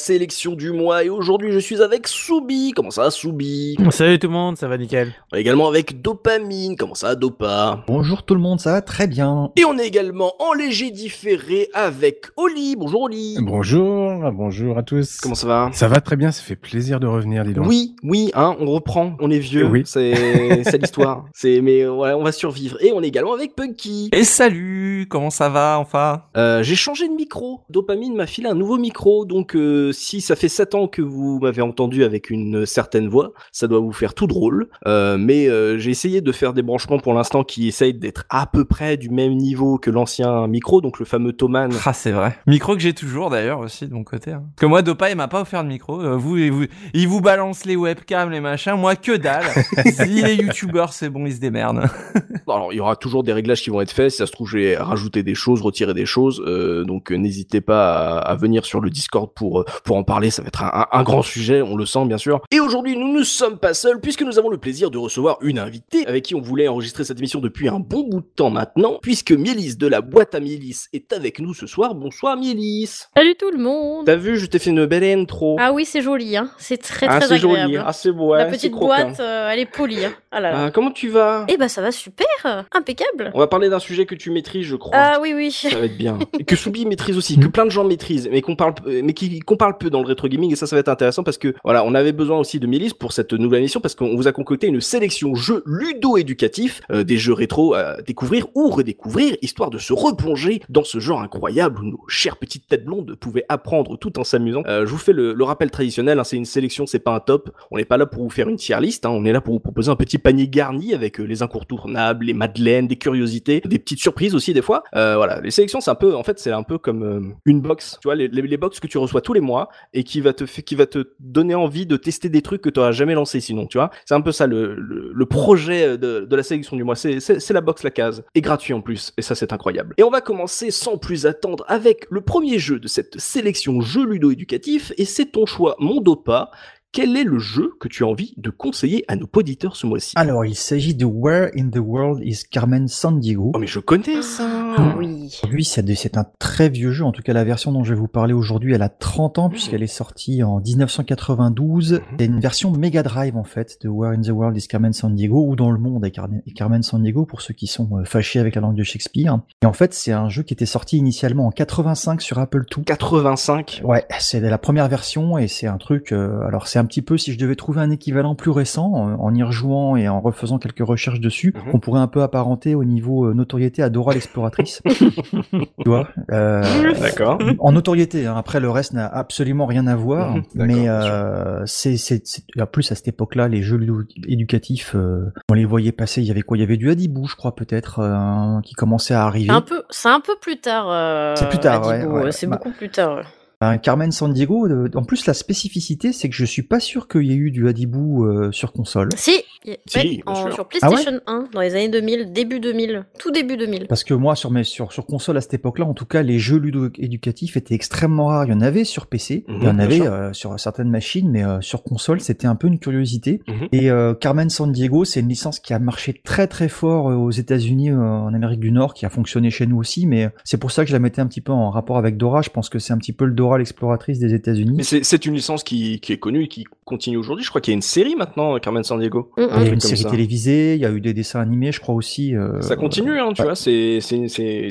Sélection du mois et aujourd'hui je suis avec Soubi. Comment ça Soubi? Salut tout le monde, ça va nickel. On est également avec Dopamine. Comment ça Dopa? Bonjour tout le monde, ça va très bien. Et on est également en léger différé avec Oli. Bonjour Oli. Bonjour, bonjour à tous. Comment ça va? Ça va très bien, ça fait plaisir de revenir, dis donc. Oui, oui, hein, on reprend, on est vieux, Oui. c'est c'est l'histoire. C'est mais ouais, on va survivre. Et on est également avec Punky. Et salut, comment ça va enfin? Euh, j'ai changé de micro. Dopamine m'a filé un nouveau micro, donc euh, si ça fait 7 ans que vous m'avez entendu avec une certaine voix, ça doit vous faire tout drôle. Euh, mais euh, j'ai essayé de faire des branchements pour l'instant qui essayent d'être à peu près du même niveau que l'ancien micro, donc le fameux Thomann. Ah c'est vrai. Micro que j'ai toujours d'ailleurs aussi de mon côté. hein. Parce que moi Dopa il m'a pas offert de micro. Euh, vous, il vous, il vous balance les webcams, les machins. Moi que dalle. si les youtubeurs c'est bon, ils se démerdent. Alors, il y aura toujours des réglages qui vont être faits. Si ça se trouve, je vais rajouter des choses, retirer des choses. Donc, n'hésitez pas à, à venir sur le Discord pour pour en parler. Ça va être un, grand sujet, on le sent bien sûr. Et aujourd'hui, nous ne sommes pas seuls puisque nous avons le plaisir de recevoir une invitée avec qui on voulait enregistrer cette émission depuis un bon bout de temps maintenant. Puisque Miélis de la boîte à Miélis est avec nous ce soir. Bonsoir Miélis. Salut tout le monde T'as vu, je t'ai fait une belle intro. Ah oui, c'est joli, hein. c'est très Ah, très c'est agréable. joli. Ah, c'est beau. La petite boîte, euh, elle est polie. Hein. Ah là là. Ah, comment tu vas? Eh ben ça va super, impeccable. On va parler d'un sujet que tu maîtrises, je crois. Ah oui oui. Ça va être bien. Et que Soubi maîtrise aussi, que plein de gens maîtrisent, mais qu'on parle, mais qui qu'on parle peu dans le rétro gaming. Et ça, ça va être intéressant parce que voilà, on avait besoin aussi de Mélis pour cette nouvelle émission parce qu'on vous a concocté une sélection jeux ludo-éducatifs, euh, des jeux rétro à découvrir ou redécouvrir, histoire de se replonger dans ce genre incroyable où nos chères petites têtes blondes pouvaient apprendre tout en s'amusant. Euh, je vous fais le, rappel traditionnel. hein, c'est une sélection, c'est pas un top. On n'est pas là pour vous faire une tier list. hein, on est là pour vous proposer un petit panier garni avec euh, les incontournables, les madeleines, des curiosités, des petites surprises aussi des fois. Voilà, les sélections, c'est un peu, en fait, c'est un peu comme une box. Tu vois, les, les, les box que tu reçois tous les mois et qui va te fait, qui va te donner envie de tester des trucs que tu n'auras jamais lancé sinon. Tu vois, c'est un peu ça le, le, le projet de, de la sélection du mois. C'est c'est- c'est la box la case et gratuit en plus. Et ça, c'est incroyable. Et on va commencer sans plus attendre avec le premier jeu de cette sélection jeu ludo éducatif et c'est ton choix, mon dopa. Quel est le jeu que tu as envie de conseiller à nos auditeurs ce mois-ci? Alors, il s'agit de Where in the World is Carmen Sandiego. Oh mais je connais ça. Ah oui. Lui, c'est un très vieux jeu. En tout cas, la version dont je vais vous parler aujourd'hui, elle a 30 ans puisqu'elle est sortie en 1992. Mhm. C'est une version Mega Drive, en fait, de Where in the World is Carmen Sandiego ou dans le monde est Carmen, est Carmen Sandiego pour ceux qui sont euh, fâchés avec la langue de Shakespeare. Et en fait, c'est un jeu qui était sorti initialement en 85 sur Apple II. 85. Ouais, c'est la première version et c'est un truc. euh, alors c'est un petit peu si je devais trouver un équivalent plus récent en, en y rejouant et en refaisant quelques recherches dessus, Mhm. on pourrait un peu apparenter au niveau euh, notoriété à Dora l'exploratrice. tu vois euh, D'accord. En notoriété. hein. Après le reste n'a absolument rien à voir. Mhm, mais euh, c'est en plus à cette époque-là les jeux éducatifs, euh, on les voyait passer. Il y avait quoi? Il y avait du Hadibou, je crois peut-être, euh, qui commençait à arriver. C'est un peu, c'est un peu plus tard. euh, C'est plus tard, ouais, ouais. C'est Bah, beaucoup plus tard. Un Carmen Sandiego, euh, en plus la spécificité c'est que je suis pas sûr qu'il y ait eu du Hadibou euh, sur console. Si, y- Si, ouais, bien en- sûr. sur PlayStation 1 dans les années 2000, début 2000, tout début 2000. Parce que moi sur mes sur, sur console à cette époque-là, en tout cas les jeux ludo-éducatifs étaient extrêmement rares. Il y en avait sur PC, Mhm, il y en bien avait euh, sur certaines machines, mais euh, sur console c'était un peu une curiosité. Mhm. Et euh, Carmen Sandiego, c'est une licence qui a marché très très fort euh, aux États-Unis, euh, en Amérique du Nord, qui a fonctionné chez nous aussi. Mais c'est pour ça que je la mettais un petit peu en rapport avec Dora. Je pense que c'est un petit peu le Dora l'exploratrice des États-Unis. Mais c'est une licence qui, qui est connue et qui continue aujourd'hui. Je crois qu'il y a une série maintenant, Carmen Sandiego. Mm, mm. Il y a une série ça. télévisée, il y a eu des dessins animés, je crois aussi. euh, Ça continue, hein, tu ouais. vois. C'est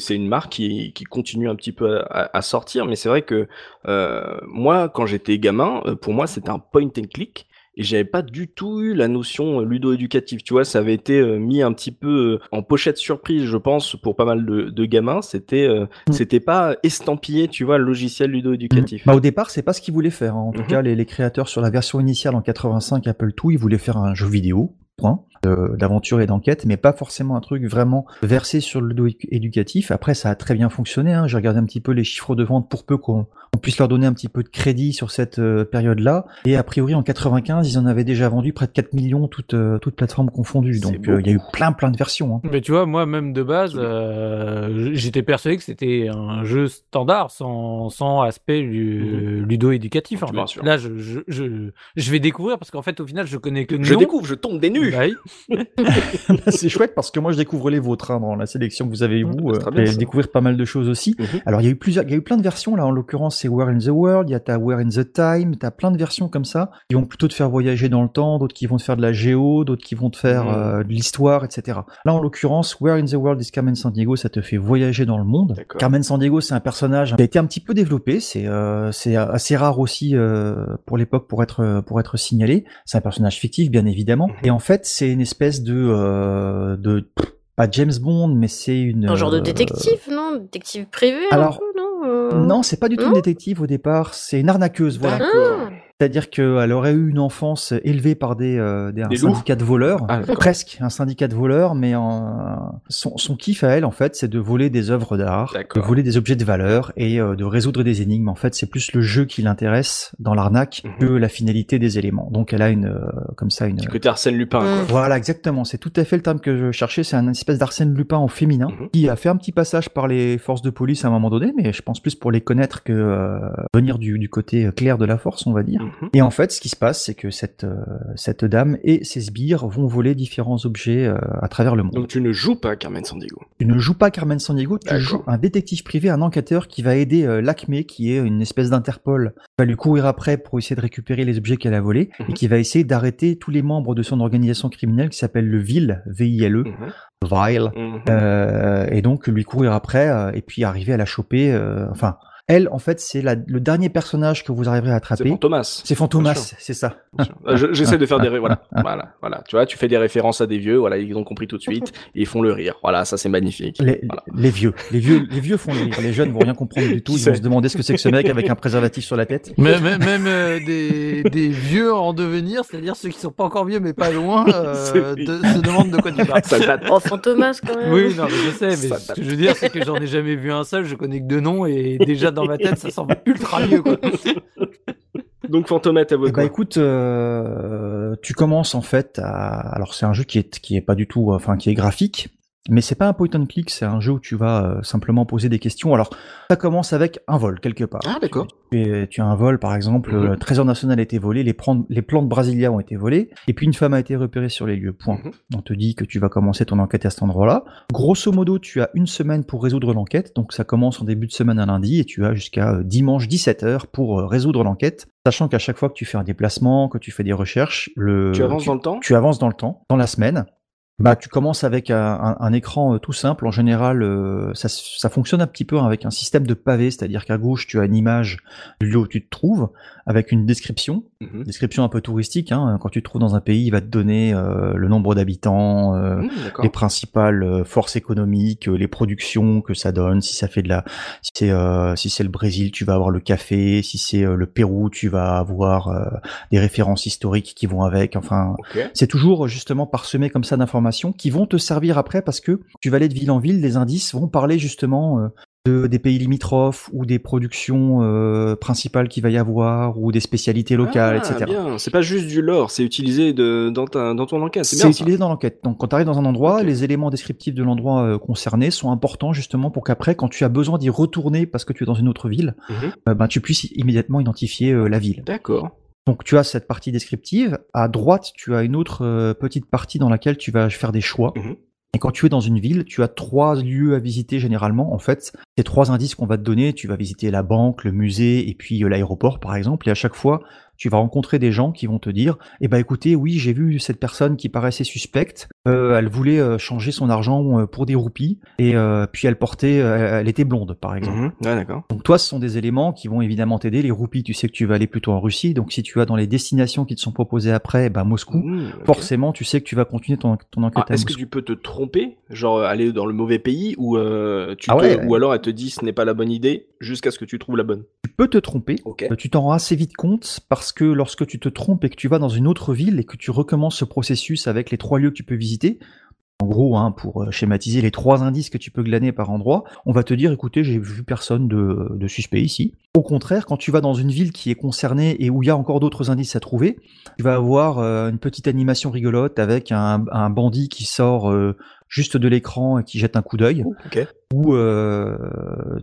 une- marque qui qui continue un petit peu à, à- à sortir. Mais c'est vrai que euh, moi, quand j'étais gamin, euh, pour moi, c'était un point and click. Et j'avais pas du tout eu la notion euh, ludo-éducative. Tu vois, ça avait été euh, mis un petit peu euh, en pochette surprise, je pense, pour pas mal de, de gamins. C'était, euh, Mm. c'était pas estampillé, tu vois, logiciel ludo-éducatif. Bah, au départ, c'est pas ce qu'ils voulaient faire. hein. En tout Mhm. cas, les, les créateurs sur la version initiale en 85 Apple II, ils voulaient faire un jeu vidéo, point, d'aventure et d'enquête, mais pas forcément un truc vraiment versé sur le dos éducatif. Après, ça a très bien fonctionné. Hein. J'ai regardé un petit peu les chiffres de vente pour peu qu'on on puisse leur donner un petit peu de crédit sur cette euh, période-là. Et a priori, en 95, ils en avaient déjà vendu près de 4 millions, toutes, euh, plateformes confondues. Donc, euh, il y a eu plein, plein de versions. Hein. Mais tu vois, moi même de base, euh, j'étais persuadé que c'était un jeu standard, sans, sans aspect lu- ludo-éducatif. Fait. rassures. Là, je, je, je, je vais découvrir parce qu'en fait, au final, je connais que le Je nom. découvre, je tombe des nues. Bah oui. c'est chouette parce que moi, je découvre les vôtres hein, dans la sélection que vous avez eu. Ouais, vous, c'est euh, bien, découvert pas mal de choses aussi. Mhm. Alors il y a eu plusieurs, il y a eu plein de versions là. En l'occurrence, c'est Where in the World. Il y a ta Where in the Time. T'as plein de versions comme ça qui vont plutôt te faire voyager dans le temps, d'autres qui vont te faire de la géo, d'autres qui vont te faire Mhm. euh, de l'histoire, etc. Là, en l'occurrence, Where in the World is Carmen Sandiego, ça te fait voyager dans le monde. Carmen Sandiego, c'est un personnage qui a été un petit peu développé. C'est euh, c'est assez rare aussi euh, pour l'époque pour être pour être signalé. C'est un personnage fictif, bien évidemment. Mhm. Et en fait, c'est une espèce de euh, de pas James Bond, mais c'est une Un genre de euh, détective, non? Détective privé, alors, un peu, non Euh, non, c'est pas du tout une détective au départ, c'est une arnaqueuse, voilà. Ah, C'est-à-dire qu'elle aurait eu une enfance élevée par des, euh, des, un Des loups syndicat de voleurs, Ah, presque un syndicat de voleurs, mais en, son, son kiff à elle, en fait, c'est de voler des œuvres d'art, de voler des objets de valeur et euh, de résoudre des énigmes. En fait, c'est plus le jeu qui l'intéresse dans l'arnaque Mhm. que la finalité des éléments. Donc, elle a une, euh, comme ça, une. Du côté Arsène Lupin, quoi. Mm. Voilà, exactement. C'est tout à fait le terme que je cherchais. C'est un espèce d'Arsène Lupin en féminin Mhm. qui a fait un petit passage par les forces de police à un moment donné, mais je pense plus pour les connaître que euh, venir du, du côté clair de la force, on va dire. Mhm. Et en fait, ce qui se passe, c'est que cette, euh, cette dame et ses sbires vont voler différents objets euh, à travers le monde. Donc tu ne joues pas Carmen Sandiego. tu ne joues pas Carmen Sandiego, tu joues un détective privé, un enquêteur qui va aider euh, l'ACME, qui est une espèce d'Interpol, qui va lui courir après pour essayer de récupérer les objets qu'elle a volés, Mhm. et qui va essayer d'arrêter tous les membres de son organisation criminelle qui s'appelle le VIL, V-I-L-E, Mhm. Vile, Mhm. euh, et donc lui courir après et puis arriver à la choper. euh, enfin, elle, en fait, c'est le dernier personnage que vous arriverez à C'est attraper. C'est Fantomas, Bien sûr. c'est ça. Euh, je- J'essaie de faire des voilà, voilà, voilà. Tu vois, tu fais des références à des vieux, voilà, ils ont compris tout de suite et ils font le rire. Voilà, ça c'est magnifique. Les, Voilà. les vieux, les vieux, les vieux font rire. Les jeunes vont rien comprendre du tout. Ils vont se demander ce que c'est que ce mec avec un préservatif sur la tête. Même, même, même, euh, des, des vieux en devenir, c'est-à-dire ceux qui sont pas encore vieux mais pas loin, euh, C'est- de- se demandent de quoi tu parles. Oh, Fantomas quand même. Oui, non, mais je sais, mais Ça ce que je veux dire, c'est que j'en ai jamais vu un seul, je connais que deux noms, et déjà dans ma tête, ça semble ultra vieux, quoi. Donc Fantomette, Eh quoi bah écoute, euh, tu commences en fait à. Alors c'est un jeu qui est qui est pas du tout, enfin qui est graphique, mais c'est pas un point and click. C'est un jeu où tu vas euh, simplement poser des questions. Alors ça commence avec un vol quelque part. Ah d'accord. Tu, tu as un vol, par exemple, Mhm. le trésor national a été volé, les, les plans de Brasilia ont été volés, et puis une femme a été repérée sur les lieux. Point. Mhm. On te dit que tu vas commencer ton enquête à cet endroit-là. Grosso modo, tu as une semaine pour résoudre l'enquête, donc ça commence en début de semaine à lundi, et tu as jusqu'à euh, dimanche 17h pour euh, résoudre l'enquête, sachant qu'à chaque fois que tu fais un déplacement, que tu fais des recherches, le, Tu avances dans le temps? tu avances dans le temps, dans la semaine. Bah, tu commences avec un, écran euh, tout simple. En général, euh, ça, ça fonctionne un petit peu avec un système de pavé, c'est-à-dire qu'à gauche, tu as une image du lieu où tu te trouves, avec une description, Mhm. description un peu touristique. Hein. Quand tu te trouves dans un pays, il va te donner euh, le nombre d'habitants, euh, Mmh, les principales forces économiques, les productions que ça donne. Si ça fait de la, si c'est si c'est le Brésil, tu vas avoir le café. Si c'est le Pérou, tu vas avoir des références historiques qui vont avec. Enfin, c'est toujours justement parsemé comme ça d'informations qui vont te servir après parce que tu vas aller de ville en ville, les indices vont parler justement euh, de, des pays limitrophes ou des productions euh, principales qu'il va y avoir ou des spécialités locales, Ah, etc. C'est pas juste du lore, c'est utilisé de, dans, ta, dans ton enquête. C'est ça. utilisé dans l'enquête. Donc quand tu arrives dans un endroit, les éléments descriptifs de l'endroit euh, concerné sont importants justement pour qu'après, quand tu as besoin d'y retourner parce que tu es dans une autre ville, Mhm. euh, ben, tu puisses immédiatement identifier la ville. D'accord. Donc tu as cette partie descriptive. À droite, tu as une autre euh, petite partie dans laquelle tu vas faire des choix. Mhm. Et quand tu es dans une ville, tu as trois lieux à visiter généralement. En fait, c'est trois indices qu'on va te donner. Tu vas visiter la banque, le musée et puis euh, l'aéroport par exemple. Et à chaque fois, tu vas rencontrer des gens qui vont te dire, eh ben écoutez, oui, j'ai vu cette personne qui paraissait suspecte, euh, elle voulait euh, changer son argent euh, pour des roupies, et euh, puis elle portait, elle était blonde, par exemple. Mhm. Ouais, d'accord. Donc toi, ce sont des éléments qui vont évidemment t'aider. Les roupies, tu sais que tu vas aller plutôt en Russie, donc si tu vas dans les destinations qui te sont proposées après, bah Moscou, Mmh, forcément, tu sais que tu vas continuer ton, ton enquête Ah, Est-ce que tu peux te tromper, genre aller dans le mauvais pays, ou euh, tu Ah te- ouais, ouais. ou alors elle te dit ce n'est pas la bonne idée, jusqu'à ce que tu trouves la bonne? Tu peux te tromper. Ok. Euh, Tu t'en rends assez vite compte parce que lorsque tu te trompes et que tu vas dans une autre ville et que tu recommences ce processus avec les trois lieux que tu peux visiter, en gros, hein, pour euh, schématiser les trois indices que tu peux glaner par endroit, on va te dire, écoutez, j'ai vu personne de, suspect ici. Au contraire, quand tu vas dans une ville qui est concernée et où il y a encore d'autres indices à trouver, tu vas avoir euh, une petite animation rigolote avec un, un bandit qui sort euh, juste de l'écran et qui jette un coup d'œil Ok. où euh,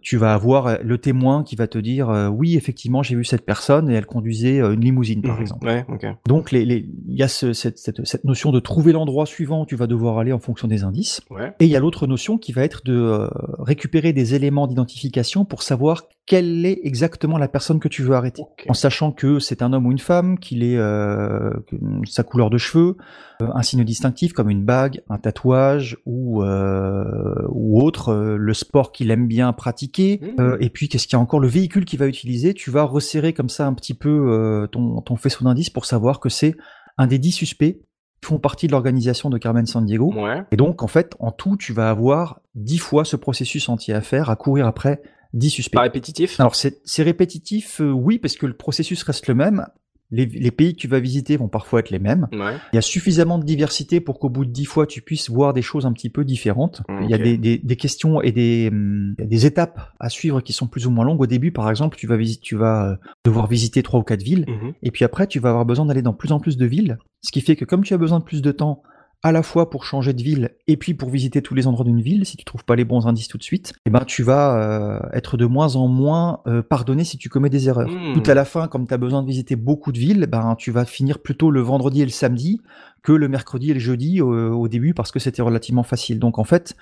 tu vas avoir le témoin qui va te dire euh, oui effectivement j'ai vu cette personne et elle conduisait euh, une limousine par Mhm. exemple. Ouais, ok. Donc les- les- il y a ce- cette, cette- cette notion de trouver l'endroit suivant où tu vas devoir aller en fonction des indices. Ouais. Et il y a l'autre notion qui va être de euh, récupérer des éléments d'identification pour savoir quelle est exactement la personne que tu veux arrêter. Ok. En sachant que c'est un homme ou une femme, qu'il est euh, sa couleur de cheveux, un signe distinctif comme une bague, un tatouage ou euh, ou autre, euh, le sport qu'il aime bien pratiquer, Mmh. euh, et puis qu'est-ce qu'il y a encore? Le véhicule qu'il va utiliser. Tu vas resserrer comme ça un petit peu euh, ton ton faisceau d'indices pour savoir que c'est un des dix suspects qui font partie de l'organisation de Carmen Sandiego. Ouais. Et donc, en fait, en tout, tu vas avoir dix fois ce processus entier à faire, à courir après dix suspects. Pas répétitif? Alors, c'est c'est répétitif, euh, oui, parce que le processus reste le même. Les, les pays que tu vas visiter vont parfois être les mêmes. Ouais. Il y a suffisamment de diversité pour qu'au bout de dix fois, tu puisses voir des choses un petit peu différentes. Il y a des, des, des questions et des, hum, des étapes à suivre qui sont plus ou moins longues. Au début, par exemple, tu vas, visiter, tu vas euh, devoir visiter trois ou quatre villes. Mhm. Et puis après, tu vas avoir besoin d'aller dans plus en plus de villes. Ce qui fait que comme tu as besoin de plus de temps, à la fois pour changer de ville et puis pour visiter tous les endroits d'une ville, si tu trouves pas les bons indices tout de suite, eh ben tu vas euh, être de moins en moins euh, pardonné si tu commets des erreurs. Mmh. Tout à la fin, comme tu as besoin de visiter beaucoup de villes, ben tu vas finir plutôt le vendredi et le samedi que le mercredi et le jeudi euh, au début parce que c'était relativement facile. Donc en fait,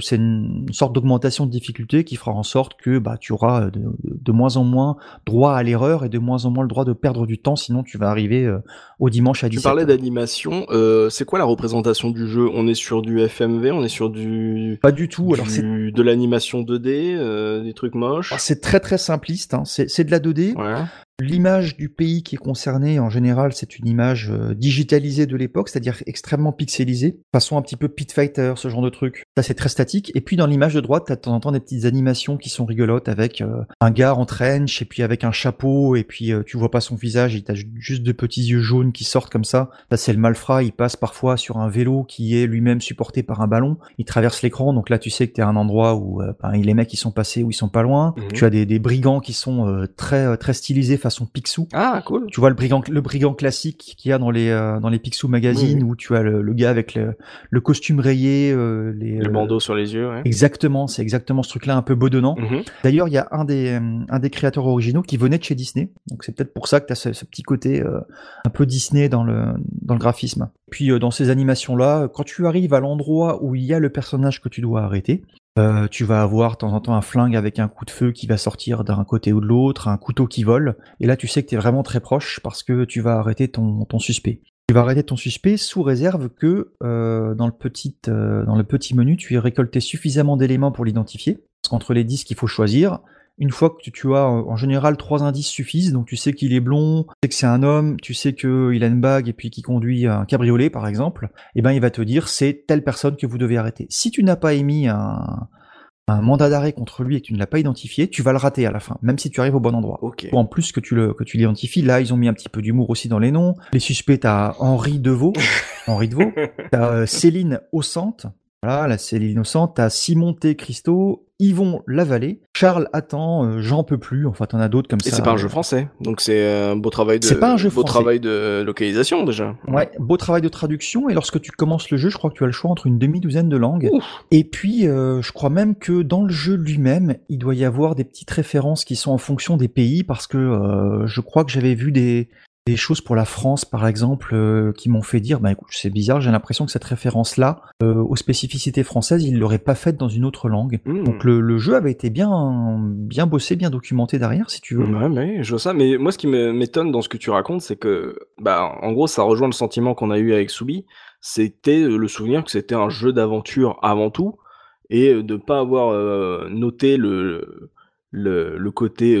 c'est une sorte d'augmentation de difficulté qui fera en sorte que bah, tu auras de, de moins en moins droit à l'erreur et de moins en moins le droit de perdre du temps, sinon tu vas arriver euh, au dimanche à Tu 17 parlais d'animation. euh, c'est quoi la représentation du jeu? On est sur du FMV, on est sur du, Pas du tout. Alors c'est de l'animation 2D, euh, des trucs moches? ah, c'est très très simpliste. Hein. C'est c'est de la 2D. Ouais. L'image du pays qui est concerné, en général, c'est une image euh, digitalisée de l'époque, c'est-à-dire extrêmement pixelisée, façon un petit peu Pit Fighter, ce genre de truc. Ça, c'est très statique. Et puis, dans l'image de droite, t'as de temps en temps des petites animations qui sont rigolotes avec euh, un gars en trench, et puis avec un chapeau, et puis euh, tu vois pas son visage, il t'a ju- juste de petits yeux jaunes qui sortent comme ça. Ça, c'est le malfrat, il passe parfois sur un vélo qui est lui-même supporté par un ballon. Il traverse l'écran, donc là, tu sais que t'es à un endroit où euh, ben, les mecs, ils sont passés, où ils sont pas loin. Mhm. Tu as des, des brigands qui sont euh, très, très stylisés façon Picsou. Ah, cool. Tu vois le brigand, le brigand classique qu'il y a dans les euh, dans les Picsou magazines Oui. où tu as le, le gars avec le, le costume rayé, euh, les Le euh, bandeau sur les yeux, ouais. Exactement, c'est exactement ce truc-là un peu bedonnant. Mhm. D'ailleurs, il y a un des euh, un des créateurs originaux qui venait de chez Disney, donc c'est peut-être pour ça que tu as ce, ce petit côté euh, un peu Disney dans le dans le graphisme. Puis euh, dans ces animations-là, quand tu arrives à l'endroit où il y a le personnage que tu dois arrêter, euh, tu vas avoir de temps en temps un flingue avec un coup de feu qui va sortir d'un côté ou de l'autre, un couteau qui vole, et là tu sais que tu es vraiment très proche parce que tu vas arrêter ton, suspect. Tu vas arrêter ton suspect sous réserve que euh, dans, le petit, euh, dans le petit menu, tu aies récolté suffisamment d'éléments pour l'identifier. Parce qu'entre les 10 qu'il faut choisir, une fois que tu, as en général trois indices suffisent, donc tu sais qu'il est blond, tu sais que c'est un homme, tu sais qu'il a une bague et puis qu'il conduit un cabriolet par exemple, et ben il va te dire c'est telle personne que vous devez arrêter. Si tu n'as pas émis un, un mandat d'arrêt contre lui et que tu ne l'as pas identifié, tu vas le rater à la fin, même si tu arrives au bon endroit. Ok. En plus que tu le que tu l'identifies, là ils ont mis un petit peu d'humour aussi dans les noms. Les suspects, t'as Henri Deveau, Henri Deveau, t'as euh, Céline Ossante, voilà la Céline Innocente, t'as Simon T. Christo, Yvon Lavallée, Charles Attend, euh, J'en peux plus, enfin t'en as d'autres comme Et ça. c'est pas un jeu français, donc c'est un beau travail de. C'est pas un jeu beau français. travail de localisation déjà. Ouais, beau travail de traduction. Et lorsque tu commences le jeu, je crois que tu as le choix entre une demi-douzaine de langues. Ouf. Et puis, euh, je crois même que dans le jeu lui-même, il doit y avoir des petites références qui sont en fonction des pays, parce que euh, je crois que j'avais vu des, des choses pour la France, par exemple, euh, qui m'ont fait dire, bah écoute, c'est bizarre, j'ai l'impression que cette référence-là, euh, aux spécificités françaises, il l'aurait pas faite dans une autre langue. Hmm. Donc le, le jeu avait été bien, bien bossé, bien documenté derrière, si tu veux. Ouais, mais je vois ça. Mais moi, ce qui m'étonne dans ce que tu racontes, c'est que, bah, en gros, ça rejoint le sentiment qu'on a eu avec Soubi. C'était euh, le souvenir que c'était un jeu d'aventure avant tout, et de pas avoir euh, noté le, le, le côté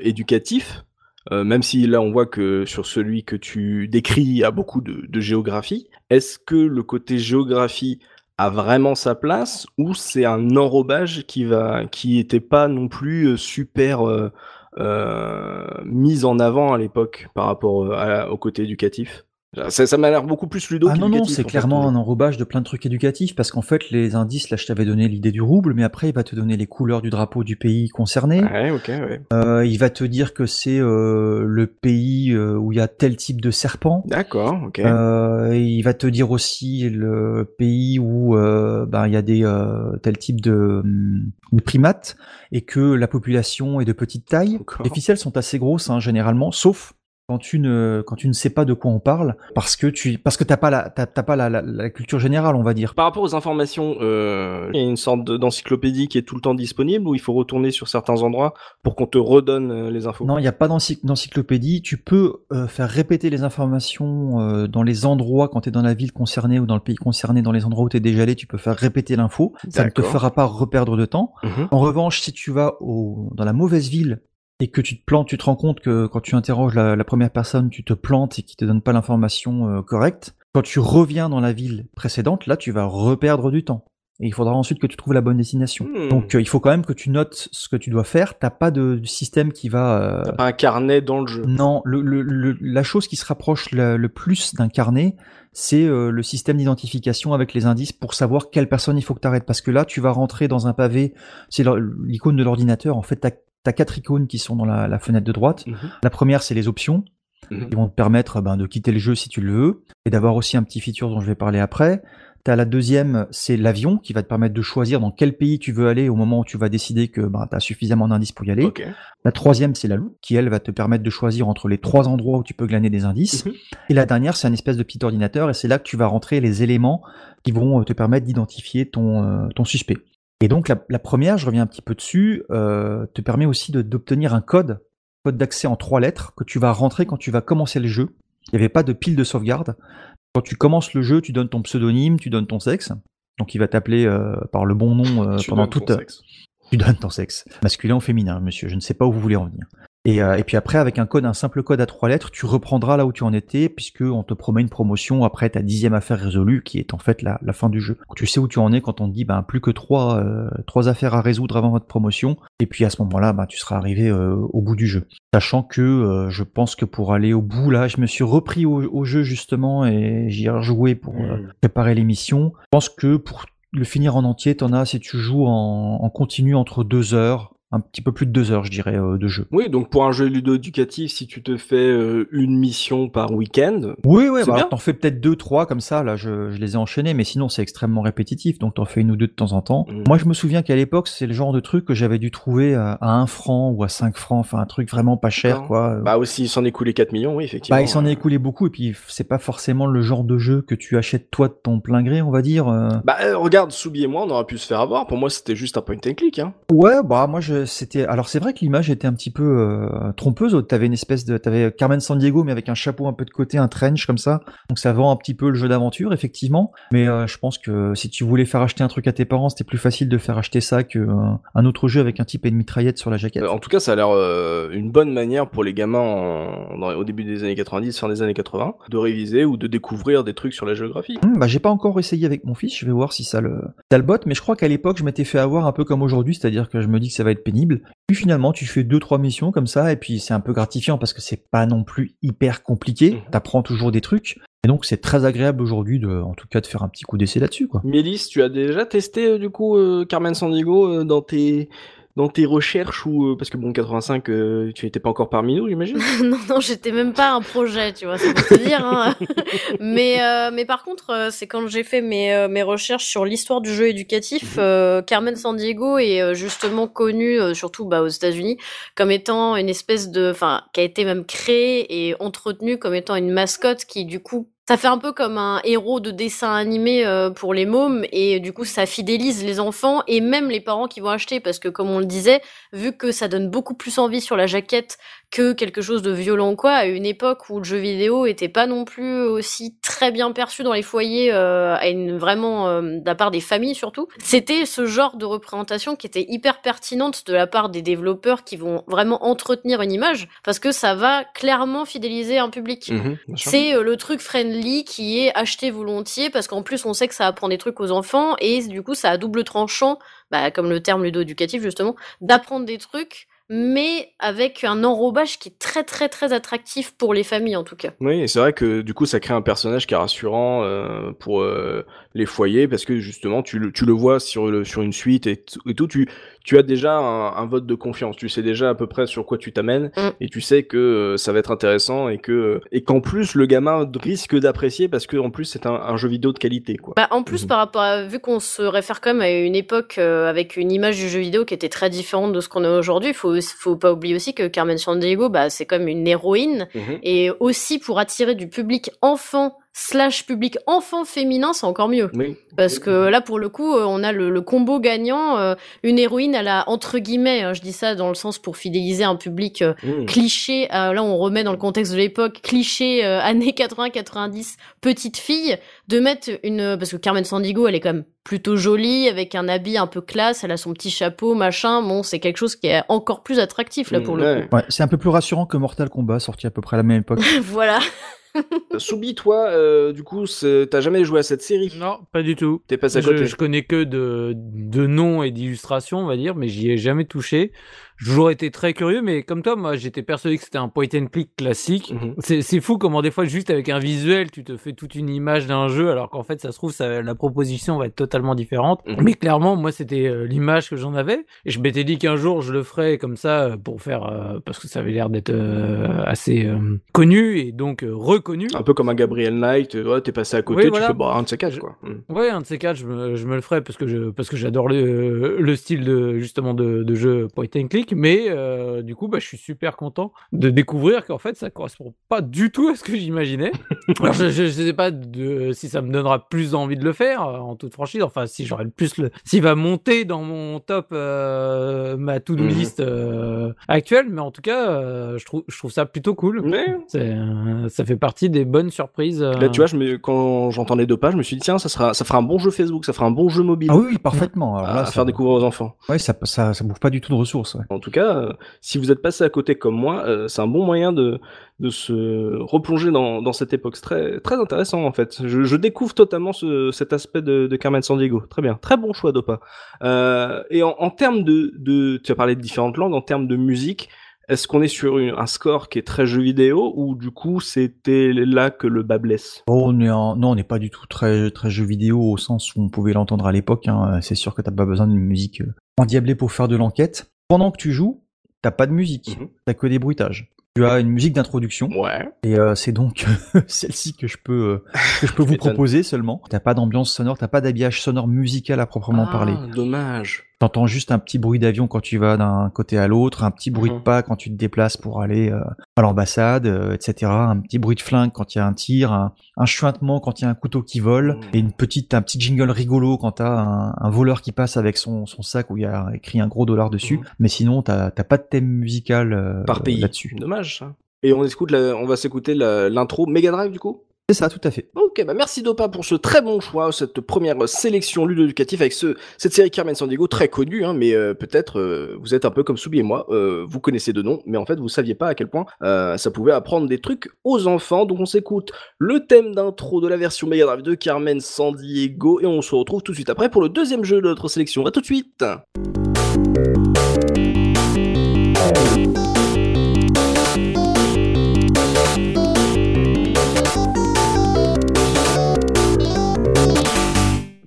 éducatif. Euh, même si là on voit que sur celui que tu décris, il y a beaucoup de, géographie. Est-ce que le côté géographie a vraiment sa place ou c'est un enrobage qui va, qui était pas non plus euh, super euh, mise en avant à l'époque par rapport au côté éducatif? Ça, ça m'a l'air beaucoup plus ludo Ah non, non, c'est fait, clairement un enrobage de plein de trucs éducatifs, parce qu'en fait, les indices, là, je t'avais donné l'idée du rouble, mais après, il va te donner les couleurs du drapeau du pays concerné. Ouais, ok, ouais. Euh, il va te dire que c'est euh, le pays euh, où il y a tel type de serpent. D'accord, ok. Euh, il va te dire aussi le pays où euh, ben, il y a des euh, tel type de, hum, de primates et que la population est de petite taille. Les ficelles sont assez grosses hein, généralement, sauf quand tu ne quand tu ne sais pas de quoi on parle parce que tu parce que t'as pas la t'as t'as pas la, la, la culture générale on va dire. Par rapport aux informations, euh, il y a une sorte de- d'encyclopédie qui est tout le temps disponible ou il faut retourner sur certains endroits pour qu'on te redonne euh, les infos? Non, il n'y a pas d'ency- d'encyclopédie. Tu peux euh, faire répéter les informations euh, dans les endroits quand tu es dans la ville concernée ou dans le pays concerné, dans les endroits où tu es déjà allé, tu peux faire répéter l'info. Ça ne te fera pas reperdre de temps. Mhm. En revanche, si tu vas au, dans la mauvaise ville et que tu te plantes, tu te rends compte que quand tu interroges la, la première personne, tu te plantes et qu'il te donne pas l'information euh, correcte. Quand tu reviens dans la ville précédente, là, tu vas reperdre du temps. Et il faudra ensuite que tu trouves la bonne destination. Hmm. Donc, euh, il faut quand même que tu notes ce que tu dois faire. T'as pas de, de système qui va euh, T'as pas un carnet dans le jeu. non, le, le- le- la chose qui se rapproche le, le plus d'un carnet, c'est euh, le système d'identification avec les indices pour savoir quelle personne il faut que tu arrêtes. Parce que là, tu vas rentrer dans un pavé, c'est l'icône de l'ordinateur. En fait, tu as, quatre icônes qui sont dans la, la fenêtre de droite. Mhm. La première, c'est les options, Mhm. qui vont te permettre ben, de quitter le jeu si tu le veux, et d'avoir aussi un petit feature dont je vais parler après. T'as la deuxième, c'est l'avion, qui va te permettre de choisir dans quel pays tu veux aller au moment où tu vas décider que ben, tu as suffisamment d'indices pour y aller. La troisième, c'est la loupe, qui elle va te permettre de choisir entre les trois endroits où tu peux glaner des indices. Mhm. Et la dernière, c'est un espèce de petit ordinateur, et c'est là que tu vas rentrer les éléments qui vont euh, te permettre d'identifier ton, euh, ton suspect. Et donc la, la première, je reviens un petit peu dessus, euh, te permet aussi d'obtenir un code, code d'accès en trois lettres, que tu vas rentrer quand tu vas commencer le jeu. Il n'y avait pas de pile de sauvegarde. Quand tu commences le jeu, tu donnes ton pseudonyme, tu donnes ton sexe. Donc il va t'appeler euh, par le bon nom euh, pendant toute, sexe. tu donnes ton sexe. Masculin ou féminin, monsieur. Je ne sais pas où vous voulez en venir. Et, euh, et puis après, avec un code, un simple code à trois lettres, tu reprendras là où tu en étais, puisque on te promet une promotion après ta dixième affaire résolue, qui est en fait la, la fin du jeu. Tu sais où tu en es quand on te dit, ben, plus que trois, euh, trois affaires à résoudre avant votre promotion. Et puis à ce moment-là, ben, tu seras arrivé euh, au bout du jeu. Sachant que je pense que pour aller au bout, là, je me suis repris au, au jeu justement et j'y ai rejoué pour Mhm. préparer l'émission. Je pense que pour le finir en entier, t'en as si tu joues en, en continu entre deux heures, un petit peu plus de deux heures, je dirais, euh, de jeu. Oui, donc pour un jeu ludo-éducatif, si tu te fais euh, une mission par week-end, Oui, oui, bah, t'en fais peut-être deux, trois comme ça. Là, je, je les ai enchaînés, mais sinon c'est extrêmement répétitif, donc t'en fais une ou deux de temps en temps. Mm. Moi, je me souviens qu'à l'époque, c'est le genre de truc que j'avais dû trouver à, à un franc ou à cinq francs, enfin un truc vraiment pas cher, quoi. bah aussi, il s'en est coulé 4 millions, oui, effectivement. Bah, il s'en est écoulé beaucoup, et puis c'est pas forcément le genre de jeu que tu achètes toi de ton plein gré, on va dire. euh. Bah, euh, regarde, Soubi et moi, on aurait pu se faire avoir. Pour moi, c'était juste un point and click. Hein. Ouais, bah moi je c'était alors c'est vrai que l'image était un petit peu euh, trompeuse. T'avais une espèce de t'avais Carmen San Diego mais avec un chapeau un peu de côté, un trench comme ça. Donc ça vend un petit peu le jeu d'aventure effectivement. Mais euh, je pense que si tu voulais faire acheter un truc à tes parents, c'était plus facile de faire acheter ça que euh, un autre jeu avec un type et une mitraillette sur la jaquette. En tout cas, ça a l'air euh, une bonne manière pour les gamins en- dans- au début des années 90, fin des années 80, de réviser ou de découvrir des trucs sur la géographie. Hum, bah j'ai pas encore essayé avec mon fils. Je vais voir si ça le ça le botte. Mais je crois qu'à l'époque je m'étais fait avoir un peu comme aujourd'hui, c'est-à-dire que je me dis que ça va être pénible. Puis finalement tu fais deux trois missions comme ça et puis c'est un peu gratifiant parce que c'est pas non plus hyper compliqué. Mhm. T'apprends toujours des trucs. Et donc c'est très agréable aujourd'hui de, en tout cas, de faire un petit coup d'essai là-dessus, quoi. Mélis, tu as déjà testé euh, du coup euh, Carmen Sandiego euh, dans tes dans tes recherches ou euh, parce que bon 85 euh, tu n'étais pas encore parmi nous j'imagine non, non, j'étais même pas un projet, tu vois, c'est pour te dire. Hein. mais, euh, mais par contre, c'est quand j'ai fait mes, mes recherches sur l'histoire du jeu éducatif, euh, Carmen Sandiego est euh, justement connue, surtout bah, aux États-Unis, comme étant une espèce de, enfin, qui a été même créée et entretenue comme étant une mascotte qui, du coup, ça fait un peu comme un héros de dessin animé euh, pour les mômes et du coup ça fidélise les enfants et même les parents qui vont acheter parce que comme on le disait, vu que ça donne beaucoup plus envie sur la jaquette que quelque chose de violent quoi, à une époque où le jeu vidéo était pas non plus aussi très bien perçu dans les foyers, euh, à une vraiment euh, de la part des familles surtout, c'était ce genre de représentation qui était hyper pertinente de la part des développeurs qui vont vraiment entretenir une image parce que ça va clairement fidéliser un public. Mhm. C'est euh, le truc friendly qui est acheté volontiers parce qu'en plus on sait que ça apprend des trucs aux enfants et du coup ça a double tranchant, bah, comme le terme ludo-éducatif justement, d'apprendre des trucs mais avec un enrobage qui est très très très attractif pour les familles en tout cas. Oui, c'est vrai que du coup, ça crée un personnage qui est rassurant euh, pour euh, les foyers parce que justement, tu le, tu le vois sur, le, sur une suite et, tout. Tu, tu as déjà un, un vote de confiance. Tu sais déjà à peu près sur quoi tu t'amènes Mm. et tu sais que euh, ça va être intéressant et que et qu'en plus le gamin risque d'apprécier parce que en plus c'est un, un jeu vidéo de qualité quoi. Bah, en plus, Mhm. par rapport à, vu qu'on se réfère quand même à une époque euh, avec une image du jeu vidéo qui était très différente de ce qu'on a aujourd'hui, faut, faut pas oublier aussi que Carmen Sandiego, bah, c'est comme une héroïne Mhm. et aussi pour attirer du public enfant slash public enfant féminin, c'est encore mieux. Oui. Parce que là, pour le coup, euh, on a le, le combo gagnant. euh, une héroïne, elle a entre guillemets, hein, je dis ça dans le sens pour fidéliser un public euh, Mhm. cliché. euh, là, on remet dans le contexte de l'époque, cliché euh, années 80-90, petite fille, de mettre une parce que Carmen Sandiego, elle est quand même plutôt jolie avec un habit un peu classe. Elle a son petit chapeau, machin. Bon, c'est quelque chose qui est encore plus attractif là pour le ouais. coup. Ouais, c'est un peu plus rassurant que Mortal Kombat, sorti à peu près à la même époque. voilà. Soubi, toi, euh, du coup, t'as jamais joué à cette série? Non, pas du tout. T'es passé à Je, je connais que de, de noms et d'illustrations, on va dire, mais j'y ai jamais touché. Toujours été très curieux, mais comme toi, moi, j'étais persuadé que c'était un point and click classique. Mhm. C'est c'est fou comment des fois, juste avec un visuel, tu te fais toute une image d'un jeu, alors qu'en fait, ça se trouve, ça, la proposition va être totalement différente. Mhm. Mais clairement, moi, c'était euh, l'image que j'en avais. Et je m'étais dit qu'un jour, je le ferais comme ça euh, pour faire, euh, parce que ça avait l'air d'être euh, assez connu et donc reconnu. Un peu comme un Gabriel Knight, ouais, t'es passé à côté, Oui, tu voilà. fais bah, un de ces quatre, quoi. Mm. Ouais, un de ces quatre, je me, je me le ferai parce que je parce que j'adore le, le style de justement de, de jeu point and click, mais euh, du coup, bah, je suis super content de découvrir qu'en fait, ça correspond pas du tout à ce que j'imaginais. Alors, je, je sais pas de, si ça me donnera plus envie de le faire, euh, en toute franchise. Enfin, si j'aurais le plus le, s'il va monter dans mon top, euh, ma to-do Mhm. list euh, actuelle, mais en tout cas, euh, je trouve je trouve ça plutôt cool. Mais euh, ça fait partie des bonnes surprises. euh, là, tu vois, je me, quand j'entendais deux pages, je me suis dit, tiens, ça, sera, ça fera un bon jeu Facebook, ça fera un bon jeu mobile Ah oui, oui, parfaitement. Alors à, là, à ça- faire découvrir aux enfants. Ouais, ça, ça, ça bouffe pas du tout de ressources. ouais. En tout cas, euh, si vous êtes passé à côté comme moi, euh, c'est un bon moyen de, se replonger dans, cette époque. C'est très, très intéressant en fait. Je, découvre totalement ce, cet aspect de, Carmen Sandiego. Très bien, très bon choix Dopa. Euh, et en, termes de, tu as parlé de différentes langues, en termes de musique, est-ce qu'on est sur un score qui est très jeu vidéo ou du coup c'était là que le bas blesse? Oh, on est Non, on n'est pas du tout très, très jeu vidéo au sens où on pouvait l'entendre à l'époque. hein. C'est sûr que t'as pas besoin d'une musique endiablée pour faire de l'enquête. Pendant que tu joues, t'as pas de musique. Mhm. T'as que des bruitages. Tu as une musique d'introduction. Ouais. Et euh, c'est donc celle-ci que je peux euh, que je peux vous proposer seulement. T'as pas d'ambiance sonore, t'as pas d'habillage sonore musical à proprement Ah, parler. Dommage. T'entends juste un petit bruit d'avion quand tu vas d'un côté à l'autre, un petit bruit Mhm. de pas quand tu te déplaces pour aller euh, à l'ambassade, euh, etc. Un petit bruit de flingue quand il y a un tir, un, un chuintement quand il y a un couteau qui vole, Mhm. et une petite, un petit jingle rigolo quand t'as un, un voleur qui passe avec son, son sac où il y a écrit un gros dollar dessus. Mhm. Mais sinon, t'as t'as pas de thème musical euh, Par pays. là-dessus. Dommage ça. Et on écoute la- on va s'écouter l'intro Mega Drive du coup? C'est ça, tout à fait. Ok, bah merci Dopa pour ce très bon choix, cette première sélection ludo-éducative avec ce, cette série Carmen Sandiego très connue, hein, mais euh, peut-être euh, vous êtes un peu comme Soubi et moi, euh, vous connaissez de nom, mais en fait vous saviez pas à quel point ça pouvait apprendre des trucs aux enfants. Donc on s'écoute le thème d'intro de la version Mega Drive de Carmen Sandiego et on se retrouve tout de suite après pour le deuxième jeu de notre sélection. À tout de suite.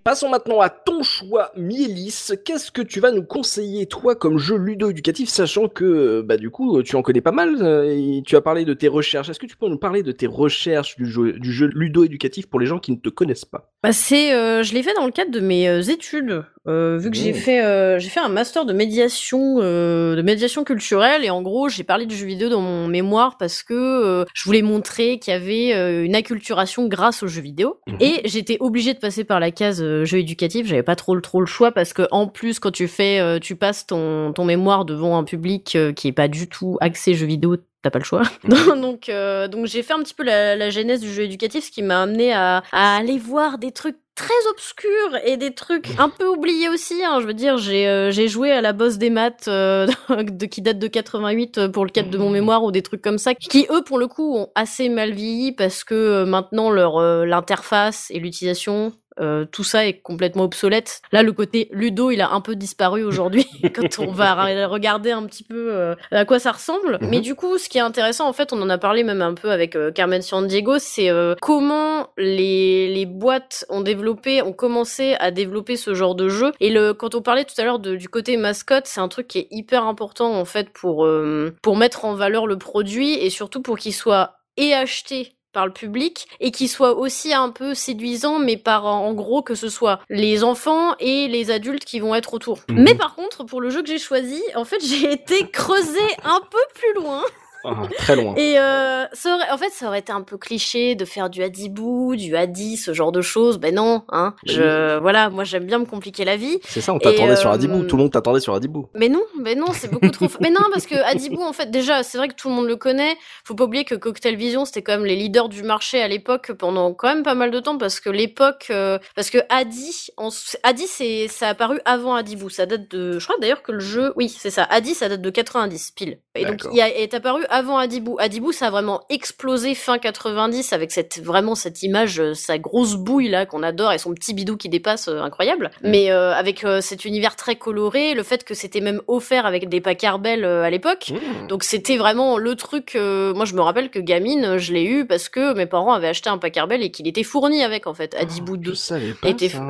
Passons maintenant à ton choix, Mielis. Qu'est-ce que tu vas nous conseiller, toi, comme jeu ludo-éducatif, sachant que, bah, du coup, tu en connais pas mal, euh, tu as parlé de tes recherches. Est-ce que tu peux nous parler de tes recherches du jeu, du ludo-éducatif pour les gens qui ne te connaissent pas? Bah c'est, euh, je l'ai fait dans le cadre de mes euh, études, euh, vu que j'ai Mmh. fait, euh, j'ai fait un master de médiation, euh, de médiation culturelle, et en gros j'ai parlé de jeux vidéo dans mon mémoire parce que euh, je voulais montrer qu'il y avait euh, une acculturation grâce aux jeux vidéo, Mhm. et j'étais obligée de passer par la case jeux éducatifs. J'avais pas trop le trop le choix parce que en plus quand tu fais, euh, tu passes ton ton mémoire devant un public qui est pas du tout axé jeux vidéo. T'as pas le choix. donc, euh, donc j'ai fait un petit peu la, la genèse du jeu éducatif, ce qui m'a amené à, à aller voir des trucs très obscurs et des trucs un peu oubliés aussi. Hein. Je veux dire, j'ai euh, j'ai joué à la boss des maths euh, qui date de 88 euh, pour le cadre de mon mémoire ou des trucs comme ça, qui eux pour le coup ont assez mal vieilli parce que euh, maintenant leur euh, l'interface et l'utilisation euh, tout ça est complètement obsolète. Là, le côté ludo, il a un peu disparu aujourd'hui quand on va regarder un petit peu euh, à quoi ça ressemble. Mhm. Mais du coup, ce qui est intéressant, en fait, on en a parlé même un peu avec euh, Carmen San Diego, c'est euh, comment les, les boîtes ont développé, ont commencé à développer ce genre de jeu. Et le, quand on parlait tout à l'heure du côté mascotte, c'est un truc qui est hyper important en fait pour pour mettre en valeur le produit et surtout pour qu'il soit et acheté par le public et qui soit aussi un peu séduisant mais par en gros que ce soit les enfants et les adultes qui vont être autour. Mhm. Mais par contre pour le jeu que j'ai choisi, en fait j'ai été creusé un peu plus loin Ah, Très loin. et euh, ça aurait, en fait ça aurait été un peu cliché de faire du Hadibou, du Hadi, ce genre de choses. Ben non, hein. Je voilà, moi j'aime bien me compliquer la vie. C'est ça, on t'attendait sur euh, Adibou. Tout le monde t'attendait sur Adibou. Mais non, mais non, c'est beaucoup trop. mais non, parce que Adibou, en fait, déjà, c'est vrai que tout le monde le connaît. Faut pas oublier que Cocktail Vision, c'était quand même les leaders du marché à l'époque pendant quand même pas mal de temps, parce que l'époque, euh, parce que Adi, en... Adi, c'est, ça a apparu avant Adibou. Ça date de, je crois d'ailleurs que le jeu, oui, c'est ça. Adi, ça date de 90 pile. Et donc, il a, est apparu avant Adibou. Adibou, ça a vraiment explosé fin 90 avec cette, vraiment cette image, euh, sa grosse bouille là qu'on adore et son petit bidou qui dépasse, euh, incroyable. Mais euh, avec euh, cet univers très coloré, le fait que c'était même offert avec des packs Arbel à l'époque. Mmh. Donc c'était vraiment le truc. moi, je me rappelle que gamine, je l'ai eu parce que mes parents avaient acheté un pack Arbel et qu'il était fourni avec en fait. Adibou 2. Je savais pas était ça.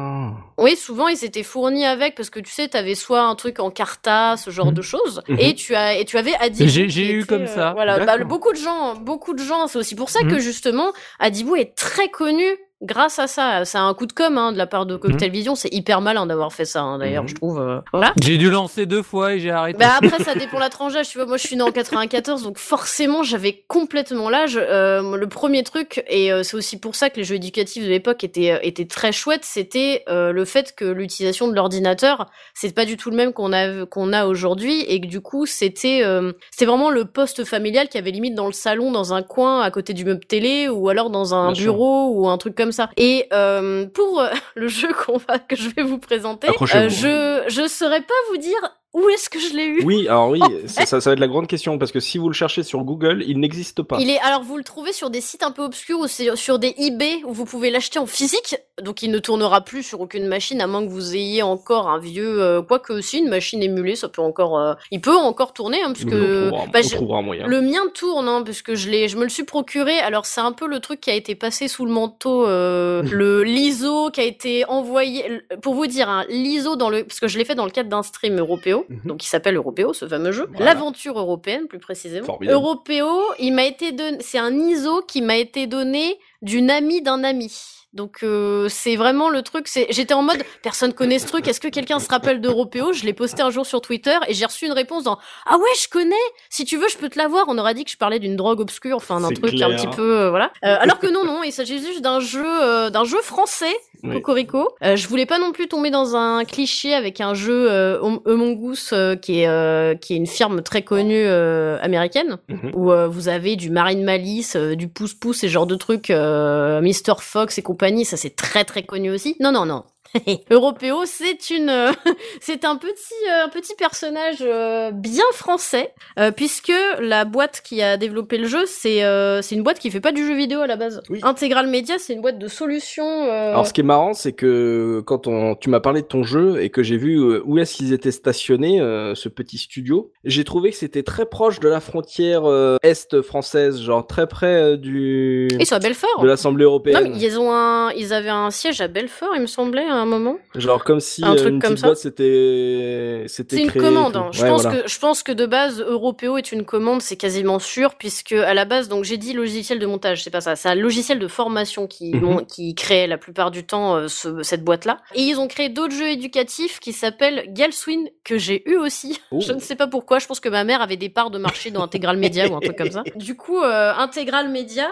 Oui, souvent ils étaient fournis avec parce que tu sais, t'avais soit un truc en carta, ce genre Mhm. de choses, Mhm. et tu as et tu avais Adibou. J'ai- eu comme ça. Voilà, bah, beaucoup de gens, beaucoup de gens. C'est aussi pour ça que justement Adibou est très connu. Grâce à ça, c'est un coup de com hein, de la part de Cocktail Vision. C'est hyper malin d'avoir fait ça, hein, d'ailleurs, Mhm. je trouve. euh, Voilà. J'ai dû lancer deux fois et j'ai arrêté. Bah après ça dépend la tranche d'âge, tu vois moi je suis née en 94 donc forcément j'avais complètement l'âge Euh, le premier truc et euh, c'est aussi pour ça que les jeux éducatifs de l'époque étaient euh, étaient très chouettes, c'était euh, le fait que l'utilisation de l'ordinateur, c'est pas du tout le même qu'on a qu'on a aujourd'hui et que du coup c'était euh, c'était vraiment le poste familial qui avait limite dans le salon dans un coin à côté du meuble télé ou alors dans un Bien sûr. bureau ou un truc comme ça. Et euh, pour euh, le jeu qu'on va que je vais vous présenter, euh, je je saurais pas vous dire où est-ce que je l'ai eu? Oui, alors oui, ça, ça, ça va être la grande question parce que si vous le cherchez sur Google, il n'existe pas. Il est alors vous le trouvez sur des sites un peu obscurs ou sur, des eBay où vous pouvez l'acheter en physique? Donc il ne tournera plus sur aucune machine à moins que vous ayez encore un vieux euh, quoique aussi une machine émulée, ça peut encore euh, il peut encore tourner hein, on trouvera, bah, on un moyen. le mien tourne hein, puisque je l'ai je me le suis procuré. Alors c'est un peu le truc qui a été passé sous le manteau euh, le l'ISO qui a été envoyé pour vous dire hein, l'ISO dans le parce que je l'ai fait dans le cadre d'un stream européo Mhm. donc il s'appelle Européo ce fameux jeu. Voilà. L'aventure européenne plus précisément. Formidable. Européo, il m'a été donné c'est un ISO qui m'a été donné d'une amie d'un ami. Donc euh, c'est vraiment le truc. C'est j'étais en mode personne connaît ce truc. Est-ce que quelqu'un se rappelle d'Européo? Je l'ai posté un jour sur Twitter et j'ai reçu une réponse dans ah ouais je connais. Si tu veux je peux te l'avoir. On aurait dit que je parlais d'une drogue obscure, enfin d'un truc clair. un petit peu euh, voilà. Euh, alors que non non, il s'agit juste d'un jeu d'un jeu français Oui. Cocorico. Euh, je voulais pas non plus tomber dans un cliché avec un jeu euh, Am- Among Us euh, qui est euh, qui est une firme très connue euh, américaine Mhm. où euh, vous avez du Marine Malice, euh, du pouce pouce et genre de trucs, euh, Mr Fox et compagnie, ça c'est très très connu aussi. Non non non. Européo, c'est une, c'est un petit, euh, un petit personnage euh, bien français, euh, puisque la boîte qui a développé le jeu, c'est, c'est une boîte qui fait pas du jeu vidéo à la base. Oui. Intégral Media, c'est une boîte de solutions. euh, Alors, ce qui est marrant, c'est que quand on, tu m'as parlé de ton jeu et que j'ai vu où est-ce qu'ils étaient stationnés, euh, ce petit studio, j'ai trouvé que c'était très proche de la frontière euh, est française, genre très près du Ils sont à Belfort. de l'Assemblée Non, européenne. mais ils ont un, ils avaient un siège à Belfort, il me semblait, un moment. Genre comme si Un euh, truc une comme petite ça. boîte c'était c'était C'est une créé commande. hein. Je Ouais, pense voilà. que je pense que de base Européo est une commande, c'est quasiment sûr puisque à la base donc j'ai dit logiciel de montage, c'est pas ça, c'est un logiciel de formation qui mon- qui crée la plupart du temps euh, ce- cette boîte là. Et ils ont créé d'autres jeux éducatifs qui s'appellent Galswin que j'ai eu aussi. Oh. Je ne sais pas pourquoi, je pense que ma mère avait des parts de marché dans Intégral Média ou un truc comme ça. Du coup, euh, Intégral Média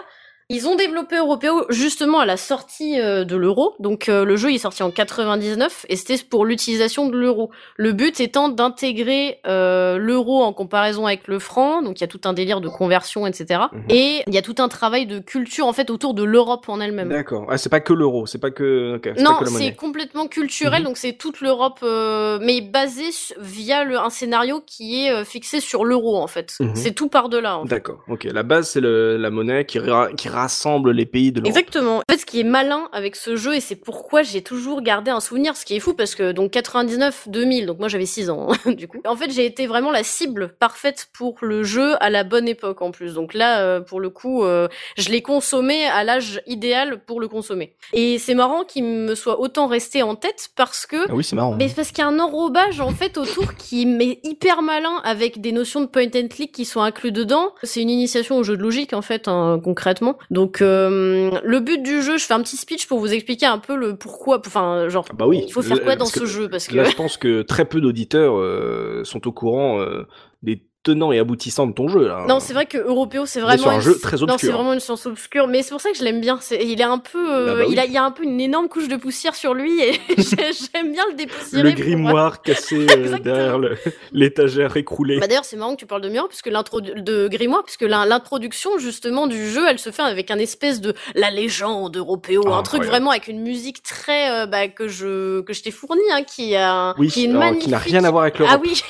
ils ont développé Européo justement à la sortie euh, de l'euro. Donc euh, le jeu il est sorti en 99 et c'était pour l'utilisation de l'euro. Le but étant d'intégrer euh, l'euro en comparaison avec le franc. Donc il y a tout un délire de conversion, etc. Mhm. Et il y a tout un travail de culture en fait autour de l'Europe en elle-même. D'accord. Ah, c'est pas que l'euro, c'est pas que Non, c'est complètement culturel, Mhm. donc c'est toute l'Europe, euh, mais basé via le, un scénario qui est fixé sur l'euro en fait. Mhm. C'est tout par delà. D'accord. Ok. La base c'est la monnaie qui ra- qui rassemble les pays de l'Europe. Exactement. En fait, ce qui est malin avec ce jeu, et c'est pourquoi j'ai toujours gardé un souvenir, ce qui est fou, parce que donc 99-2000, donc moi j'avais 6 ans, hein, du coup. En fait, j'ai été vraiment la cible parfaite pour le jeu à la bonne époque en plus. Donc là, euh, pour le coup, euh, je l'ai consommé à l'âge idéal pour le consommer. Et c'est marrant qu'il me soit autant resté en tête parce que Ah oui, c'est marrant. mais parce qu'il y a un enrobage en fait autour qui est hyper malin avec des notions de point and click qui sont inclus dedans. C'est une initiation au jeu de logique en fait hein, concrètement. Donc euh, le but du jeu, je fais un petit speech pour vous expliquer un peu le pourquoi. Enfin genre Ah bah oui. il faut faire quoi dans que ce jeu? Parce que Là, je pense que très peu d'auditeurs euh, sont au courant euh, des tenants et aboutissants de ton jeu. Là. non, c'est vrai que Européo, c'est vraiment un une- jeu très Non, c'est obscur. vraiment une science obscure, mais c'est pour ça que je l'aime bien. Il est un peu, euh, Ah bah oui. il a, il y a un peu une énorme couche de poussière sur lui et j'ai- j'aime bien le dépoussiérer. Le grimoire cassé euh, derrière le- l'étagère écroulée. Bah d'ailleurs, c'est marrant que tu parles de miroir, puisque l'intro de grimoire, puisque l'in- l'introduction justement du jeu, elle se fait avec un espèce de la légende européo, Ah, un truc vraiment avec une musique très euh, bah, que je que je t'ai fourni, hein, qui a oui, qui est alors, magnifique. qui n'a rien à voir avec l'Europe. Ah oui,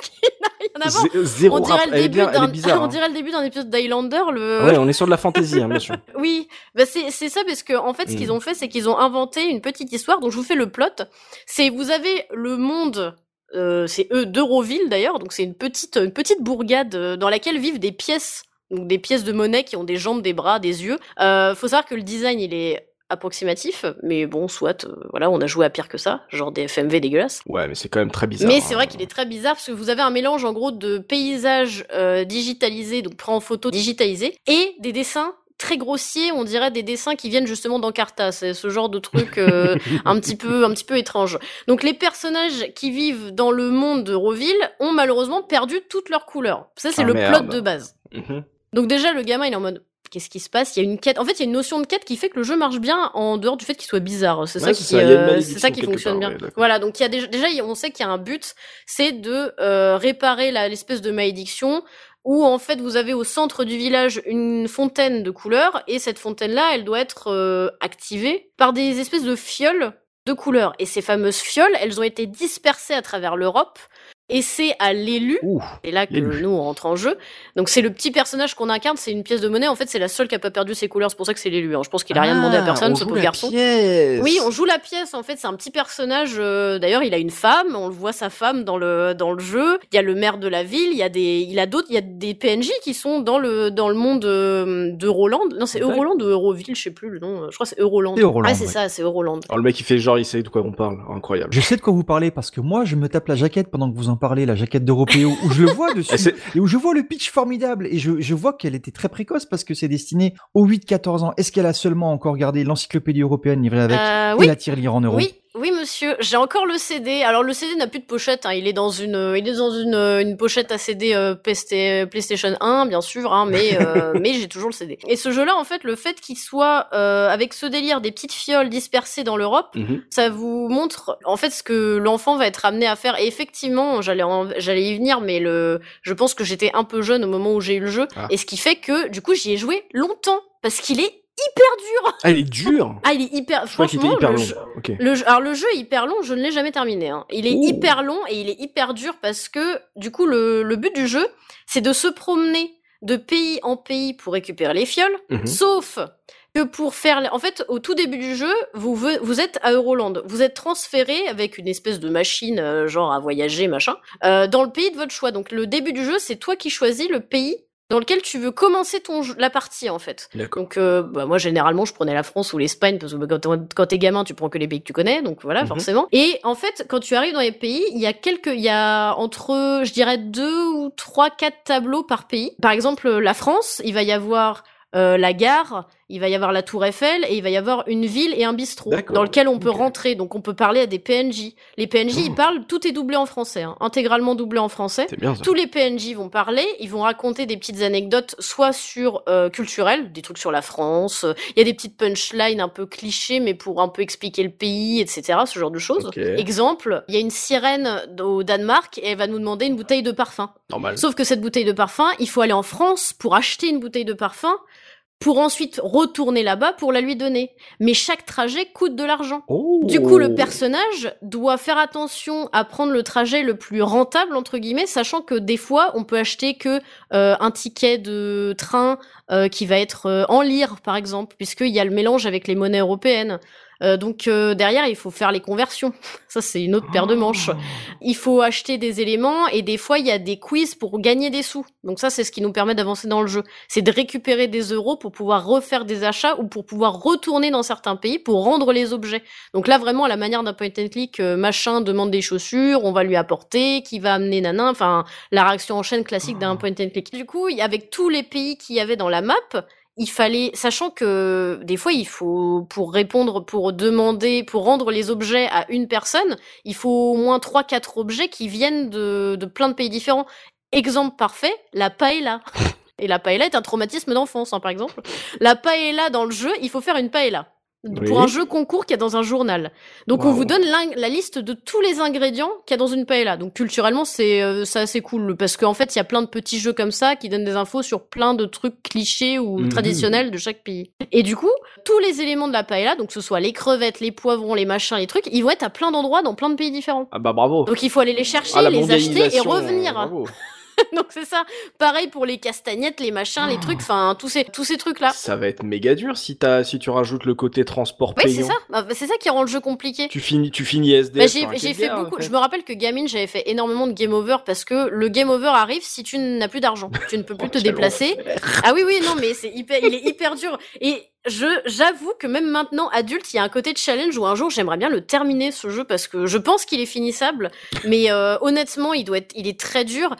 qui n'a rien à voir. Zé- Zéro On dirait rap. le début d'un, bizarre. on hein. dirait le début d'un épisode d'Highlander. Le Ouais, on est sur de la fantaisie, hein, bien sûr. oui, bah c'est c'est ça parce que en fait, ce Mm. qu'ils ont fait, c'est qu'ils ont inventé une petite histoire. Donc je vous fais le plot. C'est vous avez le monde. Euh, c'est eux d'Euroville d'ailleurs, donc c'est une petite une petite bourgade euh, dans laquelle vivent des pièces, donc des pièces de monnaie qui ont des jambes, des bras, des yeux. Euh, faut savoir que le design il est approximatif, mais bon, soit, euh, voilà, on a joué à pire que ça, genre des FMV dégueulasses. Ouais, mais c'est quand même très bizarre. Mais hein. c'est vrai qu'il est très bizarre parce que vous avez un mélange en gros de paysages euh, digitalisés, donc pris en photo digitalisés, et des dessins très grossiers, on dirait des dessins qui viennent justement d'Encarta, c'est ce genre de truc euh, un petit peu un petit peu étrange. Donc les personnages qui vivent dans le monde de Roville ont malheureusement perdu toutes leurs couleurs. Ça c'est Ah, le merde. plot de base. Mhm. Donc déjà le gamin il est en mode qu'est-ce qui se passe Il y a une quête. En fait, il y a une notion de quête qui fait que le jeu marche bien en dehors du fait qu'il soit bizarre. C'est ça Ouais, qui, ça, euh, ça qui fonctionne part, bien. ouais, voilà, donc il y a déjà, déjà on sait qu'il y a un but, c'est de euh, réparer l'espèce de malédiction où en fait vous avez au centre du village une fontaine de couleurs et cette fontaine là, elle doit être euh, activée par des espèces de fioles de couleurs et ces fameuses fioles, elles ont été dispersées à travers l'Europe et c'est à l'élu et là que nous on rentre en jeu. Donc c'est le petit personnage qu'on incarne, c'est une pièce de monnaie. En fait, c'est la seule qui a pas perdu ses couleurs. C'est pour ça que c'est l'élu. hein. Je pense qu'il a rien demandé à Ah, personne, on ce pauvre garçon. pièce. Oui, on joue la pièce. En fait, c'est un petit personnage. euh, D'ailleurs, il a une femme. On le voit sa femme dans le dans le jeu. Il y a le maire de la ville. Il y a des il a d'autres. Il y a des PNJ qui sont dans le dans le monde euh, de Roland. Non, c'est. Euroland ou Euroville, je sais plus le nom. Je crois que c'est Euroland. Euroland, Ah, c'est ouais. ça, c'est Euroland. Alors le mec il fait genre il sait de quoi on parle, incroyable. Je sais de quoi vous parlez parce que moi, je me tape la jaquette pendant que vous en parlez, la jaquette d'Européo, où je le vois dessus et où je vois le pitch formidable et je, je vois qu'elle était très précoce parce que c'est destiné aux 8-14 ans. Est-ce qu'elle a seulement encore gardé l'encyclopédie européenne livrée avec Euh, et la tirelire en euros Oui, oui, monsieur. J'ai encore le CD. Alors le CD n'a plus de pochette. Hein. Il est dans une, euh, il est dans une, euh, une pochette à CD euh, PlayStation 1, bien sûr. Hein, mais euh, mais j'ai toujours le CD. Et ce jeu-là, en fait, le fait qu'il soit euh, avec ce délire des petites fioles dispersées dans l'Europe, Mhm. ça vous montre en fait ce que l'enfant va être amené à faire. Et effectivement, j'allais j'allais y venir, mais le, je pense que j'étais un peu jeune au moment où j'ai eu le jeu, Ah. et ce qui fait que du coup j'y ai joué longtemps parce qu'il est hyper dur. Ah, il est dur. Ah, il est hyper. Je franchement, hyper le long. jeu- Ok. le alors le jeu est hyper long, je ne l'ai jamais terminé. Hein. Il est Ouh. hyper long et il est hyper dur parce que du coup le, le but du jeu, c'est de se promener de pays en pays pour récupérer les fioles, Mhm. sauf que pour faire, en fait, au tout début du jeu, vous vous êtes à Euroland, vous êtes transféré avec une espèce de machine euh, genre à voyager machin euh, dans le pays de votre choix. Donc le début du jeu, c'est toi qui choisis le pays dans lequel tu veux commencer ton jeu- la partie en fait. Donc euh, bah, moi généralement je prenais la France ou l'Espagne parce que quand t'es- quand t'es gamin tu prends que les pays que tu connais donc voilà Mhm. forcément. Et en fait quand tu arrives dans les pays il y a quelques il y a entre je dirais deux ou trois quatre tableaux par pays. Par exemple la France il va y avoir euh, la gare, il va y avoir la Tour Eiffel et il va y avoir une ville et un bistrot dans lequel on peut rentrer. Donc on peut parler à des PNJ. Les PNJ ils Oh. parlent, tout est doublé en français, hein, intégralement doublé en français. Bien ça. Tous les PNJ vont parler, ils vont raconter des petites anecdotes, soit sur euh, culturel, des trucs sur la France. euh, Il y a des petites punchlines un peu clichés, mais pour un peu expliquer le pays, etc. Ce genre de choses. Exemple, il y a une sirène au Danemark et elle va nous demander une bouteille de parfum. Normal. Sauf que cette bouteille de parfum, il faut aller en France pour acheter une bouteille de parfum, pour ensuite retourner là-bas pour la lui donner. Mais chaque trajet coûte de l'argent. Oh. Du coup, le personnage doit faire attention à prendre le trajet le plus rentable entre guillemets, sachant que des fois, on peut acheter que euh, un ticket de train euh, qui va être euh, en lire, par exemple, puisqu'il y a le mélange avec les monnaies européennes. Euh, donc euh, derrière, il faut faire les conversions. Ça, c'est une autre paire de manches. Il faut acheter des éléments et des fois, il y a des quiz pour gagner des sous. Donc ça, c'est ce qui nous permet d'avancer dans le jeu. C'est de récupérer des euros pour pouvoir refaire des achats ou pour pouvoir retourner dans certains pays pour rendre les objets. Donc là, vraiment, à la manière d'un point and click, euh, machin demande des chaussures, on va lui apporter, qui va amener nanan, enfin, la réaction en chaîne classique d'un point and click. Du coup, avec tous les pays qu'il y avait dans la map, il fallait, sachant que des fois, il faut, pour répondre, pour demander, pour rendre les objets à une personne, il faut au moins trois, quatre objets qui viennent de, de plein de pays différents. Exemple parfait, la paella. Et la paella est un traumatisme d'enfance, hein, par exemple. La paella dans le jeu, il faut faire une paella. Pour un jeu concours qu'il y a dans un journal. Donc on vous donne la liste de tous les ingrédients qu'il y a dans une paella. Donc culturellement c'est euh, c'est assez cool parce qu'en fait il y a plein de petits jeux comme ça qui donnent des infos sur plein de trucs clichés ou Mhm. traditionnels de chaque pays. Et du coup tous les éléments de la paella, donc que ce soit les crevettes, les poivrons, les machins, les trucs, ils vont être à plein d'endroits dans plein de pays différents. Ah bah bravo. Donc il faut aller les chercher, Ah, les acheter et revenir. bravo. donc c'est ça. Pareil pour les castagnettes, les machins, les trucs, enfin tous ces tous ces trucs là. Ça va être méga dur si t'as si tu rajoutes le côté transport Oui, c'est ça. Bah, c'est ça qui rend le jeu compliqué. Tu finis tu finis SD. Bah, j'ai j'ai fait beaucoup. Je me rappelle que gamine, j'avais fait énormément de game over parce que le game over arrive si tu n'as plus d'argent. Tu ne peux plus Oh, te déplacer. Ah oui, oui, non, mais c'est hyper, il est hyper dur. Et je, j'avoue que même maintenant, adulte, il y a un côté de challenge où un jour j'aimerais bien le terminer ce jeu parce que je pense qu'il est finissable. Mais euh, honnêtement, il doit être, il est très dur.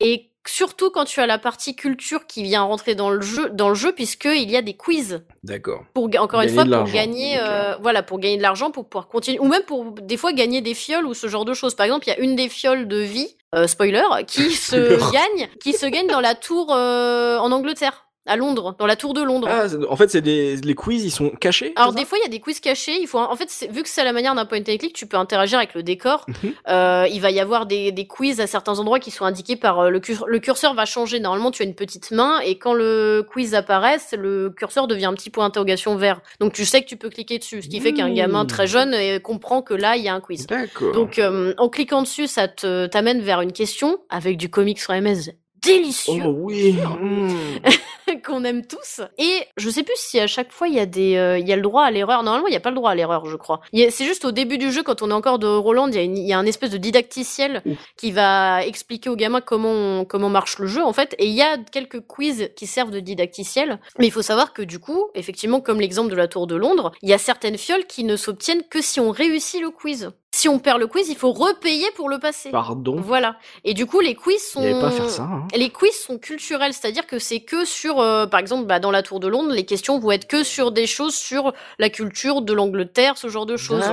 Et surtout quand tu as la partie culture qui vient rentrer dans le jeu, dans le jeu, puisque il y a des quiz D'accord. pour encore une fois pour gagner Ok. euh, voilà pour gagner de l'argent pour pouvoir continuer ou même pour des fois gagner des fioles ou ce genre de choses par exemple il y a une des fioles de vie euh, spoiler qui se gagne qui se gagne dans la tour euh, en Angleterre à Londres dans la tour de Londres Ah, en fait, c'est des les quiz, ils sont cachés. alors des fois il y a des quiz cachés, il faut en fait vu que c'est à la manière d'un point and click, tu peux interagir avec le décor. Mhm. Euh, il va y avoir des, des quiz à certains endroits qui sont indiqués par euh, le, cur- le curseur va changer. Normalement tu as une petite main et quand le quiz apparaît, le curseur devient un petit point d'interrogation vert. Donc tu sais que tu peux cliquer dessus, ce qui fait qu'un Mmh. gamin très jeune euh, comprend que là il y a un quiz. D'accord. Donc euh, en cliquant dessus, ça te t'amène vers une question avec du comics sur MS délicieux Oh oui. Qu'on aime tous. Et je sais plus si à chaque fois il y a des, euh, il y a le droit à l'erreur. Normalement, il y a pas le droit à l'erreur, je crois. C'est juste au début du jeu, quand on est encore de Roland, il y a, une, y a un espèce de didacticiel Ouf. qui va expliquer aux gamins comment comment marche le jeu en fait. Et il y a quelques quiz qui servent de didacticiel. Mais il faut savoir que du coup, effectivement, comme l'exemple de la Tour de Londres, il y a certaines fioles qui ne s'obtiennent que si on réussit le quiz. Si on perd le quiz, il faut repayer pour le passer. Pardon. Voilà. Et du coup, les quiz sont. Il pas à faire ça. Hein. Les quiz sont culturels, c'est-à-dire que c'est que sur, euh, par exemple, bah, dans la Tour de Londres, les questions vont être que sur des choses sur la culture de l'Angleterre, ce genre de choses.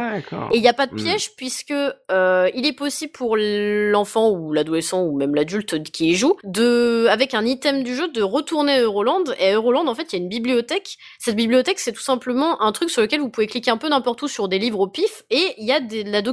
Et il n'y a pas de Hmm. piège puisque euh, il est possible pour l'enfant ou l'adolescent ou même l'adulte qui y joue de, avec un item du jeu, de retourner à Euroland. Et à Euroland, en fait, il y a une bibliothèque. Cette bibliothèque, c'est tout simplement un truc sur lequel vous pouvez cliquer un peu n'importe où sur des livres au pif et il y a de la documentation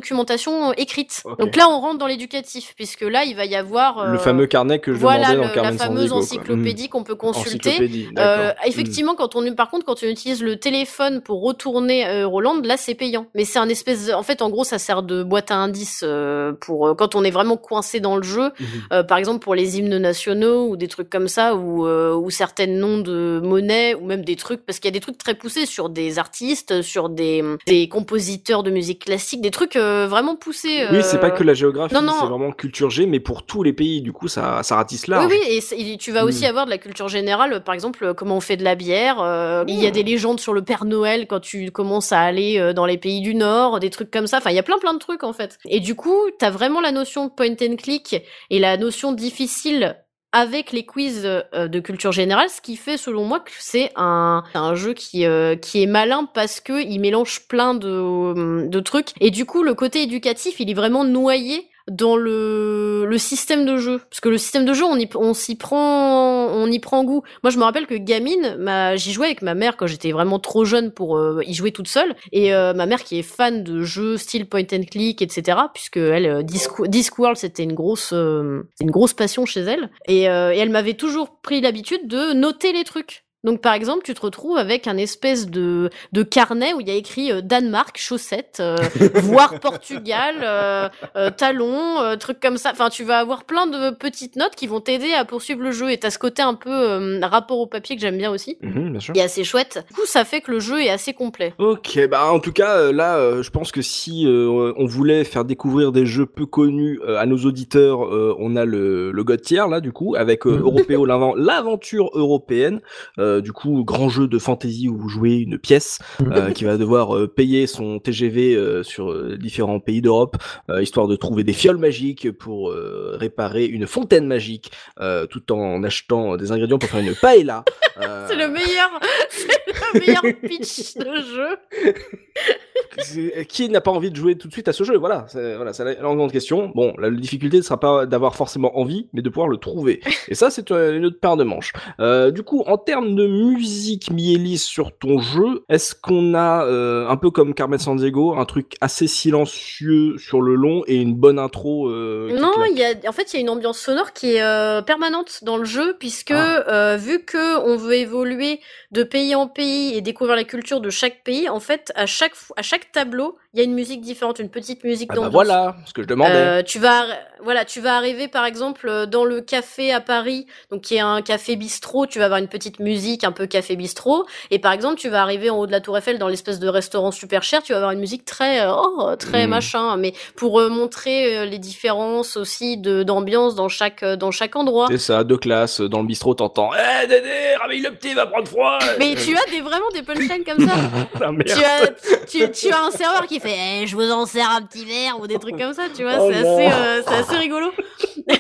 écrite. Ok. Donc là, on rentre dans l'éducatif puisque là, il va y avoir Le euh, fameux carnet que je voilà demandais le- dans la Carmen fameuse encyclopédie qu'on peut Mm. consulter. Euh, effectivement, quand on, par contre, quand on utilise le téléphone pour retourner à Euroland, là, c'est payant. Mais c'est un espèce, en fait, en gros, ça sert de boîte à indices euh, pour euh, quand on est vraiment coincé dans le jeu. Mhm. Euh, par exemple, pour les hymnes nationaux ou des trucs comme ça, ou euh, ou certaines noms de monnaie, ou même des trucs, parce qu'il y a des trucs très poussés sur des artistes, sur des des compositeurs de musique classique, des trucs. Euh, vraiment poussé. Oui, c'est pas euh, que la géographie, non, non. c'est vraiment culture G, mais pour tous les pays, du coup, ça, ça ratisse large. Oui, oui, et tu vas aussi Mm. avoir de la culture générale, par exemple, euh, comment on fait de la bière. euh, Il y a des légendes sur le Père Noël quand tu commences à aller euh, dans les pays du Nord, des trucs comme ça. Enfin, il y a plein plein de trucs en fait. Et du coup, t'as vraiment la notion de point and click et la notion difficile avec les quiz euh, de culture générale, ce qui fait selon moi que c'est un, un jeu qui, euh, qui est malin parce que il mélange plein de, de trucs. Et du coup, le côté éducatif, il est vraiment noyé dans le, le système de jeu. Parce que le système de jeu, on y, on s'y prend, on y prend goût. Moi, je me rappelle que gamine, ma, j'y jouais avec ma mère quand j'étais vraiment trop jeune pour euh, y jouer toute seule. Et euh, ma mère qui est fan de jeux style point and click, etc. Puisque elle, euh, Disc, Discworld, c'était une grosse, euh, une grosse passion chez elle. Et, euh, et elle m'avait toujours pris l'habitude de noter les trucs. Donc par exemple, tu te retrouves avec un espèce de, de carnet où il y a écrit euh, Danemark, chaussettes, euh, voire Portugal, euh, euh, talons, trucs comme ça. Enfin, tu vas avoir plein de petites notes qui vont t'aider à poursuivre le jeu. Et t'as ce côté un peu rapport au papier que j'aime bien aussi. Mhm, bien sûr. Et assez chouette. Du coup, ça fait que le jeu est assez complet. Ok, bah en tout cas là, je pense que si on voulait faire découvrir des jeux peu connus à nos auditeurs, on a le, le God Tier là du coup avec Européo l'inven- l'aventure européenne, euh, du coup grand jeu de fantasy où vous jouez une pièce euh, qui va devoir euh, payer son TGV euh, sur euh, différents pays d'Europe, euh, histoire de trouver des fioles magiques pour euh, réparer une fontaine magique, euh, tout en achetant des ingrédients pour faire une paella. Euh, C'est le meilleur, le meilleur pitch de jeu. Qui n'a pas envie de jouer tout de suite à ce jeu? Voilà, c'est voilà, c'est la la grande question. Bon, la difficulté ne sera pas d'avoir forcément envie, mais de pouvoir le trouver. Et ça, c'est euh, une autre paire de manches. Euh, du coup, en termes de musique, Mielis, sur ton jeu, est-ce qu'on a, euh, un peu comme Carmen Sandiego, un truc assez silencieux sur le long et une bonne intro euh, Non, y a, en fait, il y a une ambiance sonore qui est euh, permanente dans le jeu, puisque Ah. euh, vu que on veut évoluer de pays en pays et découvrir la culture de chaque pays, en fait, à chaque à chaque tableau, il y a une musique différente, une petite musique Ah bah voilà, ce que je demandais. Euh, tu vas, voilà, tu vas arriver par exemple euh, dans le café à Paris, donc qui est un café bistrot. Tu vas avoir une petite musique un peu café bistrot. Et par exemple, tu vas arriver en haut de la Tour Eiffel dans l'espèce de restaurant super cher. Tu vas avoir une musique très, euh, oh, très Mm. machin, mais pour euh, montrer euh, les différences aussi de d'ambiance dans chaque dans chaque endroit. C'est ça, deux classes, dans le bistrot, t'entends Eh Dédé, réveille le petit, va prendre froid Mais tu as des vraiment des punchlines comme ça. Ah, tu as tu, tu as un serveur qui fait Eh, je vous en sers un petit verre ou des trucs comme ça, tu vois, Oh c'est non. assez euh, c'est assez rigolo.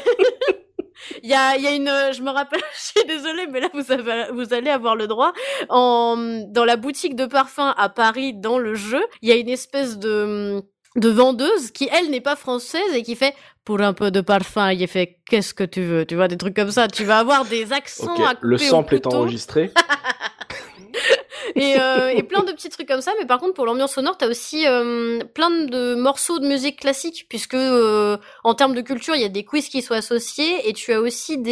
Il y a, il y a une, je me rappelle, je suis désolée, mais là vous avez, vous allez avoir le droit. En, dans la boutique de parfum à Paris, dans le jeu, il y a une espèce de, de vendeuse qui, elle, n'est pas française et qui fait pour un peu de parfum, il fait qu'est-ce que tu veux, tu vois, des trucs comme ça. Tu vas avoir des accents à couper le sample est enregistré. et, euh, et plein de petits trucs comme ça. Mais par contre, pour l'ambiance sonore, t'as aussi euh, plein de morceaux de musique classique, puisque euh, en termes de culture, il y a des quiz qui sont associés, et tu as aussi des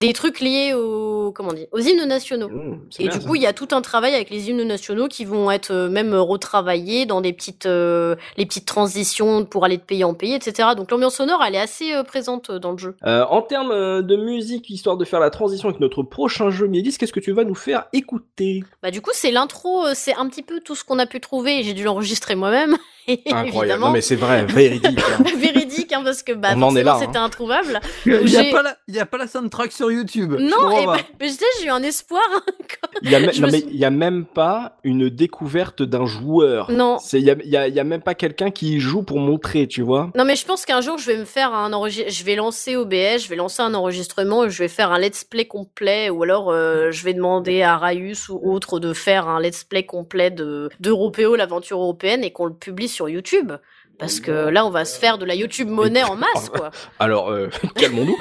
des trucs liés aux comment dire, aux hymnes nationaux. Mmh, Et bien, du coup, il y a tout un travail avec les hymnes nationaux qui vont être même retravaillés dans des petites les petites transitions pour aller de pays en pays, etc. Donc l'ambiance sonore, elle est assez présente dans le jeu. En termes de musique, histoire de faire la transition avec notre prochain jeu, Miedis, qu'est-ce que tu vas nous faire écouter? Bah du coup, c'est l'intro, euh, c'est un petit peu tout ce qu'on a pu trouver. J'ai dû l'enregistrer moi-même, évidemment. Non mais c'est vrai, véridique. hein. véridique hein, parce que bah On en est forcément là, hein. c'était introuvable. Il n'y a, pas la- il y a pas la soundtrack sur YouTube. Non, et pas. bah, mais je sais, j'ai eu un espoir. Il y a, suis- il y a même pas une découverte d'un joueur. non. C'est il y a, il y a- il y a même pas quelqu'un qui joue pour montrer, tu vois. Non mais je pense qu'un jour je vais me faire un enregistrement, je vais lancer OBS, je vais lancer un enregistrement, je vais faire un let's play complet ou alors euh, je vais demander à Raius ou autre de faire un let's play complet de d'Européo l'aventure européenne et qu'on le publie sur YouTube parce que là on va se faire de la YouTube monnaie en masse quoi. Alors euh, calmons-nous.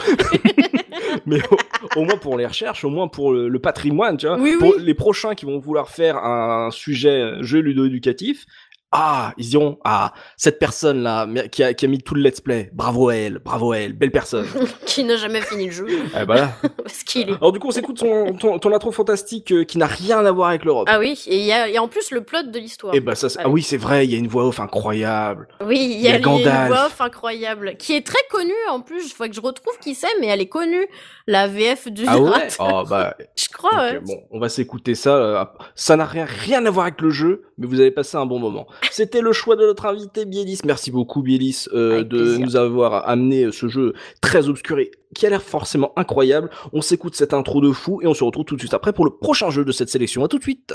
mais au, au moins pour les recherches, au moins pour le, le patrimoine, tu vois. Oui, pour oui. les prochains qui vont vouloir faire un sujet euh, jeu ludo-éducatif. Ah, ils diront, ah, cette personne-là qui a, qui a mis tout le let's play, bravo à elle, bravo à elle, belle personne. qui n'a jamais fini le jeu eh ben là. parce qu'il est Alors du coup, on s'écoute ton, ton, ton intro fantastique euh, qui n'a rien à voir avec l'Europe. Ah oui, et il y a, en plus le plot de l'histoire. Et bah ça, ah oui, c'est vrai, il y a une voix off incroyable. Oui, il y a, une voix off incroyable, qui est très connue en plus. Il faut que je retrouve qui c'est, mais elle est connue. La VF du Ah ouais? Oh bah, Je crois, ouais. bon, on va s'écouter ça. euh, Ça n'a rien, rien à voir avec le jeu, mais vous allez passer un bon moment. C'était le choix de notre invité Bielis. Merci beaucoup Bielis euh, de plaisir. nous avoir amené ce jeu très obscur et qui a l'air forcément incroyable. On s'écoute cette intro de fou et on se retrouve tout de suite après pour le prochain jeu de cette sélection. À tout de suite.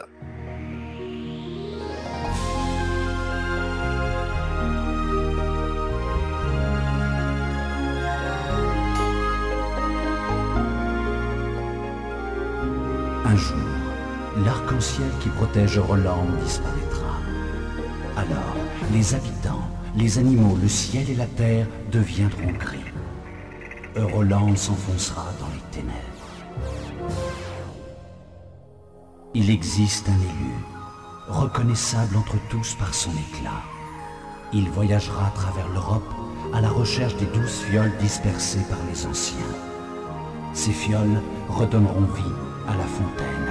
Un jour, l'arc-en-ciel qui protège Roland disparaîtra. Alors, les habitants, les animaux, le ciel et la terre deviendront gris. Roland s'enfoncera dans les ténèbres. Il existe un élu, reconnaissable entre tous par son éclat. Il voyagera à travers l'Europe à la recherche des douze fioles dispersées par les anciens. Ces fioles redonneront vie à la fontaine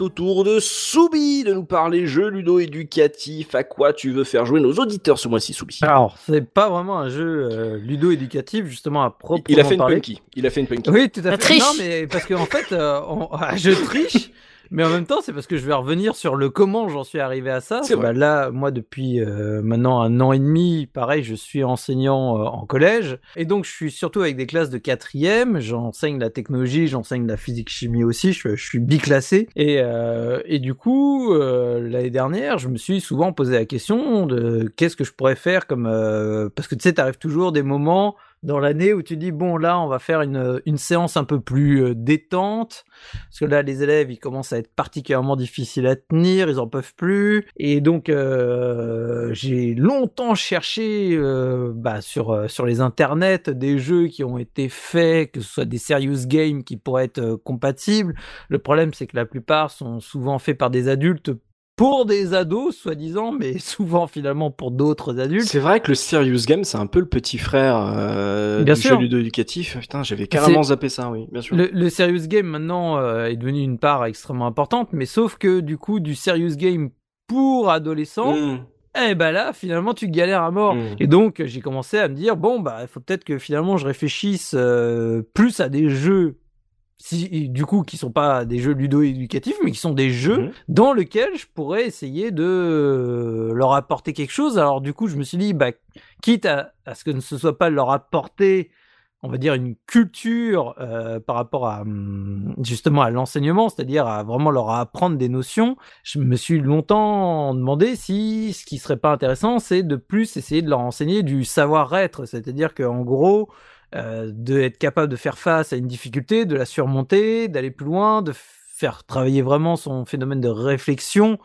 c'est au tour de Soubi de nous parler jeux ludo-éducatifs. À quoi tu veux faire jouer nos auditeurs ce mois-ci, Soubi? Alors, c'est pas vraiment un jeu euh, ludo-éducatif, justement, à proprement Il a fait une parler. punky. Il a fait une punky. Oui, tout à La fait. triche. Non, mais parce qu'en fait, euh, on- ah, je triche, mais en même temps, c'est parce que je vais revenir sur le comment j'en suis arrivé à ça. Bah, là, moi, depuis euh, maintenant un an et demi, pareil, je suis enseignant euh, en collège, et donc je suis surtout avec des classes de quatrième. J'enseigne la technologie, j'enseigne la physique-chimie aussi. Je, je suis biclassé, et euh, et du coup, euh, l'année dernière, je me suis souvent posé la question de qu'est-ce que je pourrais faire comme euh, parce que tu sais, t'arrives toujours des moments dans l'année où tu dis bon là on va faire une, une séance un peu plus euh, détente. Parce que là les élèves ils commencent à être particulièrement difficiles à tenir ils en peuvent plus. Et donc euh, j'ai longtemps cherché euh, bah, sur euh, sur les internets des jeux qui ont été faits que ce soit des serious games qui pourraient être compatibles. Le problème c'est que la plupart sont souvent faits par des adultes pour des ados soi-disant mais souvent finalement pour d'autres adultes C'est vrai que le Serious Game, c'est un peu le petit frère euh, Bien du sûr. jeu ludo-éducatif. Putain, j'avais carrément zappé ça, oui, bien sûr. Le, le serious game maintenant euh, est devenu une part extrêmement importante, mais sauf que du coup du serious game pour adolescents, Mmh, eh ben là finalement tu galères à mort. mmh. Et donc j'ai commencé à me dire bon bah il faut peut-être que finalement je réfléchisse euh, plus à des jeux si du coup qui sont pas des jeux ludo-éducatifs mais qui sont des jeux Mhm. dans lesquels je pourrais essayer de euh, leur apporter quelque chose. Alors du coup je me suis dit bah quitte à, à ce que ce soit pas leur apporter on va dire une culture euh, par rapport à hum, justement à l'enseignement, c'est-à-dire à vraiment leur apprendre des notions. Je me suis longtemps demandé si ce qui serait pas intéressant, c'est de plus essayer de leur enseigner du savoir-être, c'est-à-dire qu'en gros, euh, de être capable de faire face à une difficulté, de la surmonter, d'aller plus loin, de faire travailler vraiment son phénomène de réflexion.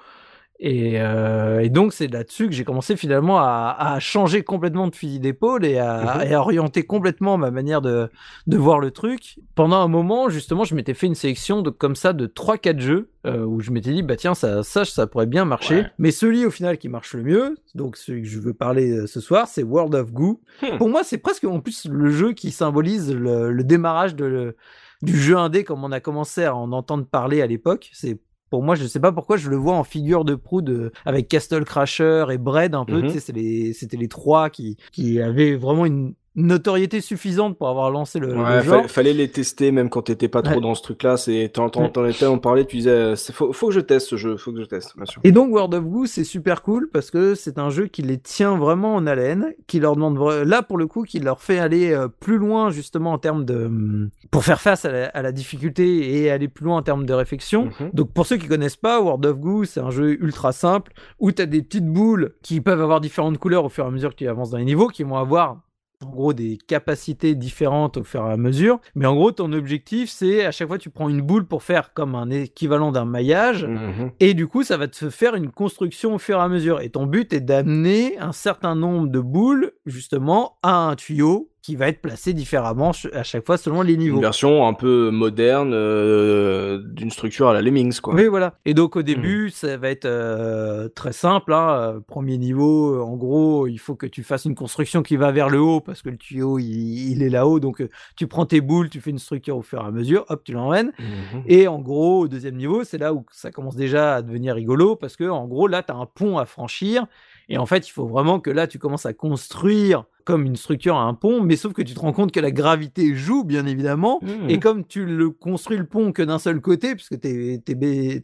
Et, euh, et donc c'est là-dessus que j'ai commencé finalement à, à changer complètement de fusil d'épaule et à, Mhm. et à orienter complètement ma manière de, de voir le truc. Pendant un moment, justement, je m'étais fait une sélection de comme ça de 3-4 jeux euh, où je m'étais dit bah tiens ça, ça ça pourrait bien marcher. Ouais. Mais celui au final qui marche le mieux, donc celui que je veux parler euh, ce soir, c'est World of Goo. Hmm. Pour moi, c'est presque en plus le jeu qui symbolise le, le démarrage de, du jeu indé comme on a commencé à en entendre parler à l'époque. C'est pour moi, je sais pas pourquoi je le vois en figure de proue de, avec Castle Crasher et Bread un peu. Mhm. Les- c'était les trois qui, qui avaient vraiment une notoriété suffisante pour avoir lancé le, le Ouais, genre. fa- fallait les tester même quand t'étais pas trop Ouais. dans ce truc-là. C'est t'en étais en parlait, tu disais euh, faut, faut que je teste ce jeu, faut que je teste, bien sûr. Et donc World of Goo, c'est super cool parce que c'est un jeu qui les tient vraiment en haleine, qui leur demande là pour le coup, qui leur fait aller euh, plus loin justement en termes de hum, pour faire face à la, à la difficulté et aller plus loin en termes de réflexion. Mhm. Donc pour ceux qui connaissent pas, World of Goo, c'est un jeu ultra simple où tu as des petites boules qui peuvent avoir différentes couleurs au fur et à mesure que tu avances dans les niveaux, qui vont avoir en gros des capacités différentes au fur et à mesure. Mais en gros, ton objectif, c'est à chaque fois tu prends une boule pour faire comme un équivalent d'un maillage. Mhm. Et du coup, ça va te faire une construction au fur et à mesure. Et ton but est d'amener un certain nombre de boules, justement, à un tuyau qui va être placé différemment à chaque fois selon les niveaux. Une version un peu moderne euh, d'une structure à la Lemmings, quoi. Oui, voilà. Et donc au début, ça va être euh, très simple. Hein. Euh, Premier niveau, en gros, il faut que tu fasses une construction qui va vers le haut parce que le tuyau, il, il est là-haut. Donc tu prends tes boules, tu fais une structure au fur et à mesure, hop, tu l'emmènes. Mhm. Et en gros, au deuxième niveau, c'est là où ça commence déjà à devenir rigolo parce que en gros, là, tu as un pont à franchir. Et en fait, il faut vraiment que là, tu commences à construire comme une structure à un pont, mais sauf que tu te rends compte que la gravité joue, bien évidemment. Mhm. Et comme tu le construis le pont que d'un seul côté, puisque tes, tes,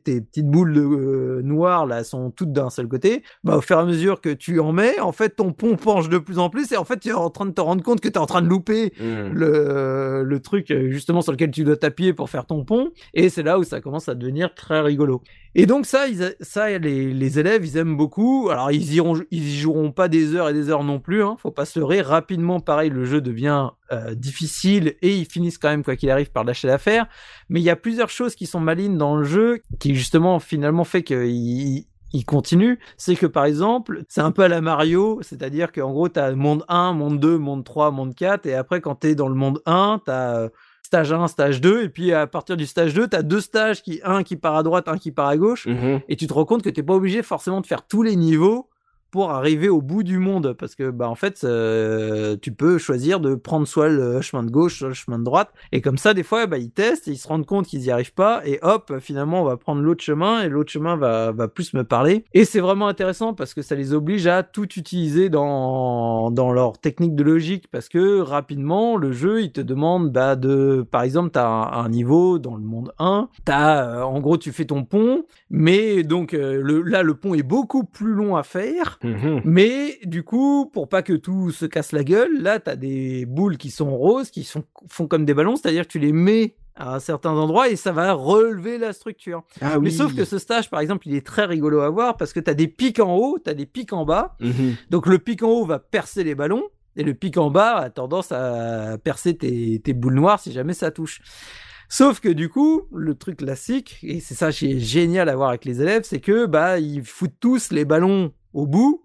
tes petites boules de, euh, noires là sont toutes d'un seul côté, bah au fur et à mesure que tu en mets, en fait ton pont penche de plus en plus et en fait tu es en train de te rendre compte que tu es en train de louper Mhm. le, le truc euh, justement sur lequel tu dois t'appuyer pour faire ton pont et c'est là où ça commence à devenir très rigolo. Et donc ça, ils ça les, les élèves ils aiment beaucoup. Alors ils iront, ils y joueront pas des heures et des heures non plus. Hein, faut pas se Rapidement, pareil, le jeu devient euh, difficile et ils finissent quand même quoi qu'il arrive par lâcher l'affaire. Mais il y a plusieurs choses qui sont malines dans le jeu qui justement finalement fait qu'ils il continue, c'est que par exemple, c'est un peu à la Mario, c'est-à-dire qu'en gros, tu as monde 1, monde 2, monde 3, monde 4, et après, quand tu es dans le monde 1, tu as stage 1, stage 2, et puis à partir du stage 2, tu as deux stages, qui, un qui part à droite, un qui part à gauche, Mhm. et tu te rends compte que tu pas obligé forcément de faire tous les niveaux pour arriver au bout du monde. Parce que bah en fait euh, tu peux choisir de prendre soit le chemin de gauche soit le chemin de droite. Et comme ça des fois bah ils testent ils se rendent compte qu'ils y arrivent pas. Et hop finalement on va prendre l'autre chemin et l'autre chemin va va plus me parler. Et c'est vraiment intéressant parce que ça les oblige à tout utiliser dans dans leur technique de logique. Parce que rapidement le jeu il te demande bah de par exemple tu as un, un niveau dans le monde 1 t'as euh, en gros tu fais ton pont. Mais donc euh, le, là le pont est beaucoup plus long à faire Mhm. mais du coup, pour pas que tout se casse la gueule, là, tu as des boules qui sont roses, qui sont, font comme des ballons, c'est-à-dire que tu les mets à certains endroits et ça va relever la structure. Ah Mais oui. sauf que ce stage, par exemple, il est très rigolo à voir parce que tu as des pics en haut, tu as des pics en bas. Mhm. Donc le pic en haut va percer les ballons et le pic en bas a tendance à percer tes, tes boules noires si jamais ça touche. Sauf que du coup, le truc classique, et c'est ça qui est génial à voir avec les élèves, c'est que bah ils foutent tous les ballons au bout.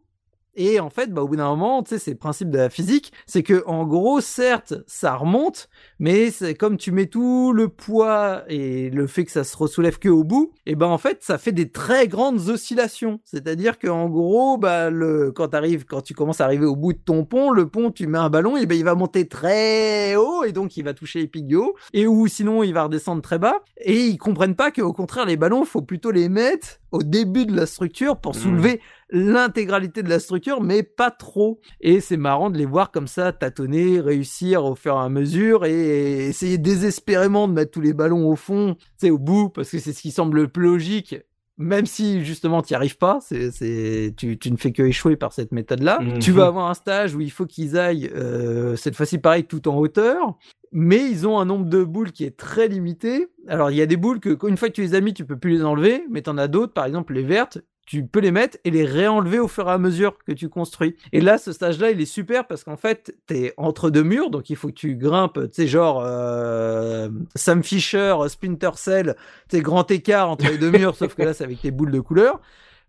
Et en fait, bah, au bout d'un moment, tu sais, c'est le principe de la physique, c'est que en gros, certes, ça remonte, mais c'est comme tu mets tout le poids et le fait que ça se ressoulève que au bout, et ben en fait, ça fait des très grandes oscillations. C'est-à-dire que en gros, bah le quand t'arrives, quand tu commences à arriver au bout de ton pont, le pont, tu mets un ballon, et ben il va monter très haut et donc il va toucher les pics et ou sinon il va redescendre très bas. Et ils comprennent pas qu'au contraire, les ballons, faut plutôt les mettre au début de la structure pour Mhm. soulever l'intégralité de la structure, mais pas trop. Et c'est marrant de les voir comme ça tâtonner, réussir au fur et à mesure et essayer désespérément de mettre tous les ballons au fond, sais, au bout, parce que c'est ce qui semble le plus logique. Même si justement tu n'y arrives pas, c'est, c'est, tu, tu ne fais que échouer par cette méthode-là. Mhm. Tu vas avoir un stage où il faut qu'ils aillent, euh, cette fois-ci pareil, tout en hauteur, mais ils ont un nombre de boules qui est très limité. Alors il y a des boules que une fois que tu les as mis, tu peux plus les enlever, mais tu en as d'autres, par exemple les vertes, tu peux les mettre et les réenlever au fur et à mesure que tu construis. Et là, ce stage-là, il est super parce qu'en fait, t'es entre deux murs, donc il faut que tu grimpes, tu sais, genre euh, Sam Fisher, Splinter Cell, tu grand écart entre les deux murs, sauf que là, c'est avec tes boules de couleur.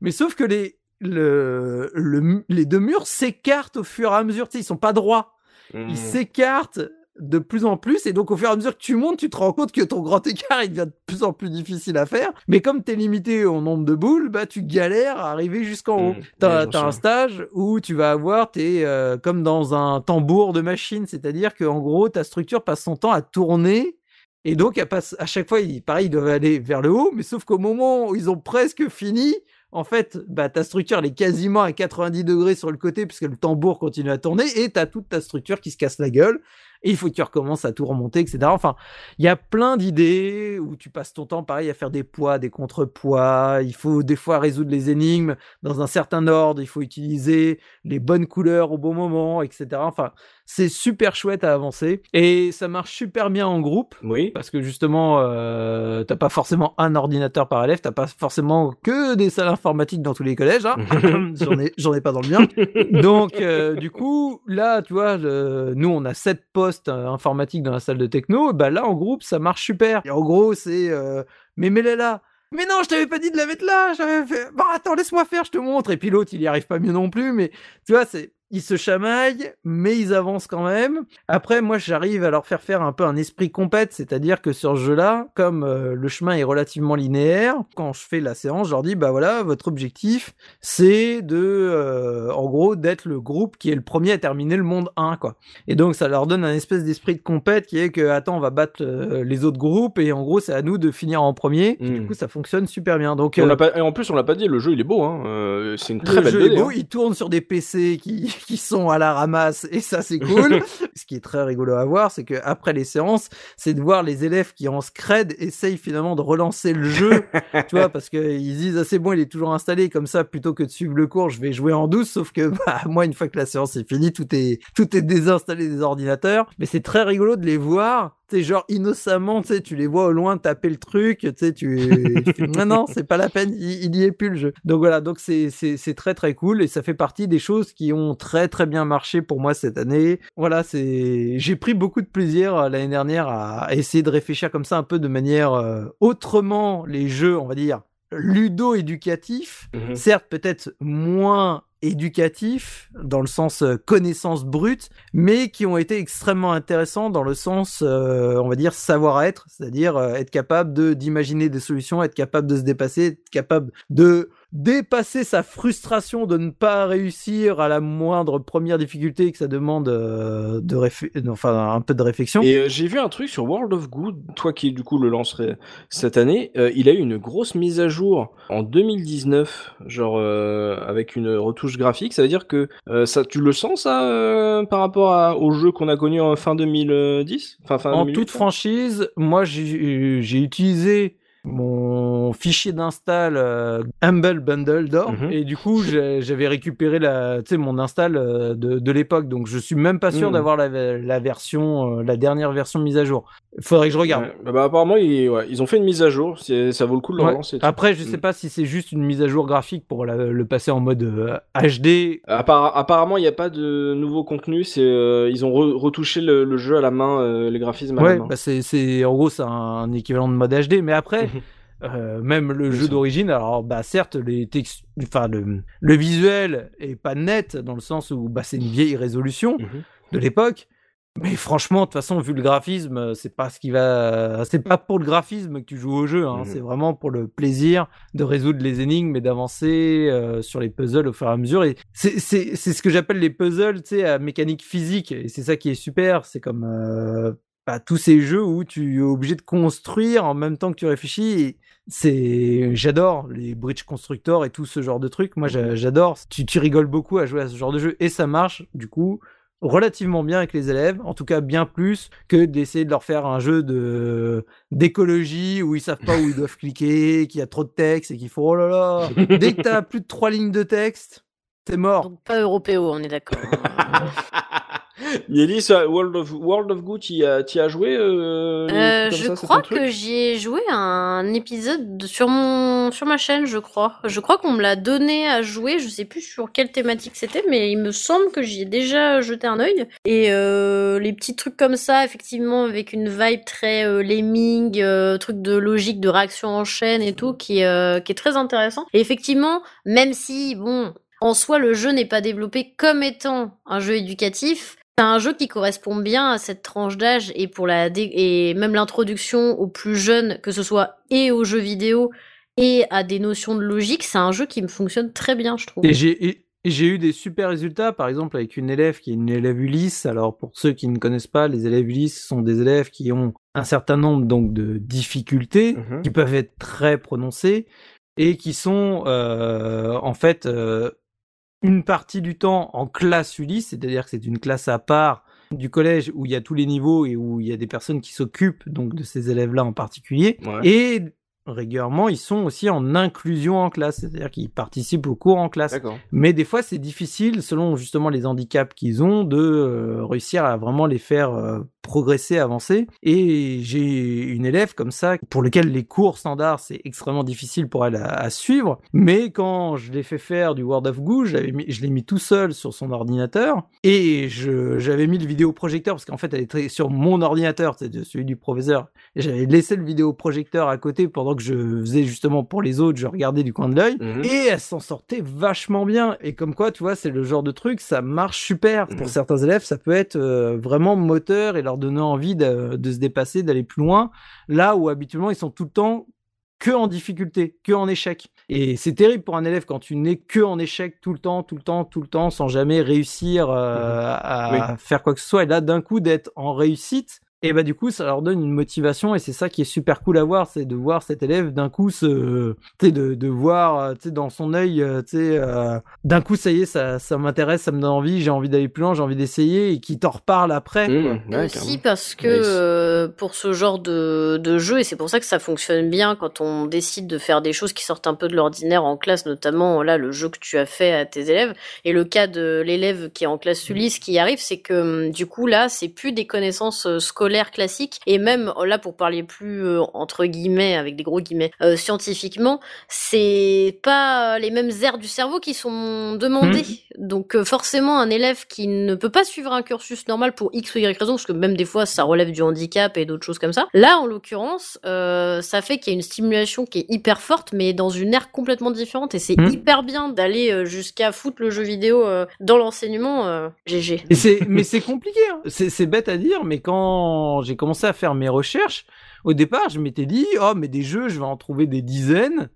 Mais sauf que les, le, le- les deux murs s'écartent au fur et à mesure, tu sais, ils sont pas droits Mhm. il s'écarte de plus en plus et donc au fur et à mesure que tu montes tu te rends compte que ton grand écart il devient de plus en plus difficile à faire. Mais comme tu es limité au nombre de boules bah tu galères à arriver jusqu'en haut. Mhm. t'as Ouais, t'as un stage où tu vas avoir t'es euh, comme dans un tambour de machine c'est-à-dire que en gros ta structure passe son temps à tourner et donc elle passe à chaque fois il, pareil ils doivent aller vers le haut mais sauf qu'au moment où ils ont presque fini en fait, bah, ta structure, elle est quasiment à 90 degrés sur le côté puisque le tambour continue à tourner et t'as toute ta structure qui se casse la gueule et il faut que tu recommences à tout remonter, etc. Enfin, il y a plein d'idées où tu passes ton temps, pareil, à faire des poids, des contrepoids. Il faut des fois résoudre les énigmes dans un certain ordre. Il faut utiliser les bonnes couleurs au bon moment, etc. Enfin, c'est super chouette à avancer et ça marche super bien en groupe Oui. parce que justement, euh, t'as pas forcément un ordinateur par élève, t'as pas forcément que des salles informatiques dans tous les collèges. Hein. j'en ai, j'en ai pas dans le mien. Donc, euh, du coup, là, tu vois, nous, on a sept postes euh, informatiques dans la salle de techno. Bah là, en groupe, ça marche super. Et en gros, c'est, mais mets-la là. Mais non, je t'avais pas dit de la mettre là. J'avais fait. Bon, attends, laisse-moi faire, je te montre. Et puis l'autre, il y arrive pas mieux non plus. Mais tu vois, c'est ils se chamaillent, mais ils avancent quand même. Après, moi, j'arrive à leur faire faire un peu un esprit compète, c'est-à-dire que sur ce jeu-là, comme euh, le chemin est relativement linéaire, quand je fais la séance, je leur dis, bah voilà, votre objectif, c'est de, euh, en gros, d'être le groupe qui est le premier à terminer le monde 1, quoi. Et donc, ça leur donne un espèce d'esprit de compète qui est que, attends, on va battre euh, les autres groupes, et en gros, c'est à nous de finir en premier. Du Mm. coup, ça fonctionne super bien. Donc, on euh, pas- et en plus, on l'a pas dit, le jeu il est beau, hein. c'est une très le belle jeu est 2D, beau, hein. il tourne sur des PC qui, qui sont à la ramasse et ça c'est cool. Ce qui est très rigolo à voir, c'est que après les séances, c'est de voir les élèves qui en scred essayent finalement de relancer le jeu, tu vois, parce que ils disent ah, c'est bon, il est toujours installé comme ça, plutôt que de suivre le cours, je vais jouer en douce. Sauf que bah, moi, une fois que la séance est finie, tout est tout est désinstallé des ordinateurs. Mais c'est très rigolo de les voir. Sais, genre innocemment, tu sais, tu les vois au loin taper le truc, tu sais, tu, non, non, c'est pas la peine, il, il y est plus le jeu. Donc voilà, donc c'est, c'est, c'est très très cool et ça fait partie des choses qui ont très très bien marché pour moi cette année. Voilà, c'est, j'ai pris beaucoup de plaisir euh, l'année dernière à, essayer de réfléchir comme ça un peu de manière euh, autrement les jeux, on va dire, ludo-éducatifs, Mhm. certes peut-être moins éducatifs dans le sens euh, connaissance brute, mais qui ont été extrêmement intéressants dans le sens, euh, on va dire, savoir-être, c'est-à-dire euh, être capable de d'imaginer des solutions, être capable de se dépasser, être capable de dépasser sa frustration de ne pas réussir à la moindre première difficulté et que ça demande euh, de réfé- enfin un peu de réflexion. Et euh, j'ai vu un truc sur World of Good, toi qui du coup le lancerais cette année, euh, il a eu une grosse mise à jour en 2019, genre euh, avec une retouche graphique. Ça veut dire que euh, ça, tu le sens ça euh, par rapport à, au jeu qu'on a connu en fin 2010, enfin fin En 2008, toute franchise, moi j'ai utilisé mon fichier d'install euh, Humble Bundle d'or Mhm. et du coup j'avais récupéré la, sais, mon install euh, de, de l'époque donc je suis même pas sûr Mhm. d'avoir la, la version euh, la dernière version mise à jour. Il faudrait que je regarde. Ouais. Bah, apparemment ils, ouais, ils ont fait une mise à jour. c'est- Ça vaut le coup de le Ouais. relancer. Après je sais Mm. pas si c'est juste une mise à jour graphique pour la- le passer en mode euh, HD. Appara- apparemment, il n'y a pas de nouveau contenu. C'est euh, ils ont re- retouché le, le jeu à la main, euh, les graphismes à la main. bah c'est c'est en gros c'est un équivalent de mode HD mais après Mhm. Euh, même le Bien jeu d'origine, alors bah certes les textes, enfin le, le visuel est pas net dans le sens où bah c'est une vieille résolution Mhm. de l'époque, mais franchement de toute façon vu le graphisme, euh, c'est pas ce qui va, c'est pas pour le graphisme que tu joues au jeu, hein, Mhm. c'est vraiment pour le plaisir de résoudre les énigmes et d'avancer euh, sur les puzzles au fur et à mesure. Et c'est c'est c'est ce que j'appelle les puzzles, tu sais, à mécanique physique, et c'est ça qui est super, c'est comme euh, bah, tous ces jeux où tu es obligé de construire en même temps que tu réfléchis. Et c'est, j'adore les bridge constructors et tout ce genre de trucs. Moi, j'a- j'adore. Tu, tu rigoles beaucoup à jouer à ce genre de jeu et ça marche, du coup, relativement bien avec les élèves. En tout cas, bien plus que d'essayer de leur faire un jeu de, d'écologie où ils savent pas où ils doivent cliquer, qu'il y a trop de texte et qu'il faut, oh là là. Dès que t'as plus de trois lignes de texte, t'es mort. Donc pas européo, on est d'accord. Ça, World of World of Good, tu as, as joué euh, Euh, je ça, crois que j'y ai joué un épisode de- sur mon sur ma chaîne, je crois. Je crois qu'on me l'a donné à jouer. Je sais plus sur quelle thématique c'était, mais il me semble que j'y ai déjà jeté un œil. Et euh, les petits trucs comme ça, effectivement, avec une vibe très euh, lemming, euh, truc de logique, de réaction en chaîne et tout, qui euh, qui est très intéressant. Et effectivement, même si bon, en soi, le jeu n'est pas développé comme étant un jeu éducatif. C'est un jeu qui correspond bien à cette tranche d'âge et pour la dé- et même l'introduction aux plus jeunes, que ce soit et aux jeux vidéo et à des notions de logique, c'est un jeu qui me fonctionne très bien, je trouve. Et j'ai et- et j'ai eu des super résultats, par exemple avec une élève qui est une élève Ulysse. Alors pour ceux qui ne connaissent pas, les élèves Ulysse sont des élèves qui ont un certain nombre donc de difficultés Mhm. qui peuvent être très prononcées et qui sont euh, en fait euh, une partie du temps en classe Ulysse, c'est-à-dire que c'est une classe à part du collège où il y a tous les niveaux et où il y a des personnes qui s'occupent donc de ces élèves-là en particulier. Ouais. Et régulièrement, ils sont aussi en inclusion en classe, c'est-à-dire qu'ils participent aux cours en classe. Mais des fois, c'est difficile, selon justement les handicaps qu'ils ont, de euh, réussir à vraiment les faire euh, progresser, avancer. Et j'ai une élève comme ça pour lequel les cours standards c'est extrêmement difficile pour elle à, à suivre. Mais quand je l'ai fait faire du World of Goo, mis, je l'ai mis tout seul sur son ordinateur et j'avais mis le vidéoprojecteur parce qu'en fait elle était sur mon ordinateur, c'est celui du professeur. J'avais laissé le vidéoprojecteur à côté pendant que je faisais justement pour les autres, je regardais du coin de l'œil Mhm. et elle s'en sortait vachement bien. Et comme quoi, tu vois, c'est le genre de truc, ça marche super. Mhm. Pour certains élèves, ça peut être euh, vraiment moteur et leur donner envie de, de se dépasser, d'aller plus loin. Là où habituellement, ils sont tout le temps que en difficulté, que en échec. Et c'est terrible pour un élève quand tu n'es que en échec tout le temps, tout le temps, tout le temps, sans jamais réussir euh, à faire quoi que ce soit. Et là, d'un coup, d'être en réussite, et bah du coup, ça leur donne une motivation et c'est ça qui est super cool à voir, c'est de voir cet élève d'un coup se, de, de voir, euh, tu sais, dans son œil, euh, tu sais, euh, d'un coup, ça y est, ça, ça m'intéresse, ça me donne envie, j'ai envie d'aller plus loin, j'ai envie d'essayer et qui t'en reparle après. Mmh, ouais, aussi parce que Nice. euh, pour ce genre de, de jeu, et c'est pour ça que ça fonctionne bien quand on décide de faire des choses qui sortent un peu de l'ordinaire en classe, notamment là le jeu que tu as fait à tes élèves, et le cas de l'élève qui est en classe Ulysse qui arrive, c'est que hum, du coup là c'est plus des connaissances euh, scolaires classiques, et même euh, là pour parler plus euh, entre guillemets avec des gros guillemets euh, scientifiquement, c'est pas les mêmes aires du cerveau qui sont demandées. Donc euh, forcément un élève qui ne peut pas suivre un cursus normal pour X ou Y raison, parce que même des fois ça relève du handicap et d'autres choses comme ça. Là en l'occurrence, ça fait qu'il y a une stimulation qui est hyper forte, mais dans une ère complètement différente, et c'est Mhm. hyper bien d'aller jusqu'à foutre le jeu vidéo dans l'enseignement. GG. Et mais c'est compliqué. hein. C'est bête à dire, mais quand j'ai commencé à faire mes recherches, au départ, je m'étais dit, oh, mais des jeux, je vais en trouver des dizaines.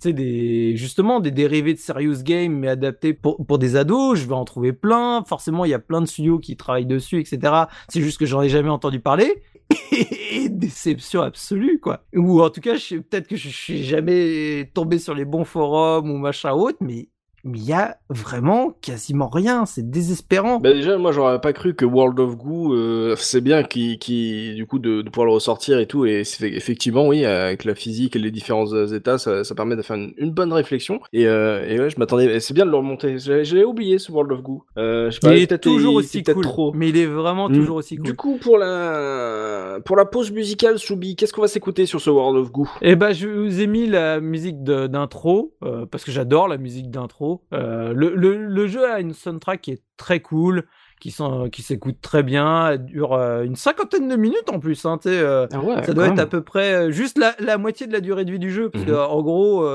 Tu des, justement, des dérivés de Serious Game, mais adaptés pour, pour des ados, je vais en trouver plein. Forcément, il y a plein de studios qui travaillent dessus, etc. C'est juste que j'en ai jamais entendu parler. Et déception absolue, quoi. Ou en tout cas, peut-être que je suis jamais tombé sur les bons forums ou machin autre, mais mais il y a vraiment quasiment rien. C'est désespérant. Bah déjà, moi, j'aurais pas cru que World of Goo, euh, c'est bien qui, qui, du coup, de, de pouvoir le ressortir et tout. Et effectivement, oui, avec la physique et les différents euh, états, ça, ça permet de faire une, une bonne réflexion. Et, euh, et ouais, je m'attendais. C'est bien de le remonter. J'avais oublié ce World of Goo. Euh, je sais pas, il est toujours il- aussi cool. trop. Mais il est vraiment Mm. toujours aussi cool. Du coup, pour la pour la pause musicale, Soubi, qu'est-ce qu'on va s'écouter sur ce World of Goo? Eh ben, je vous ai mis la musique d'intro parce que j'adore la musique d'intro. Euh, le, le, le jeu a une soundtrack qui est très cool, qui, s'écoute très bien. Elle dure euh, une cinquantaine de minutes en plus. Hein, euh, Ah ouais, ça doit être à peu près juste la, la moitié de la durée de vie du jeu. Parce que, en gros,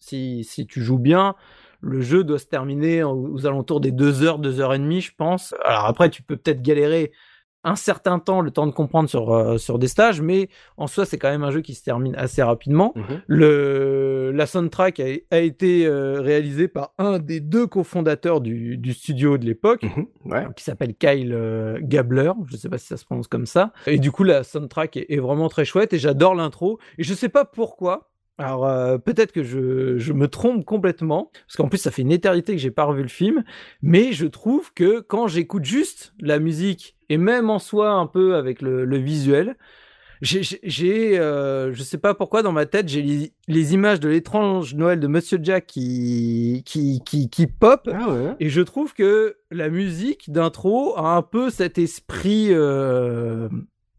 si, si tu joues bien, le jeu doit se terminer aux, aux alentours des 2 heures, 2 heures et demie, je pense. Alors après, tu peux peut-être galérer un certain temps, le temps de comprendre sur, euh, sur des stages, mais en soi, c'est quand même un jeu qui se termine assez rapidement. Mhm. Le, la soundtrack a, a été euh, réalisée par un des deux cofondateurs du, du studio de l'époque, Mhm. Ouais. qui s'appelle Kyle euh, Gabler, je sais pas si ça se prononce comme ça. Et du coup, la soundtrack est, est vraiment très chouette et j'adore l'intro. Et je sais pas pourquoi. Alors euh, peut-être que je, je me trompe complètement, parce qu'en plus ça fait une éternité que j'ai pas revu le film, mais je trouve que quand j'écoute juste la musique et même en soi un peu avec le, le visuel, j'ai, euh, je sais pas pourquoi dans ma tête j'ai les, les images de l'étrange Noël de Monsieur Jack qui qui qui, qui pop. Ah ouais. Et je trouve que la musique d'intro a un peu cet esprit euh,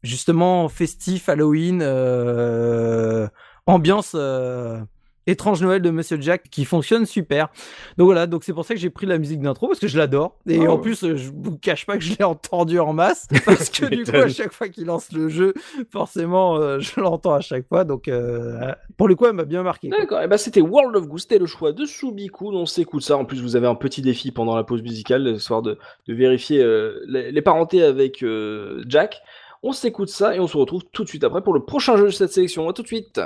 justement festif, Halloween, euh, ambiance euh, étrange Noël de Monsieur Jack qui fonctionne super. Donc voilà, donc c'est pour ça que j'ai pris la musique d'intro parce que je l'adore. Et Oh. en plus, euh, je vous cache pas que je l'ai entendu en masse parce que du coup, à chaque fois qu'il lance le jeu, forcément, euh, je l'entends à chaque fois. Donc euh, pour le coup, elle m'a bien marqué. D'accord, et bah c'était World of Goo, c'était le choix de Subiku, on s'écoute ça. En plus, vous avez un petit défi pendant la pause musicale, histoire de, de vérifier euh, les, les parentés avec Jack. On s'écoute ça et on se retrouve tout de suite après pour le prochain jeu de cette sélection. À tout de suite.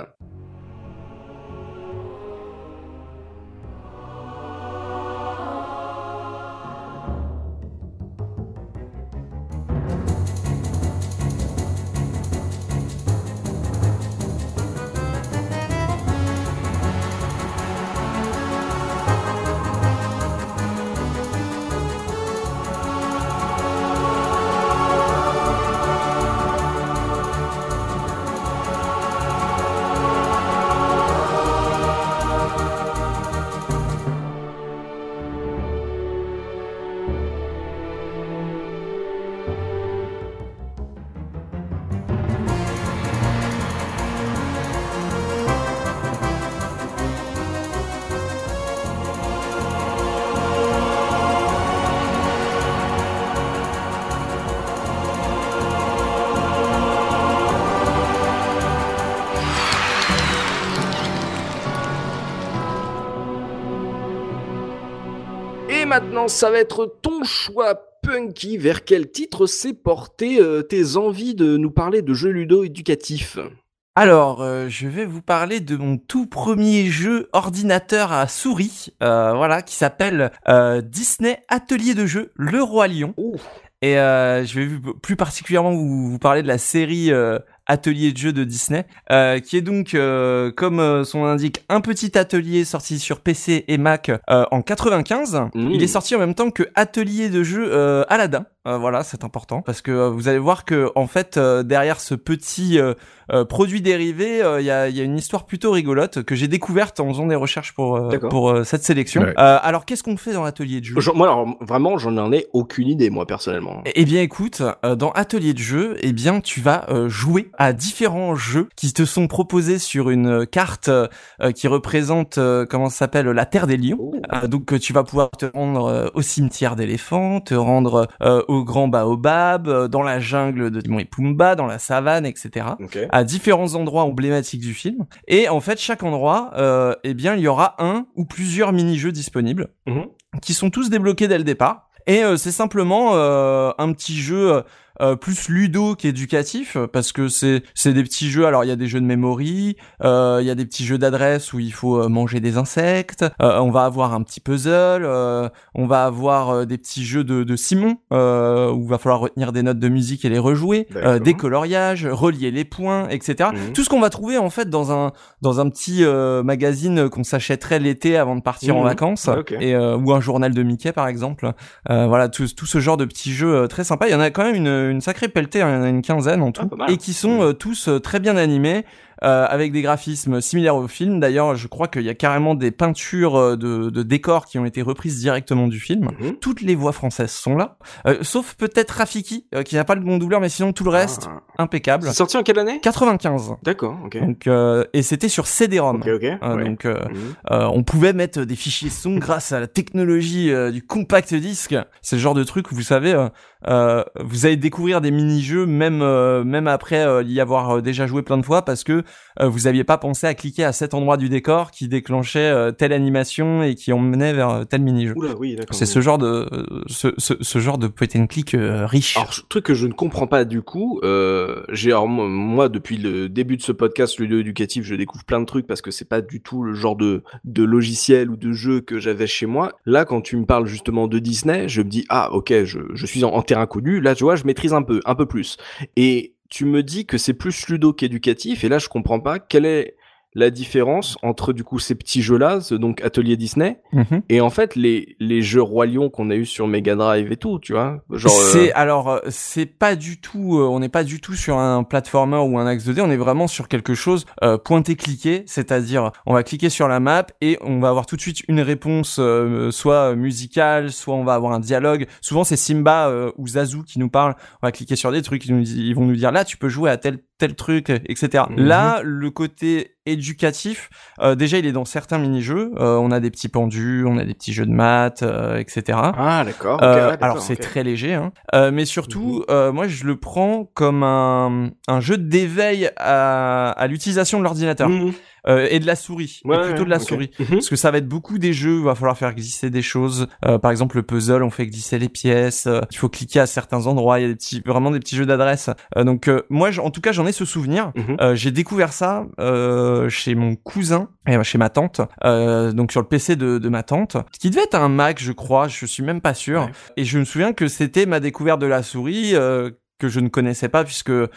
Maintenant, ça va être ton choix Punky. Vers quel titre s'est porté euh, tes envies de nous parler de jeux ludo éducatifs? Alors, euh, je vais vous parler de mon tout premier jeu ordinateur à souris, euh, voilà, qui s'appelle Disney Atelier de jeu Le Roi Lion. Et euh, je vais plus particulièrement vous, vous parler de la série euh, Atelier de jeu de Disney, euh, qui est donc, euh, comme euh, son nom l'indique, un petit atelier sorti sur PC et Mac euh, en 95. Mmh. Il est sorti en même temps que Atelier de jeu euh, Aladdin. Euh, voilà, c'est important parce que euh, vous allez voir que en fait euh, derrière ce petit produit dérivé, il y, a, il y a une histoire plutôt rigolote que j'ai découverte en faisant des recherches pour pour cette sélection. Ouais. Alors qu'est-ce qu'on fait dans l'atelier de jeu Moi, alors, vraiment, j'en en ai aucune idée, moi, personnellement. eh bien écoute, dans Atelier de jeu, eh bien tu vas jouer à différents jeux qui te sont proposés sur une carte qui représente comment ça s'appelle la Terre des Lions. Oh. Donc tu vas pouvoir te rendre au cimetière d'éléphants, te rendre euh, au grand baobab, euh, dans la jungle de Timon et Pumba, dans la savane, etc. À différents endroits emblématiques du film. Et en fait, chaque endroit, euh, eh bien, il y aura un ou plusieurs mini-jeux disponibles Mhm. qui sont tous débloqués dès le départ. Et euh, c'est simplement euh, un petit jeu euh, plus ludo qu'éducatif parce que c'est c'est des petits jeux. Alors il y a des jeux de memory, euh, il y a des petits jeux d'adresse où il faut euh, manger des insectes. euh, on va avoir un petit puzzle. euh, on va avoir des petits jeux de, de Simon euh, où il va falloir retenir des notes de musique et les rejouer, euh, des coloriages, relier les points, etc. Mhm. Tout ce qu'on va trouver en fait dans un dans un petit euh, magazine qu'on s'achèterait l'été avant de partir en Mhm. vacances Ok. et euh, ou un journal de Mickey par exemple. Euh, voilà tout, tout ce genre de petits jeux très sympas. Il y en a quand même une, une sacrée pelletée, hein, il y en a une quinzaine en tout, Ah, mal. et qui sont euh, tous euh, très bien animés. Euh, avec des graphismes similaires au film. D'ailleurs, je crois qu'il y a carrément des peintures euh, de, de décors qui ont été reprises directement du film. Mhm. Toutes les voix françaises sont là, euh, sauf peut-être Rafiki, euh, qui n'a pas le bon doubleur, mais sinon tout le reste, Ah. impeccable. C'est sorti en quelle année? 95. D'accord, ok. Donc, euh, et c'était sur CD-ROM. Ouais. Donc, euh, Mhm. on pouvait mettre des fichiers son grâce à la technologie du compact disc. C'est le genre de truc où vous savez, vous allez découvrir des mini-jeux même même après y avoir déjà joué plein de fois parce que vous aviez pas pensé à cliquer à cet endroit du décor qui déclenchait euh, telle animation et qui emmenait vers euh, tel mini-jeu. Oui. C'est ce genre de euh, ce, ce, ce genre de point and click euh, riche. Alors, truc que je ne comprends pas du coup, euh, j'ai moi, depuis le début de ce podcast ludo éducatif, je découvre plein de trucs parce que c'est pas du tout le genre de de logiciel ou de jeu que j'avais chez moi. Là, quand tu me parles justement de Disney, je me dis ah ok, je, je suis en, en terrain connu. Là, tu vois, je maîtrise un peu, un peu plus. Et tu me dis que c'est plus ludo qu'éducatif. Et là, je comprends pas quelle est la différence entre du coup ces petits jeux-là, donc Atelier Disney, Mhm. et en fait les les jeux Roi Lion qu'on a eu sur Mega Drive et tout, tu vois, genre. euh, C'est alors euh, c'est pas du tout euh, on n'est pas du tout sur un platformer ou un axe 2D, on est vraiment sur quelque chose euh, pointé cliqué, c'est-à-dire on va cliquer sur la map et on va avoir tout de suite une réponse euh, soit musicale, soit on va avoir un dialogue. Souvent c'est Simba euh, ou Zazu qui nous parlent, on va cliquer sur des trucs ils, nous, ils vont nous dire là tu peux jouer à tel tel truc etc. Mhm. Là le côté éducatif euh, déjà il est dans certains mini-jeux, Euh, on a des petits pendus, on a des petits jeux de maths euh, etc. Ah d'accord. Euh, ouais, d'accord, alors c'est très léger, hein. Euh, mais surtout, Mhm. euh, moi je le prends comme un, un jeu d'éveil à, à l'utilisation de l'ordinateur Mhm. Euh, et de la souris, Ouais, et plutôt de la souris. Mhm. Parce que ça va être beaucoup des jeux où il va falloir faire glisser des choses. Euh, par exemple, le puzzle, on fait glisser les pièces. euh, il faut cliquer à certains endroits. Il y a des petits, vraiment des petits jeux d'adresse. Euh, donc euh, moi, en tout cas, j'en ai ce souvenir. Mhm. Euh, j'ai découvert ça euh, chez mon cousin et chez ma tante, euh, donc sur le PC de, de ma tante, qui devait être un Mac, je crois. Je suis même pas sûr. Ouais. Et je me souviens que c'était ma découverte de la souris. Que je ne connaissais pas puisque euh,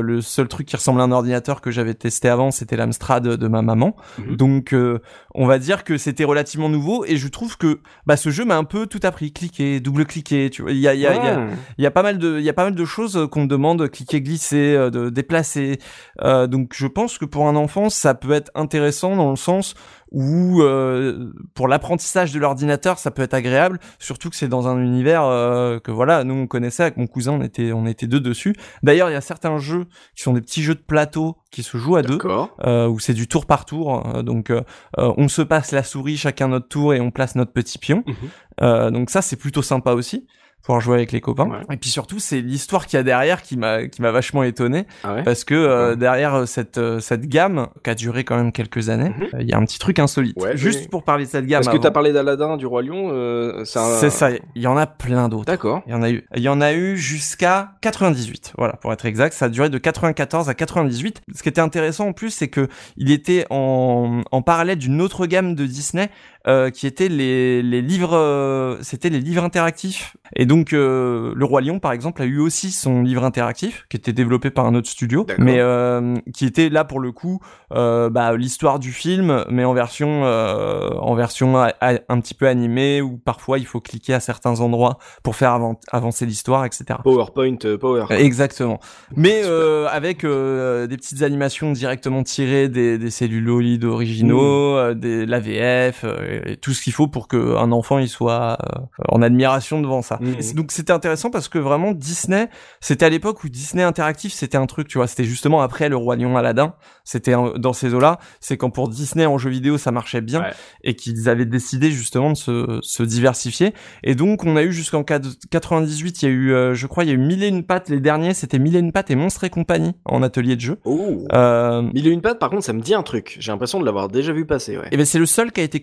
le seul truc qui ressemble à un ordinateur que j'avais testé avant c'était l'Amstrad de ma maman Mhm. donc euh, on va dire que c'était relativement nouveau et je trouve que bah ce jeu m'a un peu tout appris cliquer double cliquer tu vois il y a il y a, il y a- Ouais. il y a pas mal de il y a pas mal de choses qu'on me demande cliquer glisser euh, de déplacer Euh, donc je pense que pour un enfant ça peut être intéressant dans le sens où euh, pour l'apprentissage de l'ordinateur ça peut être agréable surtout que c'est dans un univers euh, que voilà nous on connaissait avec mon cousin on était on était deux dessus d'ailleurs il y a certains jeux qui sont des petits jeux de plateau qui se jouent à deux euh, où c'est du tour par tour. euh, donc on se passe la souris chacun notre tour et on place notre petit pion. Mhm. Euh, donc ça c'est plutôt sympa aussi. Pouvoir jouer avec les copains. Ouais. Et puis surtout, c'est l'histoire qu'il y a derrière qui m'a qui m'a vachement étonné Ah ouais? Parce que euh, Ouais. derrière euh, cette euh, cette gamme qui a duré quand même quelques années, Mhm. euh, il y a un petit truc insolite. Ouais, Juste pour parler de cette gamme. Parce que avant. t'as parlé d'Aladin, du Roi Lion, euh, c'est un... C'est ça, il y en a plein d'autres. D'accord. Il y en a eu, il y en a eu jusqu'à 98. Voilà, pour être exact, ça a duré de 94 à 98. Ce qui était intéressant en plus, c'est que il était en, en parallèle d'une autre gamme de Disney euh, qui était les, les livres, euh, c'était les livres interactifs. Et donc euh, le roi Lion, par exemple, a eu aussi son livre interactif qui était développé par un autre studio, mais euh, qui était là pour le coup euh, bah, l'histoire du film, mais en version euh, en version a- a- un petit peu animée où parfois il faut cliquer à certains endroits pour faire avan- avancer l'histoire, etc. PowerPoint, Power. Exactement. Mais euh, avec euh, des petites animations directement tirées des, des celluloïdes originaux, euh, des la VF, euh, et tout ce qu'il faut pour que un enfant il soit euh, en admiration devant ça. C'est- donc c'était intéressant parce que vraiment Disney, c'était à l'époque où Disney interactif c'était un truc, tu vois, c'était justement après le roi lion Aladdin, c'était dans ces eaux-là, c'est quand pour Disney en jeu vidéo ça marchait bien Ouais. et qu'ils avaient décidé justement de se, se diversifier. Et donc on a eu jusqu'en 98, il y a eu, euh, je crois, il y a eu Mille et une pattes. Les derniers, c'était Mille et une pattes et Monstres et compagnie en atelier de jeu. Oh. Euh, Mille et une pattes, par contre, ça me dit un truc. J'ai l'impression de l'avoir déjà vu passer, ouais. et ben c'est le seul qui a été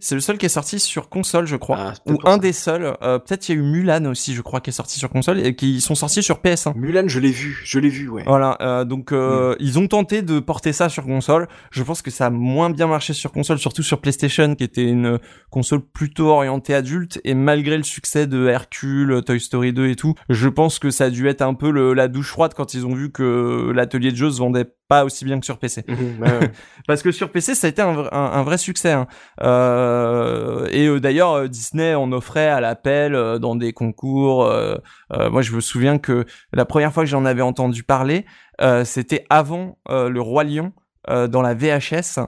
C'est le seul qui est sorti sur console, je crois. Ah, Ou un ça. des seuls. Euh, Peut-être il y a eu Mulan aussi, je crois, qui est sorti sur console et qui sont sortis sur PS1. Mulan, je l'ai vu, je l'ai vu, ouais. Voilà, euh, donc euh, ils ont tenté de porter ça sur console. Je pense que ça a moins bien marché sur console, surtout sur PlayStation, qui était une console plutôt orientée adulte. Et malgré le succès de Hercule, Toy Story 2 et tout, je pense que ça a dû être un peu le, la douche froide quand ils ont vu que l'atelier de jeu se vendait pas aussi bien que sur PC. Mhm, ouais. Parce que sur PC, ça a été un, vrai- un- un vrai succès. hein. Euh, et euh, d'ailleurs, euh, Disney en offrait à l'appel dans des concours. moi, je me souviens que la première fois que j'en avais entendu parler, c'était avant le Roi Lion. Dans la VHS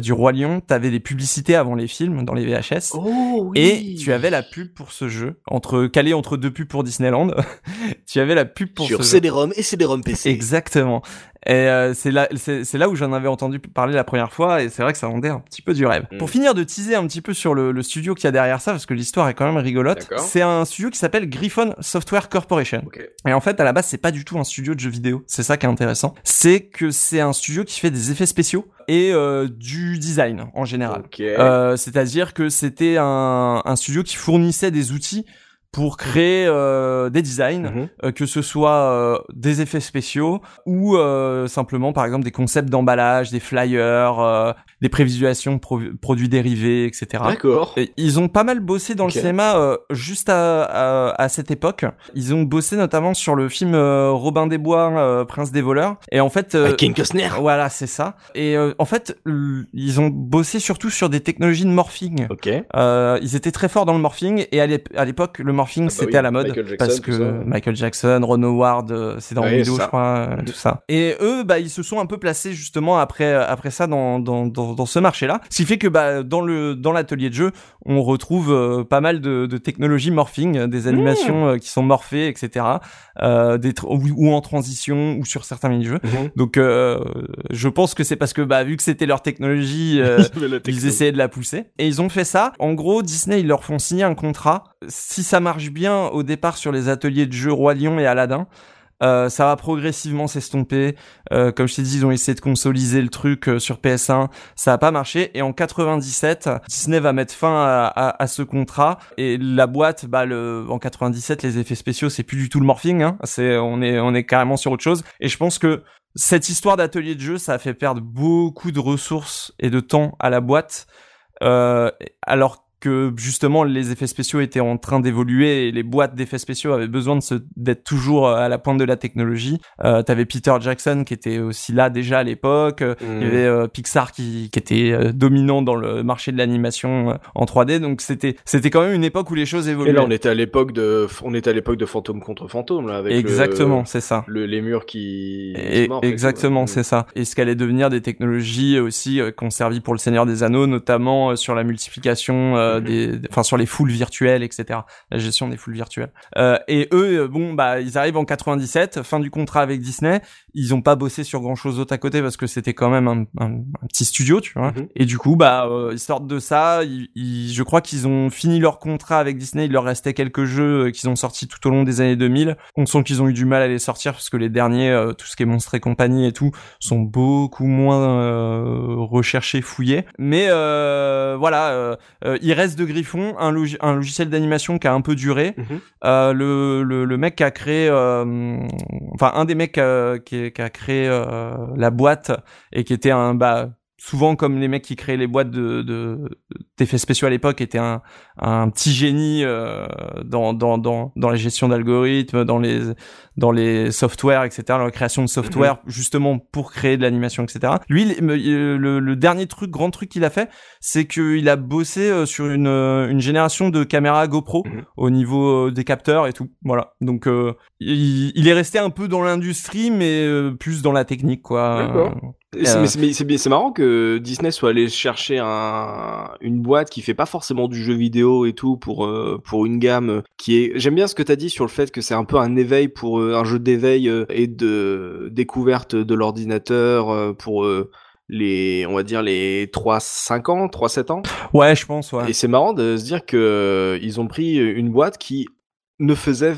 du Roi Lion, t'avais des publicités avant les films dans les VHS. Oh, oui. Et tu avais la pub pour ce jeu, entre calé entre deux pubs pour Disneyland. tu avais la pub pour Sur ce jeu. CD-ROM et CD-ROM PC. Exactement. Et euh, c'est là, c'est c'est là où j'en avais entendu parler la première fois, et c'est vrai que ça rendait un petit peu du rêve. Mm. Pour finir de teaser un petit peu sur le, le studio qu'il y a derrière ça, parce que l'histoire est quand même rigolote, D'accord. c'est un studio qui s'appelle Griffon Software Corporation. Et en fait, à la base, c'est pas du tout un studio de jeux vidéo. C'est ça qui est intéressant. C'est que c'est un studio qui fait des effets spéciaux et euh, du design en général. Euh, C'est-à-dire que c'était un, un studio qui fournissait des outils pour créer euh, des designs, Mhm. euh, que ce soit euh, des effets spéciaux ou euh, simplement par exemple des concepts d'emballage, des flyers, euh, des prévisualisations pro- produits dérivés, etc. D'accord. Et ils ont pas mal bossé dans le cinéma euh, juste à, à, à cette époque. Ils ont bossé notamment sur le film euh, Robin des Bois, euh, Prince des voleurs. Et en fait, euh, Ken Costner. voilà, c'est ça. Et euh, en fait, ils ont bossé surtout sur des technologies de morphing. Ok. Euh, ils étaient très forts dans le morphing et à l'ép- à l'époque, le morphing bah c'était oui, à la mode Michael Jackson, parce que. Michael Jackson, Ron Howard, c'est dans Ouais, Widow, je crois, tout ça. Et eux, bah, ils se sont un peu placés justement après après ça dans dans dans, dans ce marché-là. Ce qui fait que bah dans le dans l'atelier de jeu, on retrouve euh, pas mal de, de technologies morphing, euh, des animations euh, qui sont morphées, etc. Euh, des ou, ou en transition ou sur certains mini-jeux. Mhm. Donc euh, je pense que c'est parce que bah vu que c'était leur technologie, euh, ils essayaient de la pousser. Et ils ont fait ça. En gros, Disney, ils leur font signer un contrat. Si ça marche bien au départ sur les ateliers de jeux Roi Lion et Aladdin, euh, ça va progressivement s'estomper. Euh, comme je t'ai dit, ils ont essayé de consoliser le truc euh, sur PS1. Ça a pas marché. Et en 97, Disney va mettre fin à, à- à ce contrat. Et la boîte, bah, le, en 97, les effets spéciaux, c'est plus du tout le morphing. Hein. C'est, on est, on est carrément sur autre chose. Et je pense que cette histoire d'atelier de jeu, ça a fait perdre beaucoup de ressources et de temps à la boîte. Euh, alors que justement les effets spéciaux étaient en train d'évoluer et les boîtes d'effets spéciaux avaient besoin de se d'être toujours à la pointe de la technologie. Euh, T'avais Peter Jackson qui était aussi là déjà à l'époque. Mhm. Il y avait euh, Pixar qui, qui était euh, dominant dans le marché de l'animation euh, en 3D. Donc c'était c'était quand même une époque où les choses évoluaient. Et là, on était à l'époque de, on était à l'époque de fantôme contre fantôme, là, avec Exactement, c'est ça. le, les murs qui. Et- exactement, ouais. c'est ça. Et ce qu'allait devenir des technologies aussi euh, qui ont servi pour le Seigneur des Anneaux, notamment euh, sur la multiplication euh, des, enfin sur les foules virtuelles, etc. La gestion des foules virtuelles. Euh, et eux, bon, bah, ils arrivent en 97, fin du contrat avec Disney. Ils ont pas bossé sur grand chose d'autre à côté parce que c'était quand même un, un, petit studio, tu vois. Mhm. Et du coup, bah, euh, ils sortent de ça. Ils, ils- je crois qu'ils ont fini leur contrat avec Disney. Il leur restait quelques jeux euh, qu'ils ont sortis tout au long des années 2000. On sent qu'ils ont eu du mal à les sortir parce que les derniers, euh, tout ce qui est Monstre et compagnie et tout, sont beaucoup moins euh, recherchés, fouillés. Mais euh, voilà, euh, euh, il reste de Griffon un, logi- un logiciel d'animation qui a un peu duré. Mhm. Euh, le, le, le mec qui a créé, euh, enfin un des mecs euh, qui, qui a créé euh, la boîte et qui était un bah souvent comme les mecs qui créaient les boîtes de de- d'effets spéciaux à l'époque était un un petit génie euh, dans dans dans dans la gestion d'algorithmes, dans les dans les softwares, etc., dans la création de software justement pour créer de l'animation, etc. Lui, il- le, le, le dernier truc, grand truc qu'il a fait, c'est qu'il a bossé euh, sur une euh, une génération de caméras GoPro Mhm. au niveau euh, des capteurs et tout. Voilà. Donc euh, il, il est resté un peu dans l'industrie, mais euh, plus dans la technique, quoi. D'accord. Euh, mais c'est- marrant que Disney soit allé chercher un, une boîte qui fait pas forcément du jeu vidéo et tout pour euh, pour une gamme qui est. J'aime bien ce que t'as dit sur le fait que c'est un peu un éveil pour euh, un jeu d'éveil euh, et de découverte de l'ordinateur pour les on va dire les 3 5 ans, 3 7 ans. Ouais, je pense. Ouais. Et c'est marrant de se dire que euh, ils ont pris une boîte qui ne faisait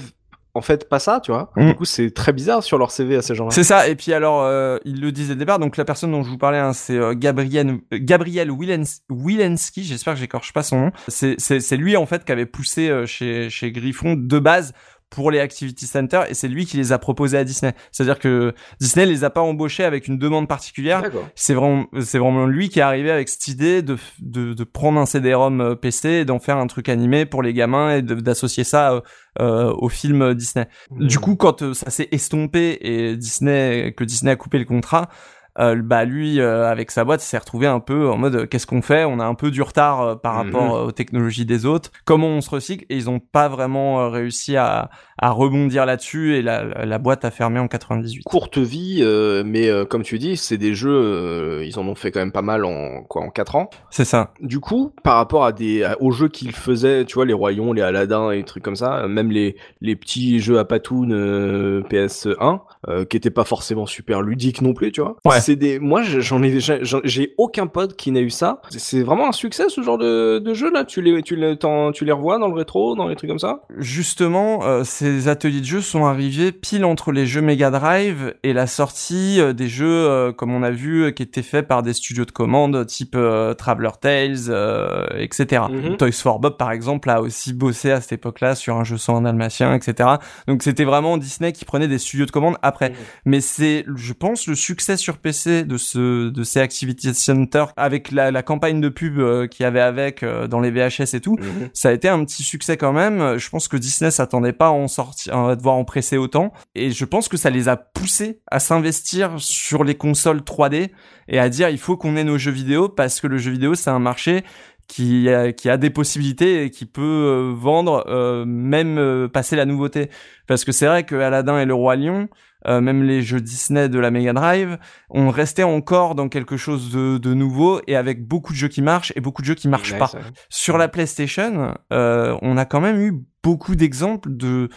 en fait pas ça, tu vois. Mm. Du coup, c'est très bizarre sur leur CV à ces gens-là. C'est ça. Et puis alors, euh, il le disait au départ. Donc la personne dont je vous parlais, hein, c'est euh, Gabriel euh, Gabriel Wilens- Wilensky. J'espère que j'écorche pas son nom. C'est lui en fait qui avait poussé euh, chez chez Griffon de base pour les Activity Center et c'est lui qui les a proposés à Disney. C'est-à-dire que Disney les a pas embauchés avec une demande particulière. C'est vraiment, c'est vraiment lui qui est arrivé avec cette idée de, de, de prendre un CD-ROM euh, PC et d'en faire un truc animé pour les gamins et d'associer ça euh, euh, au film Disney. Du coup, quand euh, ça s'est estompé et Disney, que Disney a coupé le contrat, bah lui, euh, avec sa boîte, s'est retrouvé un peu en mode euh, qu'est-ce qu'on fait? On a un peu du retard euh, par Mhm. rapport euh, aux technologies des autres. Comment on se recycle? Et ils ont pas vraiment euh, réussi à, à rebondir là-dessus et la, la boîte a fermé en 98. courte vie, euh, mais euh, comme tu dis, c'est des jeux, euh, ils en ont fait quand même pas mal en quoi en 4 ans. C'est ça. Du coup, par rapport à des à- aux jeux qu'ils faisaient, tu vois, les Royons, les Aladdin et des trucs comme ça, même les les petits jeux à Patoon euh, PS1, euh, qui étaient pas forcément super ludiques non plus, tu vois. Ouais. C'est des, moi j'en ai, j'ai j'en- j'ai aucun pote qui n'a eu ça. C'est- C'est vraiment un succès ce genre de, de jeu là. Tu les tu les tu les revois dans le rétro, dans les trucs comme ça? Justement, euh, ces ateliers de jeux sont arrivés pile entre les jeux Mega Drive et la sortie euh, des jeux, euh, comme on a vu, euh, qui étaient faits par des studios de commande type euh, Traveler Tales, euh, etc. Mhm. Toys for Bob, par exemple, a aussi bossé à cette époque-là sur un jeu sans un dalmatien, etc. Donc c'était vraiment Disney qui prenait des studios de commande après. Mhm. Mais c'est, je pense, le succès sur PC de ce, de ces Activity Center avec la, la campagne de pub euh, qu'il y avait avec dans les VHS et tout ça a été un petit succès quand même. Je pense que Disney s'attendait pas en sortir, à devoir en presser autant. Et je pense que ça les a poussés à s'investir sur les consoles 3D et à dire il faut qu'on ait nos jeux vidéo parce que le jeu vidéo c'est un marché qui a, qui a des possibilités et qui peut euh, vendre euh, même euh, passer la nouveauté. Parce que c'est vrai que Aladdin et le roi lion euh, même les jeux Disney de la Mega Drive on restait encore dans quelque chose de, de nouveau et avec beaucoup de jeux qui marchent et beaucoup de jeux qui marchent Ouais, pas. ça- sur la PlayStation, on a quand même eu beaucoup d'exemples de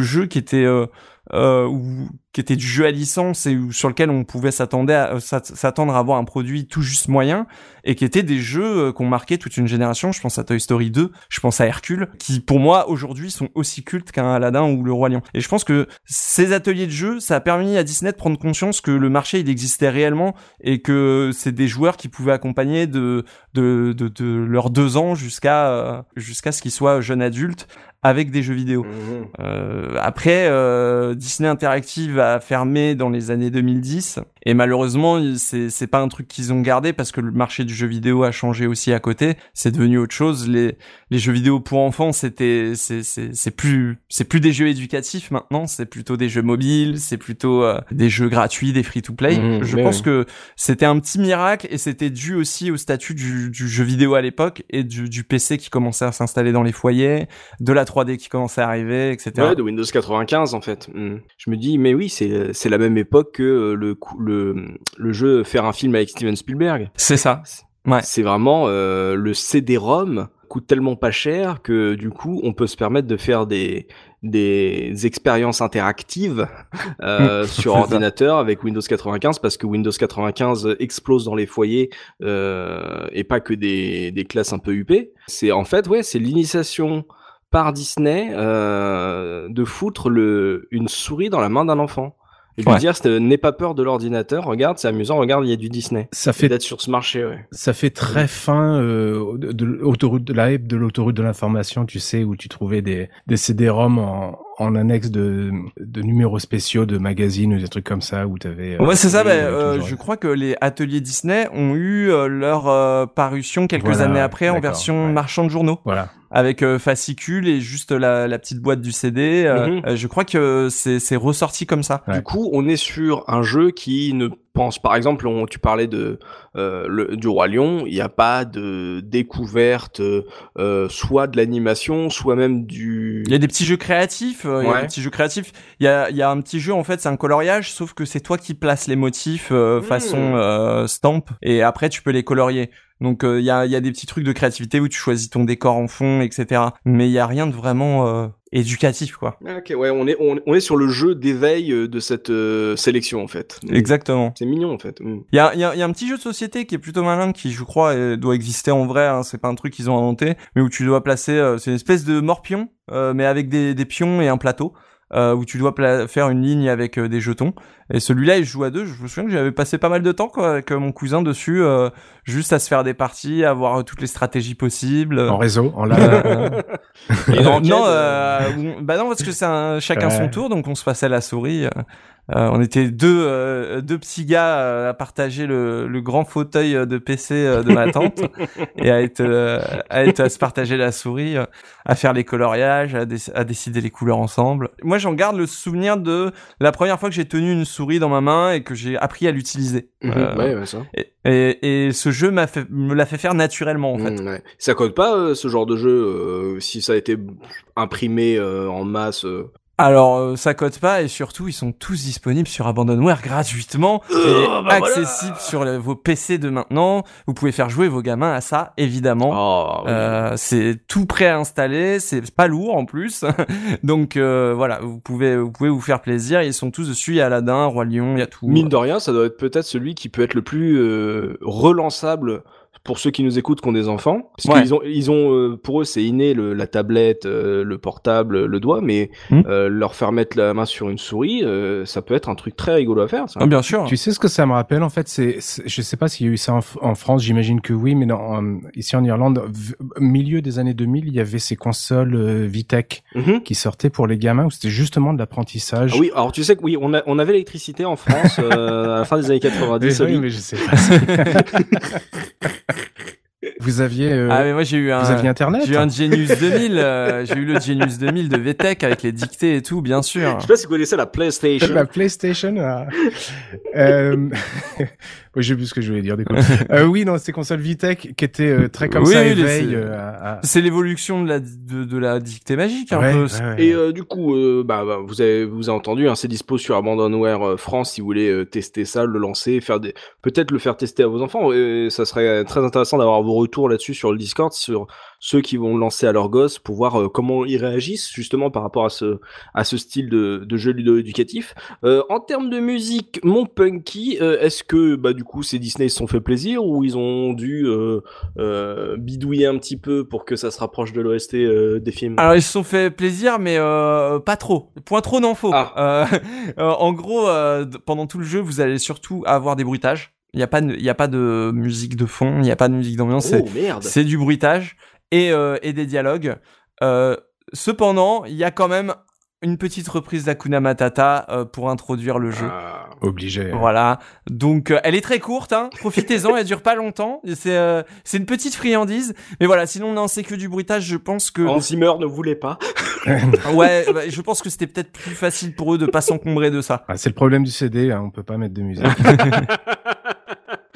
jeux qui étaient euh, euh, qui étaient du jeu à licence et sur lequel on pouvait s'attendre à euh, s'at- s'attendre à avoir un produit tout juste moyen et qui étaient des jeux euh, qui ont marqué toute une génération. Je pense à Toy Story 2, je pense à Hercule, qui pour moi aujourd'hui sont aussi cultes qu'un Aladdin ou le Roi Lion. Et je pense que ces ateliers de jeux, ça a permis à Disney de prendre conscience que le marché il existait réellement et que c'est des joueurs qui pouvaient accompagner de de, de, de leurs deux ans jusqu'à euh, jusqu'à ce qu'ils soient jeunes adultes avec des jeux vidéo. Mhm. Euh, après, euh, Disney Interactive a fermé dans les années 2010 et malheureusement, c'est c'est pas un truc qu'ils ont gardé parce que le marché du jeu vidéo a changé aussi à côté. C'est devenu autre chose. Les les jeux vidéo pour enfants, c'était c'est c'est c'est plus c'est plus des jeux éducatifs maintenant. C'est plutôt des jeux mobiles. C'est plutôt euh, des jeux gratuits, des free to play. Mhm, Je pense oui. que c'était un petit miracle et c'était dû aussi au statut du, du jeu vidéo à l'époque et du, du PC qui commençait à s'installer dans les foyers, de la 3D qui commençait à arriver, etc. Ouais, de Windows 95 en fait. Hmm. Je me dis, mais oui, c'est la même époque que euh, le cou- le le jeu faire un film avec Steven Spielberg. C'est ça. Ouais. C'est vraiment euh, le CD-ROM coûte tellement pas cher que du coup, on peut se permettre de faire des des expériences interactives euh, sur ordinateur avec Windows 95 parce que Windows 95 explose dans les foyers euh, et pas que des, des classes un peu UP. C'est en fait ouais, c'est l'initiation par Disney euh, de foutre le une souris dans la main d'un enfant. Et Ouais. dire, n'aie pas peur de l'ordinateur, regarde, c'est amusant, regarde, il y a du Disney. Ça fait d'être sur ce marché, ouais. Ça fait très fin euh, de, de l'autoroute de la hype de l'autoroute de l'information, tu sais, où tu trouvais des, des CD-ROM en, en annexe de, de numéros spéciaux de magazines ou des trucs comme ça, où t'avais. euh, Ouais, c'est ça. bah, euh, je crois que les ateliers Disney ont eu euh, leur euh, parution quelques Voilà, années après en version ouais. marchand de journaux, Voilà. avec euh, fascicule et juste la, la petite boîte du CD. euh, Mhm. euh, je crois que c'est c'est ressorti comme ça. Ouais. Du coup, on est sur un jeu qui ne pense, par exemple, on, tu parlais de euh, le, du roi lion, il n'y a pas de découverte, euh, soit de l'animation, soit même du. Il y a des petits jeux créatifs. euh, Il y a des petits jeux créatifs. Il y a, il y a un petit jeu en fait, c'est un coloriage, sauf que c'est toi qui places les motifs euh, Hmm. façon euh, stamp, et après tu peux les colorier. Donc euh, il y, a, y a des petits trucs de créativité où tu choisis ton décor en fond, etc. Mais il y a rien de vraiment euh, éducatif, quoi. Ah, Ok, ouais, on est on, on est sur le jeu d'éveil euh, de cette euh, sélection en fait. Exactement. C'est mignon en fait. Mm. Il y a, y, a, y a un petit jeu de société qui est plutôt malin, qui je crois euh, doit exister en vrai. Hein, c'est pas un truc qu'ils ont inventé, mais où tu dois placer. euh, c'est une espèce de morpion, euh, mais avec des, des pions et un plateau. Euh, où tu dois faire une ligne avec euh, des jetons. Et celui-là, il joue à deux. Je me souviens que j'avais passé pas mal de temps quoi, avec euh, mon cousin dessus, euh, juste à se faire des parties, à voir toutes les stratégies possibles. En réseau, en live. Euh, Et non, bah non, parce que c'est un, chacun son tour, donc on se passait la souris. Euh, euh, on était deux, euh, deux petits gars euh, à partager le, le grand fauteuil de PC euh, de ma tante et à être, euh, à être à se partager la souris, euh, à faire les coloriages, à, dé- à décider les couleurs ensemble. Moi, j'en garde le souvenir de la première fois que j'ai tenu une souris dans ma main et que j'ai appris à l'utiliser. Mhm, Euh, ouais, ouais, ça. et, et, et ce jeu m'a fait, me l'a fait faire naturellement en fait. Mm, ouais. Ça code pas euh, ce genre de jeu euh, si ça a été imprimé euh, en masse. Euh. Alors, euh, ça code pas et surtout, ils sont tous disponibles sur Abandonware gratuitement et Oh, bah accessibles sur le- vos PC de maintenant. Vous pouvez faire jouer vos gamins à ça, évidemment. Oh, oui. Euh, c'est tout prêt à installer, c'est pas lourd en plus, donc euh, voilà, vous pouvez vous pouvez vous faire plaisir. Ils sont tous dessus, il y a Aladdin, Roi Lion, il y a tout. Mine de rien, ça doit être peut-être celui qui peut être le plus euh, relançable pour ceux qui nous écoutent qui ont des enfants. Parce Ouais. qu'ils ont, ils ont euh, pour eux, c'est inné le, la tablette, euh, le portable, le doigt, mais Hmm. euh, leur faire mettre la main sur une souris, euh, ça peut être un truc très rigolo à faire. Ça. Ah, bien sûr. Tu sais ce que ça me rappelle en fait c'est je sais pas s'il y a eu ça en, en France j'imagine que oui mais non, ici en Irlande milieu des années 2000 il y avait ces consoles euh, Vitech Mhm. qui sortaient pour les gamins où c'était justement de l'apprentissage. Ah oui, alors tu sais que oui, on, a, on avait l'électricité en France euh, à la fin des années 90. Oui, mais je sais pas. Vous aviez euh, Ah mais moi j'ai eu un vous aviez internet j'ai eu un Genius 2000, euh, j'ai eu le Genius 2000 de VTech avec les dictées et tout, bien sûr. Je sais pas si vous connaissez la PlayStation. La PlayStation. ah. euh... oui, j'ai plus ce que je voulais dire du coup. euh, oui, non, ces consoles Vitech qui étaient euh, très comme Oui, ça éveil. c'est- euh, à- C'est l'évolution de la de, de la dictée magique un Ouais, peu. ouais, ouais. Et euh, du coup, euh, bah, bah, vous avez vous avez entendu, hein, c'est dispo sur Abandonware euh, France si vous voulez euh, tester ça, le lancer, faire des, peut-être le faire tester à vos enfants. Et ça serait très intéressant d'avoir vos retours là-dessus sur le Discord, sur ceux qui vont lancer à leurs gosses pour voir euh, comment ils réagissent justement par rapport à ce à ce style de, de jeu ludo-éducatif. Euh, en termes de musique, mon punky, euh, est-ce que bah du coup ces Disney se sont fait plaisir ou ils ont dû euh, euh, bidouiller un petit peu pour que ça se rapproche de l'OST euh, des films? Alors ils se sont fait plaisir, mais euh, pas trop. Point trop n'en faut. Ah. Euh, euh, en gros, euh, pendant tout le jeu, vous allez surtout avoir des bruitages. Il n'y a pas, de- il y a pas de musique de fond, il n'y a pas de musique d'ambiance. Oh merde C'est du bruitage et, euh, et des dialogues. Euh, cependant, il y a quand même une petite reprise d'Akuna Matata euh, pour introduire le jeu. Ah. Obligé. hein. Voilà. Donc euh, elle est très courte, hein. Profitez-en, elle dure pas longtemps. C'est euh, c'est une petite friandise, mais voilà. Sinon non, c'est que du bruitage. Je pense que Hans Zimmer ne voulait pas. ouais, bah, je pense que c'était peut-être plus facile pour eux de pas s'encombrer de ça. Ah, c'est le problème du CD, hein, on peut pas mettre de musique.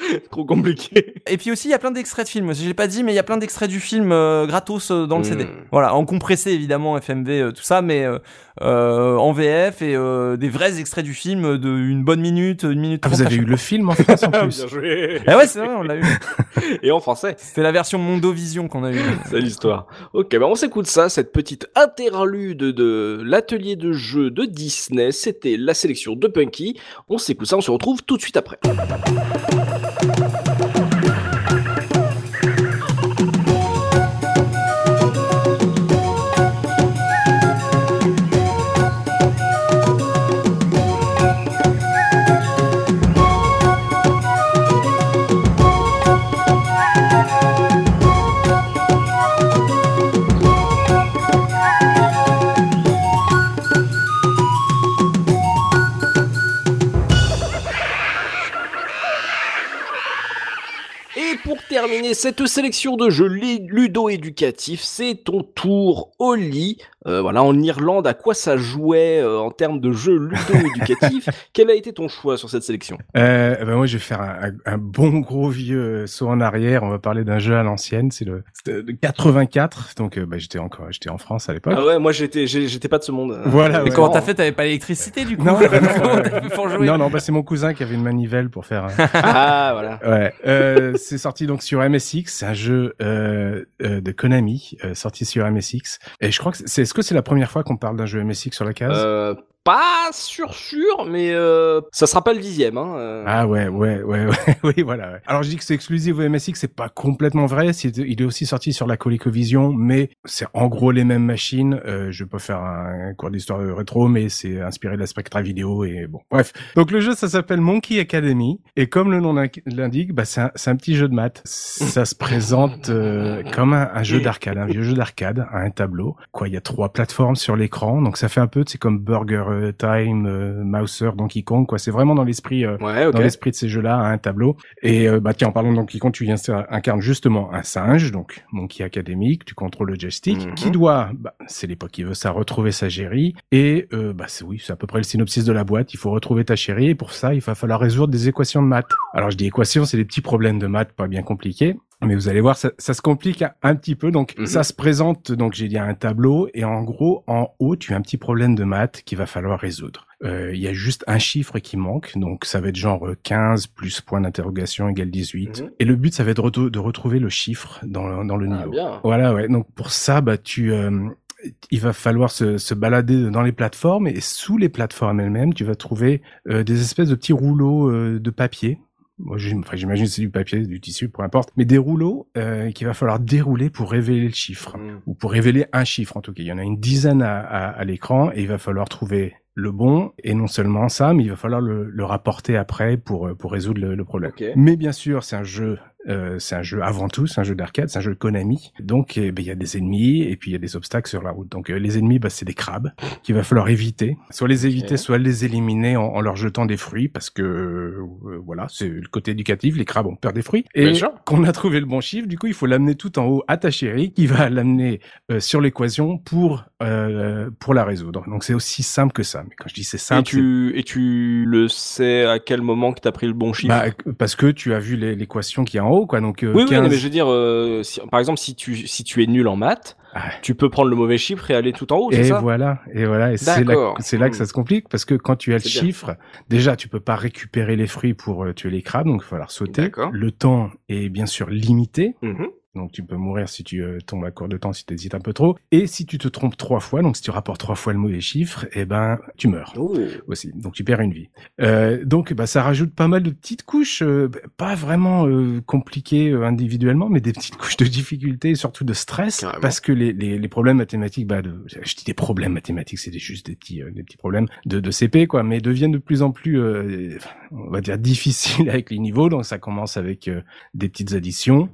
Trop compliqué. Et puis aussi, il y a plein d'extraits de films. Je l'ai pas dit, mais il y a plein d'extraits du film euh, gratos euh, dans le Mm. CD. Voilà, en compressé évidemment, FMV, euh, tout ça, mais en VF et euh, des vrais extraits du film de une bonne minute, une minute. Ah, vous avez eu le film en France en plus. Bien joué. Ah ouais, c'est vrai, on l'a eu. Et en français. C'est la version Mondovision qu'on a eu. C'est l'histoire. Ok, bah on s'écoute ça, cette petite interlude de l'atelier de jeu de Disney. C'était la sélection de Punky. On s'écoute ça, on se retrouve tout de suite après. Thank. cette sélection de jeux ludo-éducatifs, c'est ton tour, Oli. Euh, voilà, en Irlande, à quoi ça jouait euh, en termes de jeux ludo-éducatifs? Quel a été ton choix sur cette sélection? Euh, ben moi, je vais faire un, un- un bon gros vieux saut en arrière. On va parler d'un jeu à l'ancienne. C'est le c'était de 84. Donc, euh, bah, j'étais encore, j'étais en France à l'époque. Ah ouais, moi j'étais, j'étais pas de ce monde. Voilà, ouais. Et comment t'as fait? T'avais pas l'électricité du coup? Non, non, bah, c'est mon cousin qui avait une manivelle pour faire. un- Ah voilà. Ouais. Euh, c'est sorti donc sur MSX. Un jeu euh, euh, de Konami euh, sorti sur MSX. Et je crois que c'est. Est-ce que c'est la première fois qu'on parle d'un jeu MSX sur la case? Euh, pas sûr sûr, mais euh, ça sera pas le dixième. Hein. euh. Ah ouais, ouais, ouais, ouais, oui, voilà. ouais. Alors je dis que c'est exclusif au MSX, c'est pas complètement vrai. C'est- Il est aussi sorti sur la ColecoVision, mais c'est en gros les mêmes machines. Euh, je pas faire un, cours d'histoire rétro, mais c'est inspiré de la Spectra Vidéo et bon, bref. Donc le jeu, ça s'appelle Monkey Academy et comme le nom l'indique, bah c'est un, petit jeu de maths. Ça se présente euh, comme un, jeu d'arcade, un vieux jeu d'arcade, un tableau. Quoi, il y a trois plateformes sur l'écran, donc ça fait un peu, c'est comme Burger euh, Time, euh, Mouser, Donkey Kong. Quoi, c'est vraiment dans l'esprit. euh, Ouais, dans l'esprit de ces jeux-là à un tableau. Et euh, bah tiens, en parlant de Donkey Kong, tu incarnes justement un singe, donc Monkey Academic, tu contrôles le joystick, Mhm. qui doit, bah, c'est l'époque qui veut ça, retrouver sa chérie. Et bah c'est oui, c'est à peu près le synopsis de la boîte. Il faut retrouver ta chérie et pour ça, il va falloir résoudre des équations de maths. Alors je dis équations, c'est des petits problèmes de maths pas bien compliqués. Mais vous allez voir, ça, ça se complique un, petit peu. Donc, Mhm. ça se présente, donc j'ai dit un tableau, et en gros, en haut, tu as un petit problème de maths qu'il va falloir résoudre. Euh, Il y a juste un chiffre qui manque, donc ça va être genre euh, 15 plus point d'interrogation égale 18. Mhm. Et le but, ça va être de, retrouver le chiffre dans, le- dans le Ah, niveau. bien. Voilà, ouais. Donc pour ça, bah tu, euh, il va falloir se, se balader dans les plateformes et sous les plateformes elles-mêmes, tu vas trouver euh, des espèces de petits rouleaux euh, de papier. Moi, j'imagine que c'est du papier, du tissu, peu importe. Mais des rouleaux euh, qu'il va falloir dérouler pour révéler le chiffre Mm. ou pour révéler un chiffre en tout cas. Il y en a une dizaine à, à, à l'écran et il va falloir trouver le bon et non seulement ça, mais il va falloir le, le rapporter après pour euh, pour résoudre le, le problème. Mais bien sûr, c'est un jeu, euh, c'est un jeu avant tout, c'est un jeu d'arcade, c'est un jeu Konami. Donc, eh ben, il y a des ennemis et puis il y a des obstacles sur la route. Donc, euh, les ennemis, bah, c'est des crabes qu'il va falloir éviter. Soit les éviter, soit les éliminer en, en leur jetant des fruits parce que euh, voilà, c'est le côté éducatif. Les crabes ont peur des fruits. Et qu'on a trouvé le bon chiffre, du coup, il faut l'amener tout en haut à ta chérie qui va l'amener euh, sur l'équation pour euh, pour la résoudre. Donc, c'est aussi simple que ça. Mais quand je dis c'est Et simple, tu, et tu le sais à quel moment que t'as pris le bon chiffre? Bah, parce que tu as vu l'équation qui est en haut, quoi. Donc, euh, Oui, oui, 15 non, mais je veux dire, euh, si- par exemple, si tu, si tu es nul en maths, Ah. tu peux prendre le mauvais chiffre et aller tout en haut, c'est Et ça? voilà, et voilà, et c'est là, c'est là que ça se complique parce que quand tu as le bien. chiffre, déjà tu peux pas récupérer les fruits pour euh, tuer les crabes, donc il va falloir sauter. Le temps est bien sûr limité, Mhm. Donc tu peux mourir si tu euh, tombes à court de temps si tu hésites un peu trop. Et si tu te trompes trois fois, donc si tu rapportes trois fois le mauvais chiffre, eh ben tu meurs Oh. aussi, donc tu perds une vie. Euh, donc bah ça rajoute pas mal de petites couches, euh, pas vraiment euh, compliquées euh, individuellement, mais des petites couches de difficulté, et surtout de stress, Carrément. parce que les, les, les problèmes mathématiques, bah de, je dis des problèmes mathématiques, c'est juste des petits euh, des petits problèmes de, de CP quoi, mais deviennent de plus en plus, euh, on va dire difficiles avec les niveaux. Donc ça commence avec euh, des petites additions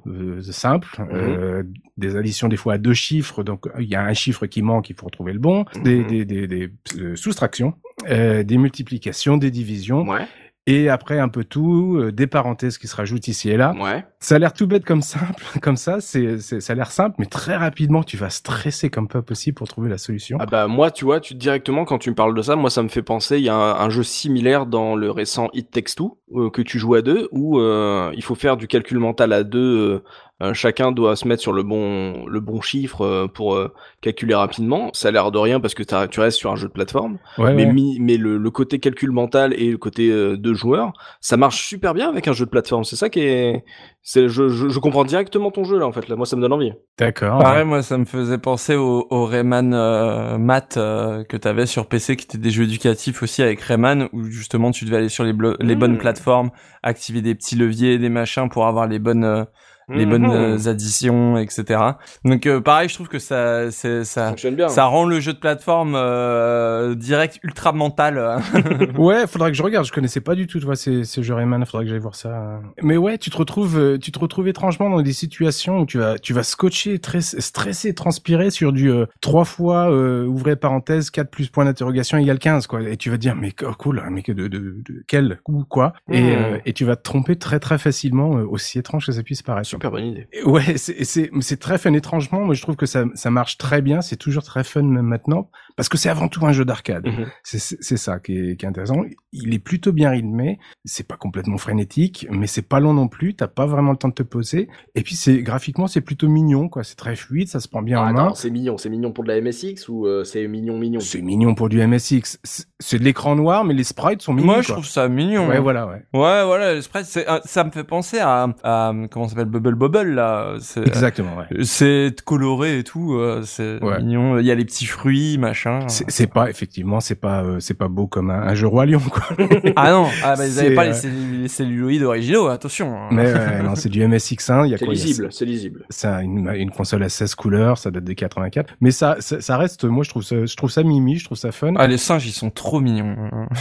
simples, euh, des additions des fois à deux chiffres, donc il y a un chiffre qui manque, il faut retrouver le bon, des, Mhm. des, des, des, euh, soustractions, euh, des multiplications, des divisions. Ouais. et après un peu tout, des parenthèses qui se rajoutent ici et là. Ouais. Ça a l'air tout bête comme simple, comme ça. C'est, c'est, ça a l'air simple, mais très rapidement, tu vas stresser comme pas possible pour trouver la solution. Ah bah moi, tu vois, tu directement quand tu me parles de ça, moi ça me fait penser, il y a un, un jeu similaire dans le récent It Takes Two euh, que tu joues à deux, où euh, il faut faire du calcul mental à deux. Euh, chacun doit se mettre sur le bon le bon chiffre euh, pour euh, calculer rapidement. Ça a l'air de rien parce que tu restes sur un jeu de plateforme. Ouais, mais ouais. mi- mais le, le côté calcul mental et le côté euh, deux joueurs, ça marche super bien avec un jeu de plateforme. C'est ça qui est, c'est je, je, je comprends directement ton jeu là en fait. Là, moi ça me donne envie. D'accord. Pareil, moi, ça me faisait penser au, au Rayman euh, Math euh, que t'avais sur PC, qui étaient des jeux éducatifs aussi avec Rayman, où justement tu devais aller sur les, les Mm. bonnes plateformes, activer des petits leviers, des machins pour avoir les bonnes euh, les Mhm. bonnes euh, additions, etc. Donc euh, pareil, je trouve que ça c'est Ça ça fonctionne bien. ça rend le jeu de plateforme euh, direct ultra mental. Ouais, faudrait que je regarde. Je connaissais pas du tout, tu vois, ces, ces jeux Rayman. Faudrait que j'aille voir ça. Mais ouais, tu te retrouves, tu te retrouves étrangement dans des situations où tu vas, tu vas scotcher, très stressé, transpirer sur du euh, trois fois euh, ouvrez parenthèse 4 plus point d'interrogation égale 15 quoi. Et tu vas te dire mais oh, cool, mais que de, de, de quel ou quoi. Et, Mhm. euh, et tu vas te tromper très très facilement, aussi étrange que ça puisse paraître. Super bonne idée. Ouais, c'est c'est c'est très fun étrangement. Moi, je trouve que ça ça marche très bien. C'est toujours très fun même maintenant parce que c'est avant tout un jeu d'arcade. Mhm. C'est ça qui est, qui est intéressant. Il est plutôt bien rythmé. C'est pas complètement frénétique, mais c'est pas long non plus. T'as pas vraiment le temps de te poser. Et puis c'est graphiquement c'est plutôt mignon quoi. C'est très fluide, ça se prend bien Ah, en main. c'est mignon, c'est mignon pour de la MSX ou euh, c'est mignon mignon? C'est mignon pour du MSX. C'est- de l'écran noir, mais les sprites sont mignons. Moi, je quoi. trouve ça mignon. Ouais, hein. voilà, ouais. Ouais, voilà, le sprite, c'est, euh, ça me fait penser à, à comment ça s'appelle Bubble Bubble là. C'est, Exactement, ouais. c'est coloré et tout, euh, c'est Ouais. mignon. Il y a les petits fruits, machin. C'est c'est pas effectivement, c'est pas euh, c'est pas beau comme un, un jeu roi lion quoi. Ah non, ah bah, ils C'est, avaient pas euh, les, cellu- les celluloïdes originaux, attention. hein. mais euh, non, c'est du MSX1. Il y a C'est quoi il y a- lisible, c'est lisible. C'est un- une, une console à 16 couleurs, ça date des 84. Mais ça, ça, ça reste, moi je trouve ça, je trouve ça mimi, je trouve ça fun. Ah, les singes, ils sont trop mignons.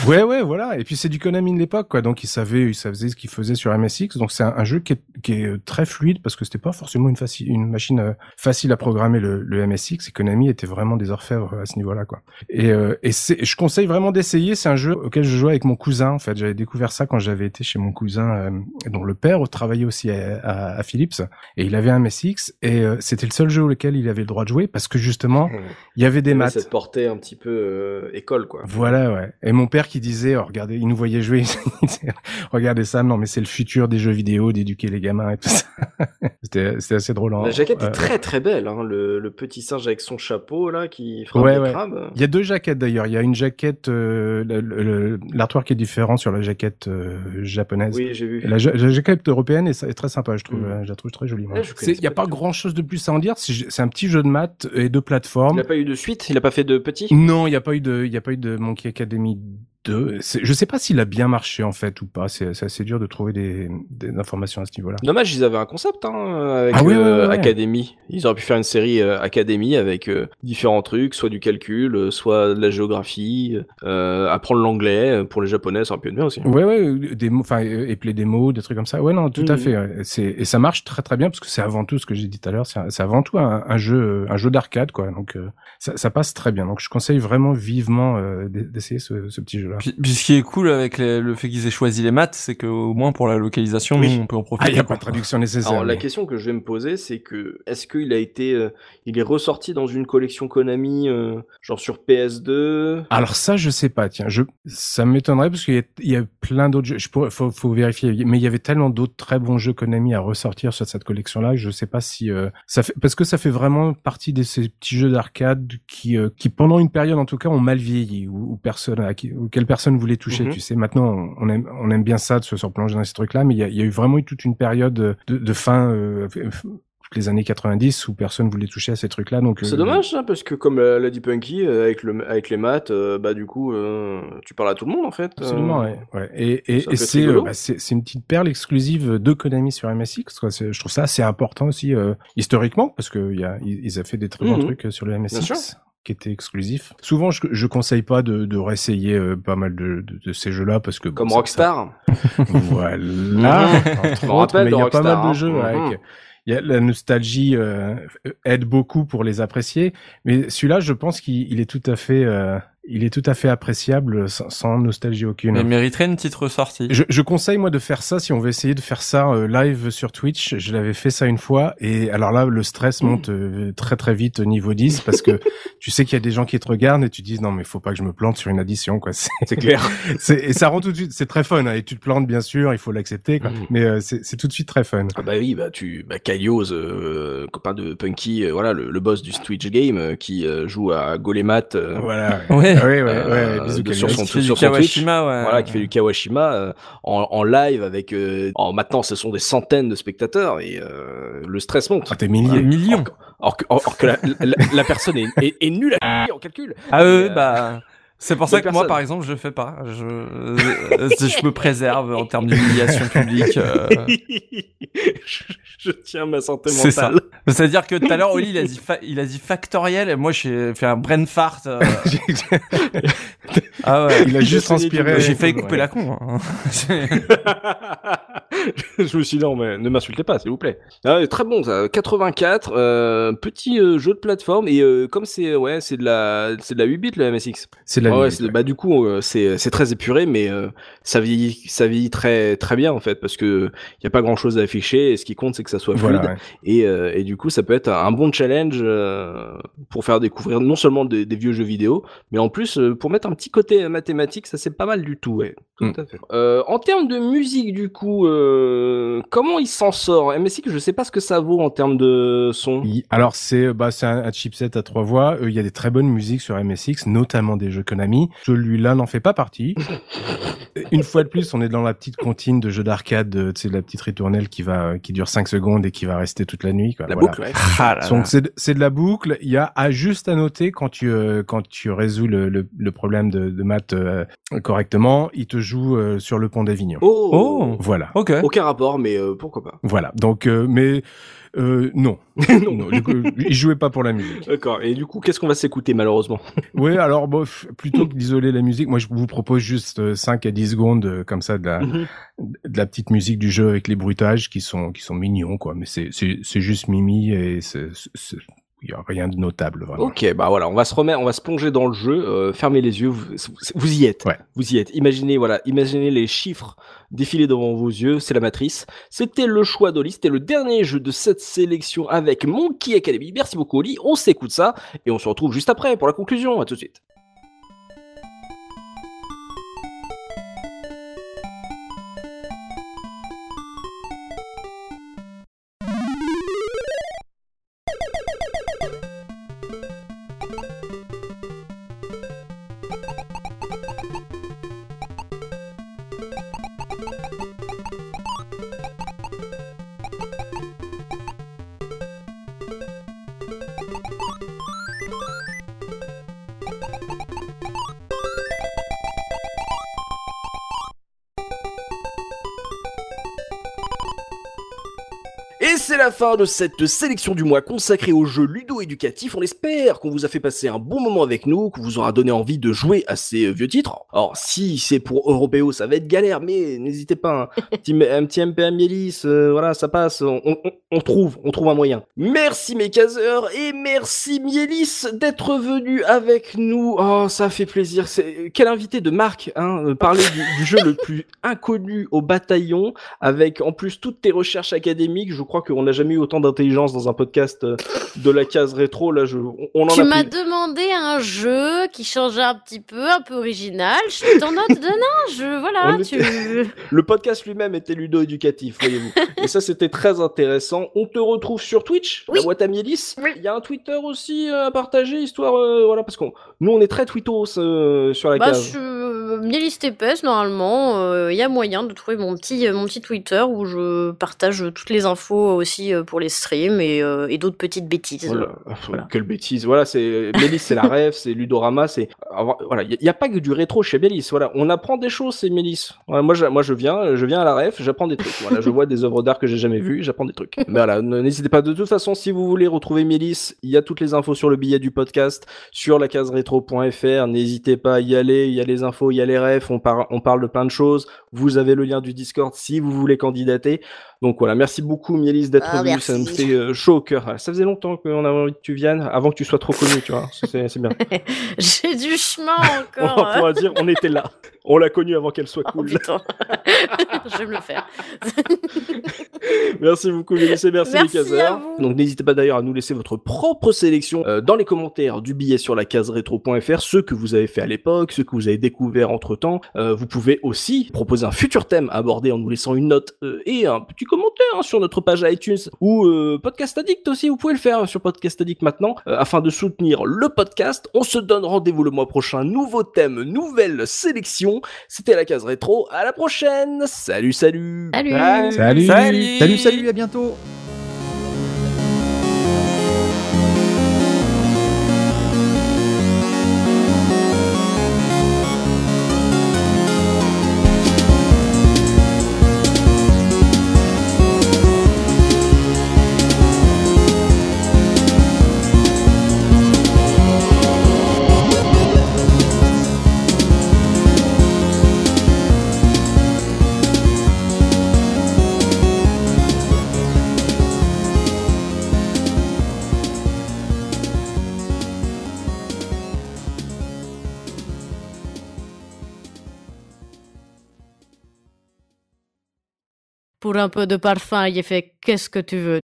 Ouais, ouais, voilà. Et puis c'est du Konami de l'époque, quoi. Donc ils savaient, ils savaient ce qu'ils faisaient sur MSX. Donc c'est un, un jeu qui est, qui est euh, très fluide parce que c'était pas forcément une, faci- une machine euh, facile à programmer le, le MSX. Et Konami était vraiment des orfèvres à ce niveau-là, quoi. Et, euh, et c'est, je conseille vraiment d'essayer. C'est un jeu auquel je jouais avec mon cousin. En fait, j'avais découvert ça quand j'avais été chez mon cousin, euh, dont le père travaillait aussi à, à, à Philips. Et il avait un MSX. Et euh, c'était le seul jeu auquel il avait le droit de jouer parce que justement, il y avait des maths. Cette portée un petit peu euh, école quoi. Voilà, ouais. Et mon père qui disait, oh, regardez, il nous voyait jouer, il disait, regardez ça, non mais c'est le futur des jeux vidéo, d'éduquer les gamins et tout ça. c'était, c'était assez drôle. hein. La jaquette Euh, est très très belle, hein, le, le petit singe avec son chapeau là qui frappe Ouais, crabes. Il y a deux jaquettes d'ailleurs. Il y a une jaquette, euh, l'artwork est différent sur la jaquette euh, japonaise. Oui, j'ai vu. La, ja- la jaquette européenne est, est très sympa, je trouve. Mm. euh, Je la trouve très jolie. Il n'y a pas grand chose de plus à en dire. C'est un petit jeu de maths et de plateforme. Il a pas eu de suite, il a pas fait de petit? Non, il n'y a pas eu de, il y a pas eu de Monkey Academy 2. C'est- Je sais pas s'il a bien marché en fait ou pas. C'est assez dur de trouver des, des informations à ce niveau-là. Dommage, ils avaient un concept hein, avec Ah oui, euh, ouais, ouais. Academy. Ils auraient pu faire une série euh, Academy avec euh, différents trucs, soit du calcul, euh, soit de la géographie, apprendre l'anglais pour les japonais, ça aurait pu être bien aussi. Ouais, ouais, des mots, enfin, épeler des mots, des trucs comme ça. Ouais, non, tout à Mhm. fait. ouais. Et ça marche très très bien parce que c'est avant tout ce que j'ai dit tout à l'heure. C'est avant tout un, un jeu, un jeu d'arcade, quoi. Donc ça, ça passe très bien. Donc je conseille vraiment vivement d'e- d'essayer ce, ce petit jeu-là. Puis, puis ce qui est cool avec les- le fait qu'ils aient choisi les maths, c'est qu'au moins pour la localisation, Oui. nous, on peut en Ah, profiter. il y a pas de traduction nécessaire. Alors la question que je vais me poser, c'est que est-ce qu'il a été, euh, il est ressorti dans une collection Konami, euh, genre sur PS2 Alors ça, je sais pas. Tiens, je, ça m'étonnerait parce qu'il y y a plein d'autres jeux. Je pourrais, faut, faut vérifier. Mais il y avait tellement d'autres très bons jeux Konami à ressortir sur cette collection-là. Je sais pas si euh, ça fait parce que ça fait vraiment partie de ces petits jeux d'arcade qui, euh, qui pendant une période en tout cas ont mal vieilli ou, ou personne à qui, auquel personne voulait toucher. Mhm. Tu sais, maintenant on- aime, on aime bien ça de se surplonger dans ces trucs-là, mais il y a, y a eu vraiment eu toute une période de, de fin. Euh, toutes les années 90 où personne voulait toucher à ces trucs-là. Donc C'est euh, dommage ça, parce que comme l'a l'a dit Punky, euh, avec, le, avec les maths, euh, bah du coup, euh, tu parles à tout le monde en fait. Absolument, Euh, ouais. ouais. Et, et, et c'est euh, bah, c'est une petite perle exclusive de Konami sur MSX. Quoi. Je trouve ça assez important aussi euh, historiquement parce que il y a, ils, ils ont fait des très bons Mhm. trucs euh, sur le. MSX qui étaient exclusifs. Souvent, je, je conseille pas de, de réessayer euh, pas mal de, de, de ces jeux-là parce que Comme bon, Rockstar. ça- voilà. entre me autres, mais il y a pas mal hein. de jeux Mhm. avec. Il y a la nostalgie euh, aide beaucoup pour les apprécier, mais celui-là, je pense qu'il il est tout à fait, euh, il est tout à fait appréciable sans, sans nostalgie aucune. Mais mériterait une petite ressortie. Je, je, conseille moi de faire ça si on veut essayer de faire ça euh, live sur Twitch. Je l'avais fait ça une fois et alors là le stress monte euh, très très vite au niveau 10 parce que tu sais qu'il y a des gens qui te regardent et tu dis non mais faut pas que je me plante sur une addition quoi. C'est clair. et ça rend tout de suite c'est très fun hein, et tu te plantes bien sûr il faut l'accepter quoi. Mm. Mais euh, c'est tout de suite très fun. Ah bah oui bah tu bah Kaioz copain de Punky voilà le, le, boss du Twitch game qui joue à Golemat. voilà. Ouais. ouais ouais ouais. Bisous sur son, sur son Twitch. Ouais. Voilà qui fait du Kawashima en, en live avec euh, maintenant ce sont des centaines de spectateurs et euh, le stress monte. Ah, t'es milliers. millions. Or, or, que la, la, la personne est, est, est, nulle à en calcul. Ah euh, bah c'est pour ça que personne. moi, par exemple, je fais pas. Je, je me préserve en termes d'humiliation publique. Euh... je, je, tiens ma santé mentale. C'est ça. C'est-à-dire que tout à l'heure, Oli, il a dit, il a dit factoriel, et moi, j'ai fait un brain fart. Euh... ah ouais. Il a juste inspiré. J'ai failli couper ouais. la con. Hein. je me suis dit non, mais ne m'insultez pas, s'il vous plaît. Ah, très bon, ça. 84, euh, petit euh, jeu de plateforme, et euh, comme c'est ouais, c'est de la, c'est de la 8 bits le MSX. C'est de la ah ouais, bah du coup euh, c'est très épuré mais euh, ça vieillit ça vieillit très très bien en fait parce que il y a pas grand chose à afficher et ce qui compte c'est que ça soit fluide. voilà, ouais. et euh, et du coup ça peut être un bon challenge pour faire découvrir non seulement des, des, vieux jeux vidéo mais en plus pour mettre un petit côté mathématique ça c'est pas mal du tout ouais. Tout Mm. à fait. En termes de musique du coup comment il s'en sort? MSX je sais pas ce que ça vaut en termes de son. Alors c'est bah c'est un, un, chipset à trois voix. Il y a des très bonnes musiques sur MSX notamment des jeux Konami. Celui-là n'en fait pas partie. Une fois de plus, on est dans la petite comptine de jeu d'arcade, tu sais, la petite ritournelle qui va, qui dure 5 secondes et qui va rester toute la nuit. Quoi. La voilà. boucle, ouais. Ah là Donc c'est, c'est de la boucle. Il y a à juste à noter quand tu, euh, quand tu résous le, le, le problème de, de maths euh, correctement, il te joue euh, sur le pont d'Avignon. Oh, oh. Voilà. Ok. Aucun rapport, mais euh, pourquoi pas. Voilà. Donc, euh, mais euh, non. non. non coup, il jouait pas pour la musique. D'accord. Et du coup, qu'est-ce qu'on va s'écouter malheureusement? Oui, alors bon, plutôt que d'isoler la musique, moi je vous propose juste 5 à 10 secondes euh, comme ça de la, Mhm. de la petite musique du jeu avec les bruitages qui sont qui sont mignons quoi. Mais c'est c'est juste mimi et c'est- il y a rien de notable vraiment. Ok, bah voilà, on va se remettre, on va se plonger dans le jeu. euh, fermez les yeux, vous, vous y êtes. Ouais. Vous y êtes. Imaginez, voilà, imaginez les chiffres défiler devant vos yeux. C'est la matrice. C'était le choix d'Oli. C'était le dernier jeu de cette sélection avec Monkey Academy. Merci beaucoup, Oli. On s'écoute ça et on se retrouve juste après pour la conclusion. À tout de suite. Et c'est la fin de cette sélection du mois consacrée aux jeux ludo-éducatifs. On espère qu'on vous a fait passer un bon moment avec nous, qu'on vous aura donné envie de jouer à ces euh, vieux titres. Alors, si c'est pour Européo, ça va être galère, mais n'hésitez pas. hein. Un petit, un petit MPM euh, voilà, ça passe. On, on- on trouve, on trouve un moyen. Merci mes caseurs et merci Mielis d'être venu avec nous. Oh, ça fait plaisir. C'est quel invité de marque, hein, euh, parler du, du jeu le plus inconnu au bataillon avec en plus toutes tes recherches académiques. Je crois qu'on n'a jamais eu autant d'intelligence dans un podcast euh, de la case rétro. Là, je, on en Tu m'as demandé un jeu qui changeait un petit peu, un peu original. Je t'en note de non, je voilà, tu. Le podcast lui-même était ludo-éducatif, voyez-vous. Et ça, c'était très intéressant. On te retrouve sur Twitch, Oui. la boîte à Mielis. Oui. Il y a un Twitter aussi à partager, histoire, euh, voilà, parce qu'on, nous, on est très twittos euh, sur la Bah, case. je... Mieliste épaisse, normalement, euh, il y a moyen de trouver mon petit, euh, mon petit Twitter où je partage toutes les infos aussi euh, pour les streams et, euh, et d'autres petites bêtises. Voilà. Voilà. Quelle bêtise. Voilà, c'est Mélis, c'est la rêve, c'est Ludorama, c'est voilà, il n'y a, pas que du rétro chez Mélis. Voilà, on apprend des choses, c'est Mélis. Voilà, moi, je, moi, je viens, je viens à la rêve, j'apprends des trucs. Voilà, je vois des œuvres d'art que j'ai jamais vues, j'apprends des trucs. Mais voilà, n'hésitez pas. De toute façon, si vous voulez retrouver Mélis, il y a toutes les infos sur le billet du podcast, sur la case rétro.fr. N'hésitez pas à y aller. Il y a les infos, il y a les refs, on, on parle de plein de choses. Vous avez le lien du Discord si vous voulez candidater. Donc voilà, merci beaucoup Mielis d'être Ah, venu, ça me fait euh, chaud au cœur. Ça faisait longtemps qu'on avait envie que tu viennes, avant que tu sois trop connu, tu vois. C'est bien. J'ai du chemin On encore. hein. pourra dire, on était là. On l'a connue avant qu'elle soit Oh cool. Je vais me le faire. Merci beaucoup, Mélisse, et merci, Merci les caseurs. à vous. Donc, n'hésitez pas d'ailleurs à nous laisser votre propre sélection euh, dans les commentaires du billet sur la case rétro.fr, ceux que vous avez fait à l'époque, ceux que vous avez découvert entre temps. vous pouvez aussi proposer un futur thème à aborder en nous laissant une note euh, et un petit commentaire hein, sur notre page iTunes ou euh, Podcast Addict aussi. Vous pouvez le faire sur Podcast Addict maintenant euh, afin de soutenir le podcast. On se donne rendez-vous le mois prochain. Nouveau thème, nouvelle sélection. C'était la case rétro. À la prochaine. Salut, salut. Salut. Salut. Salut. Salut, salut, à bientôt. Pour un peu de parfum, il fait qu'est-ce que tu veux?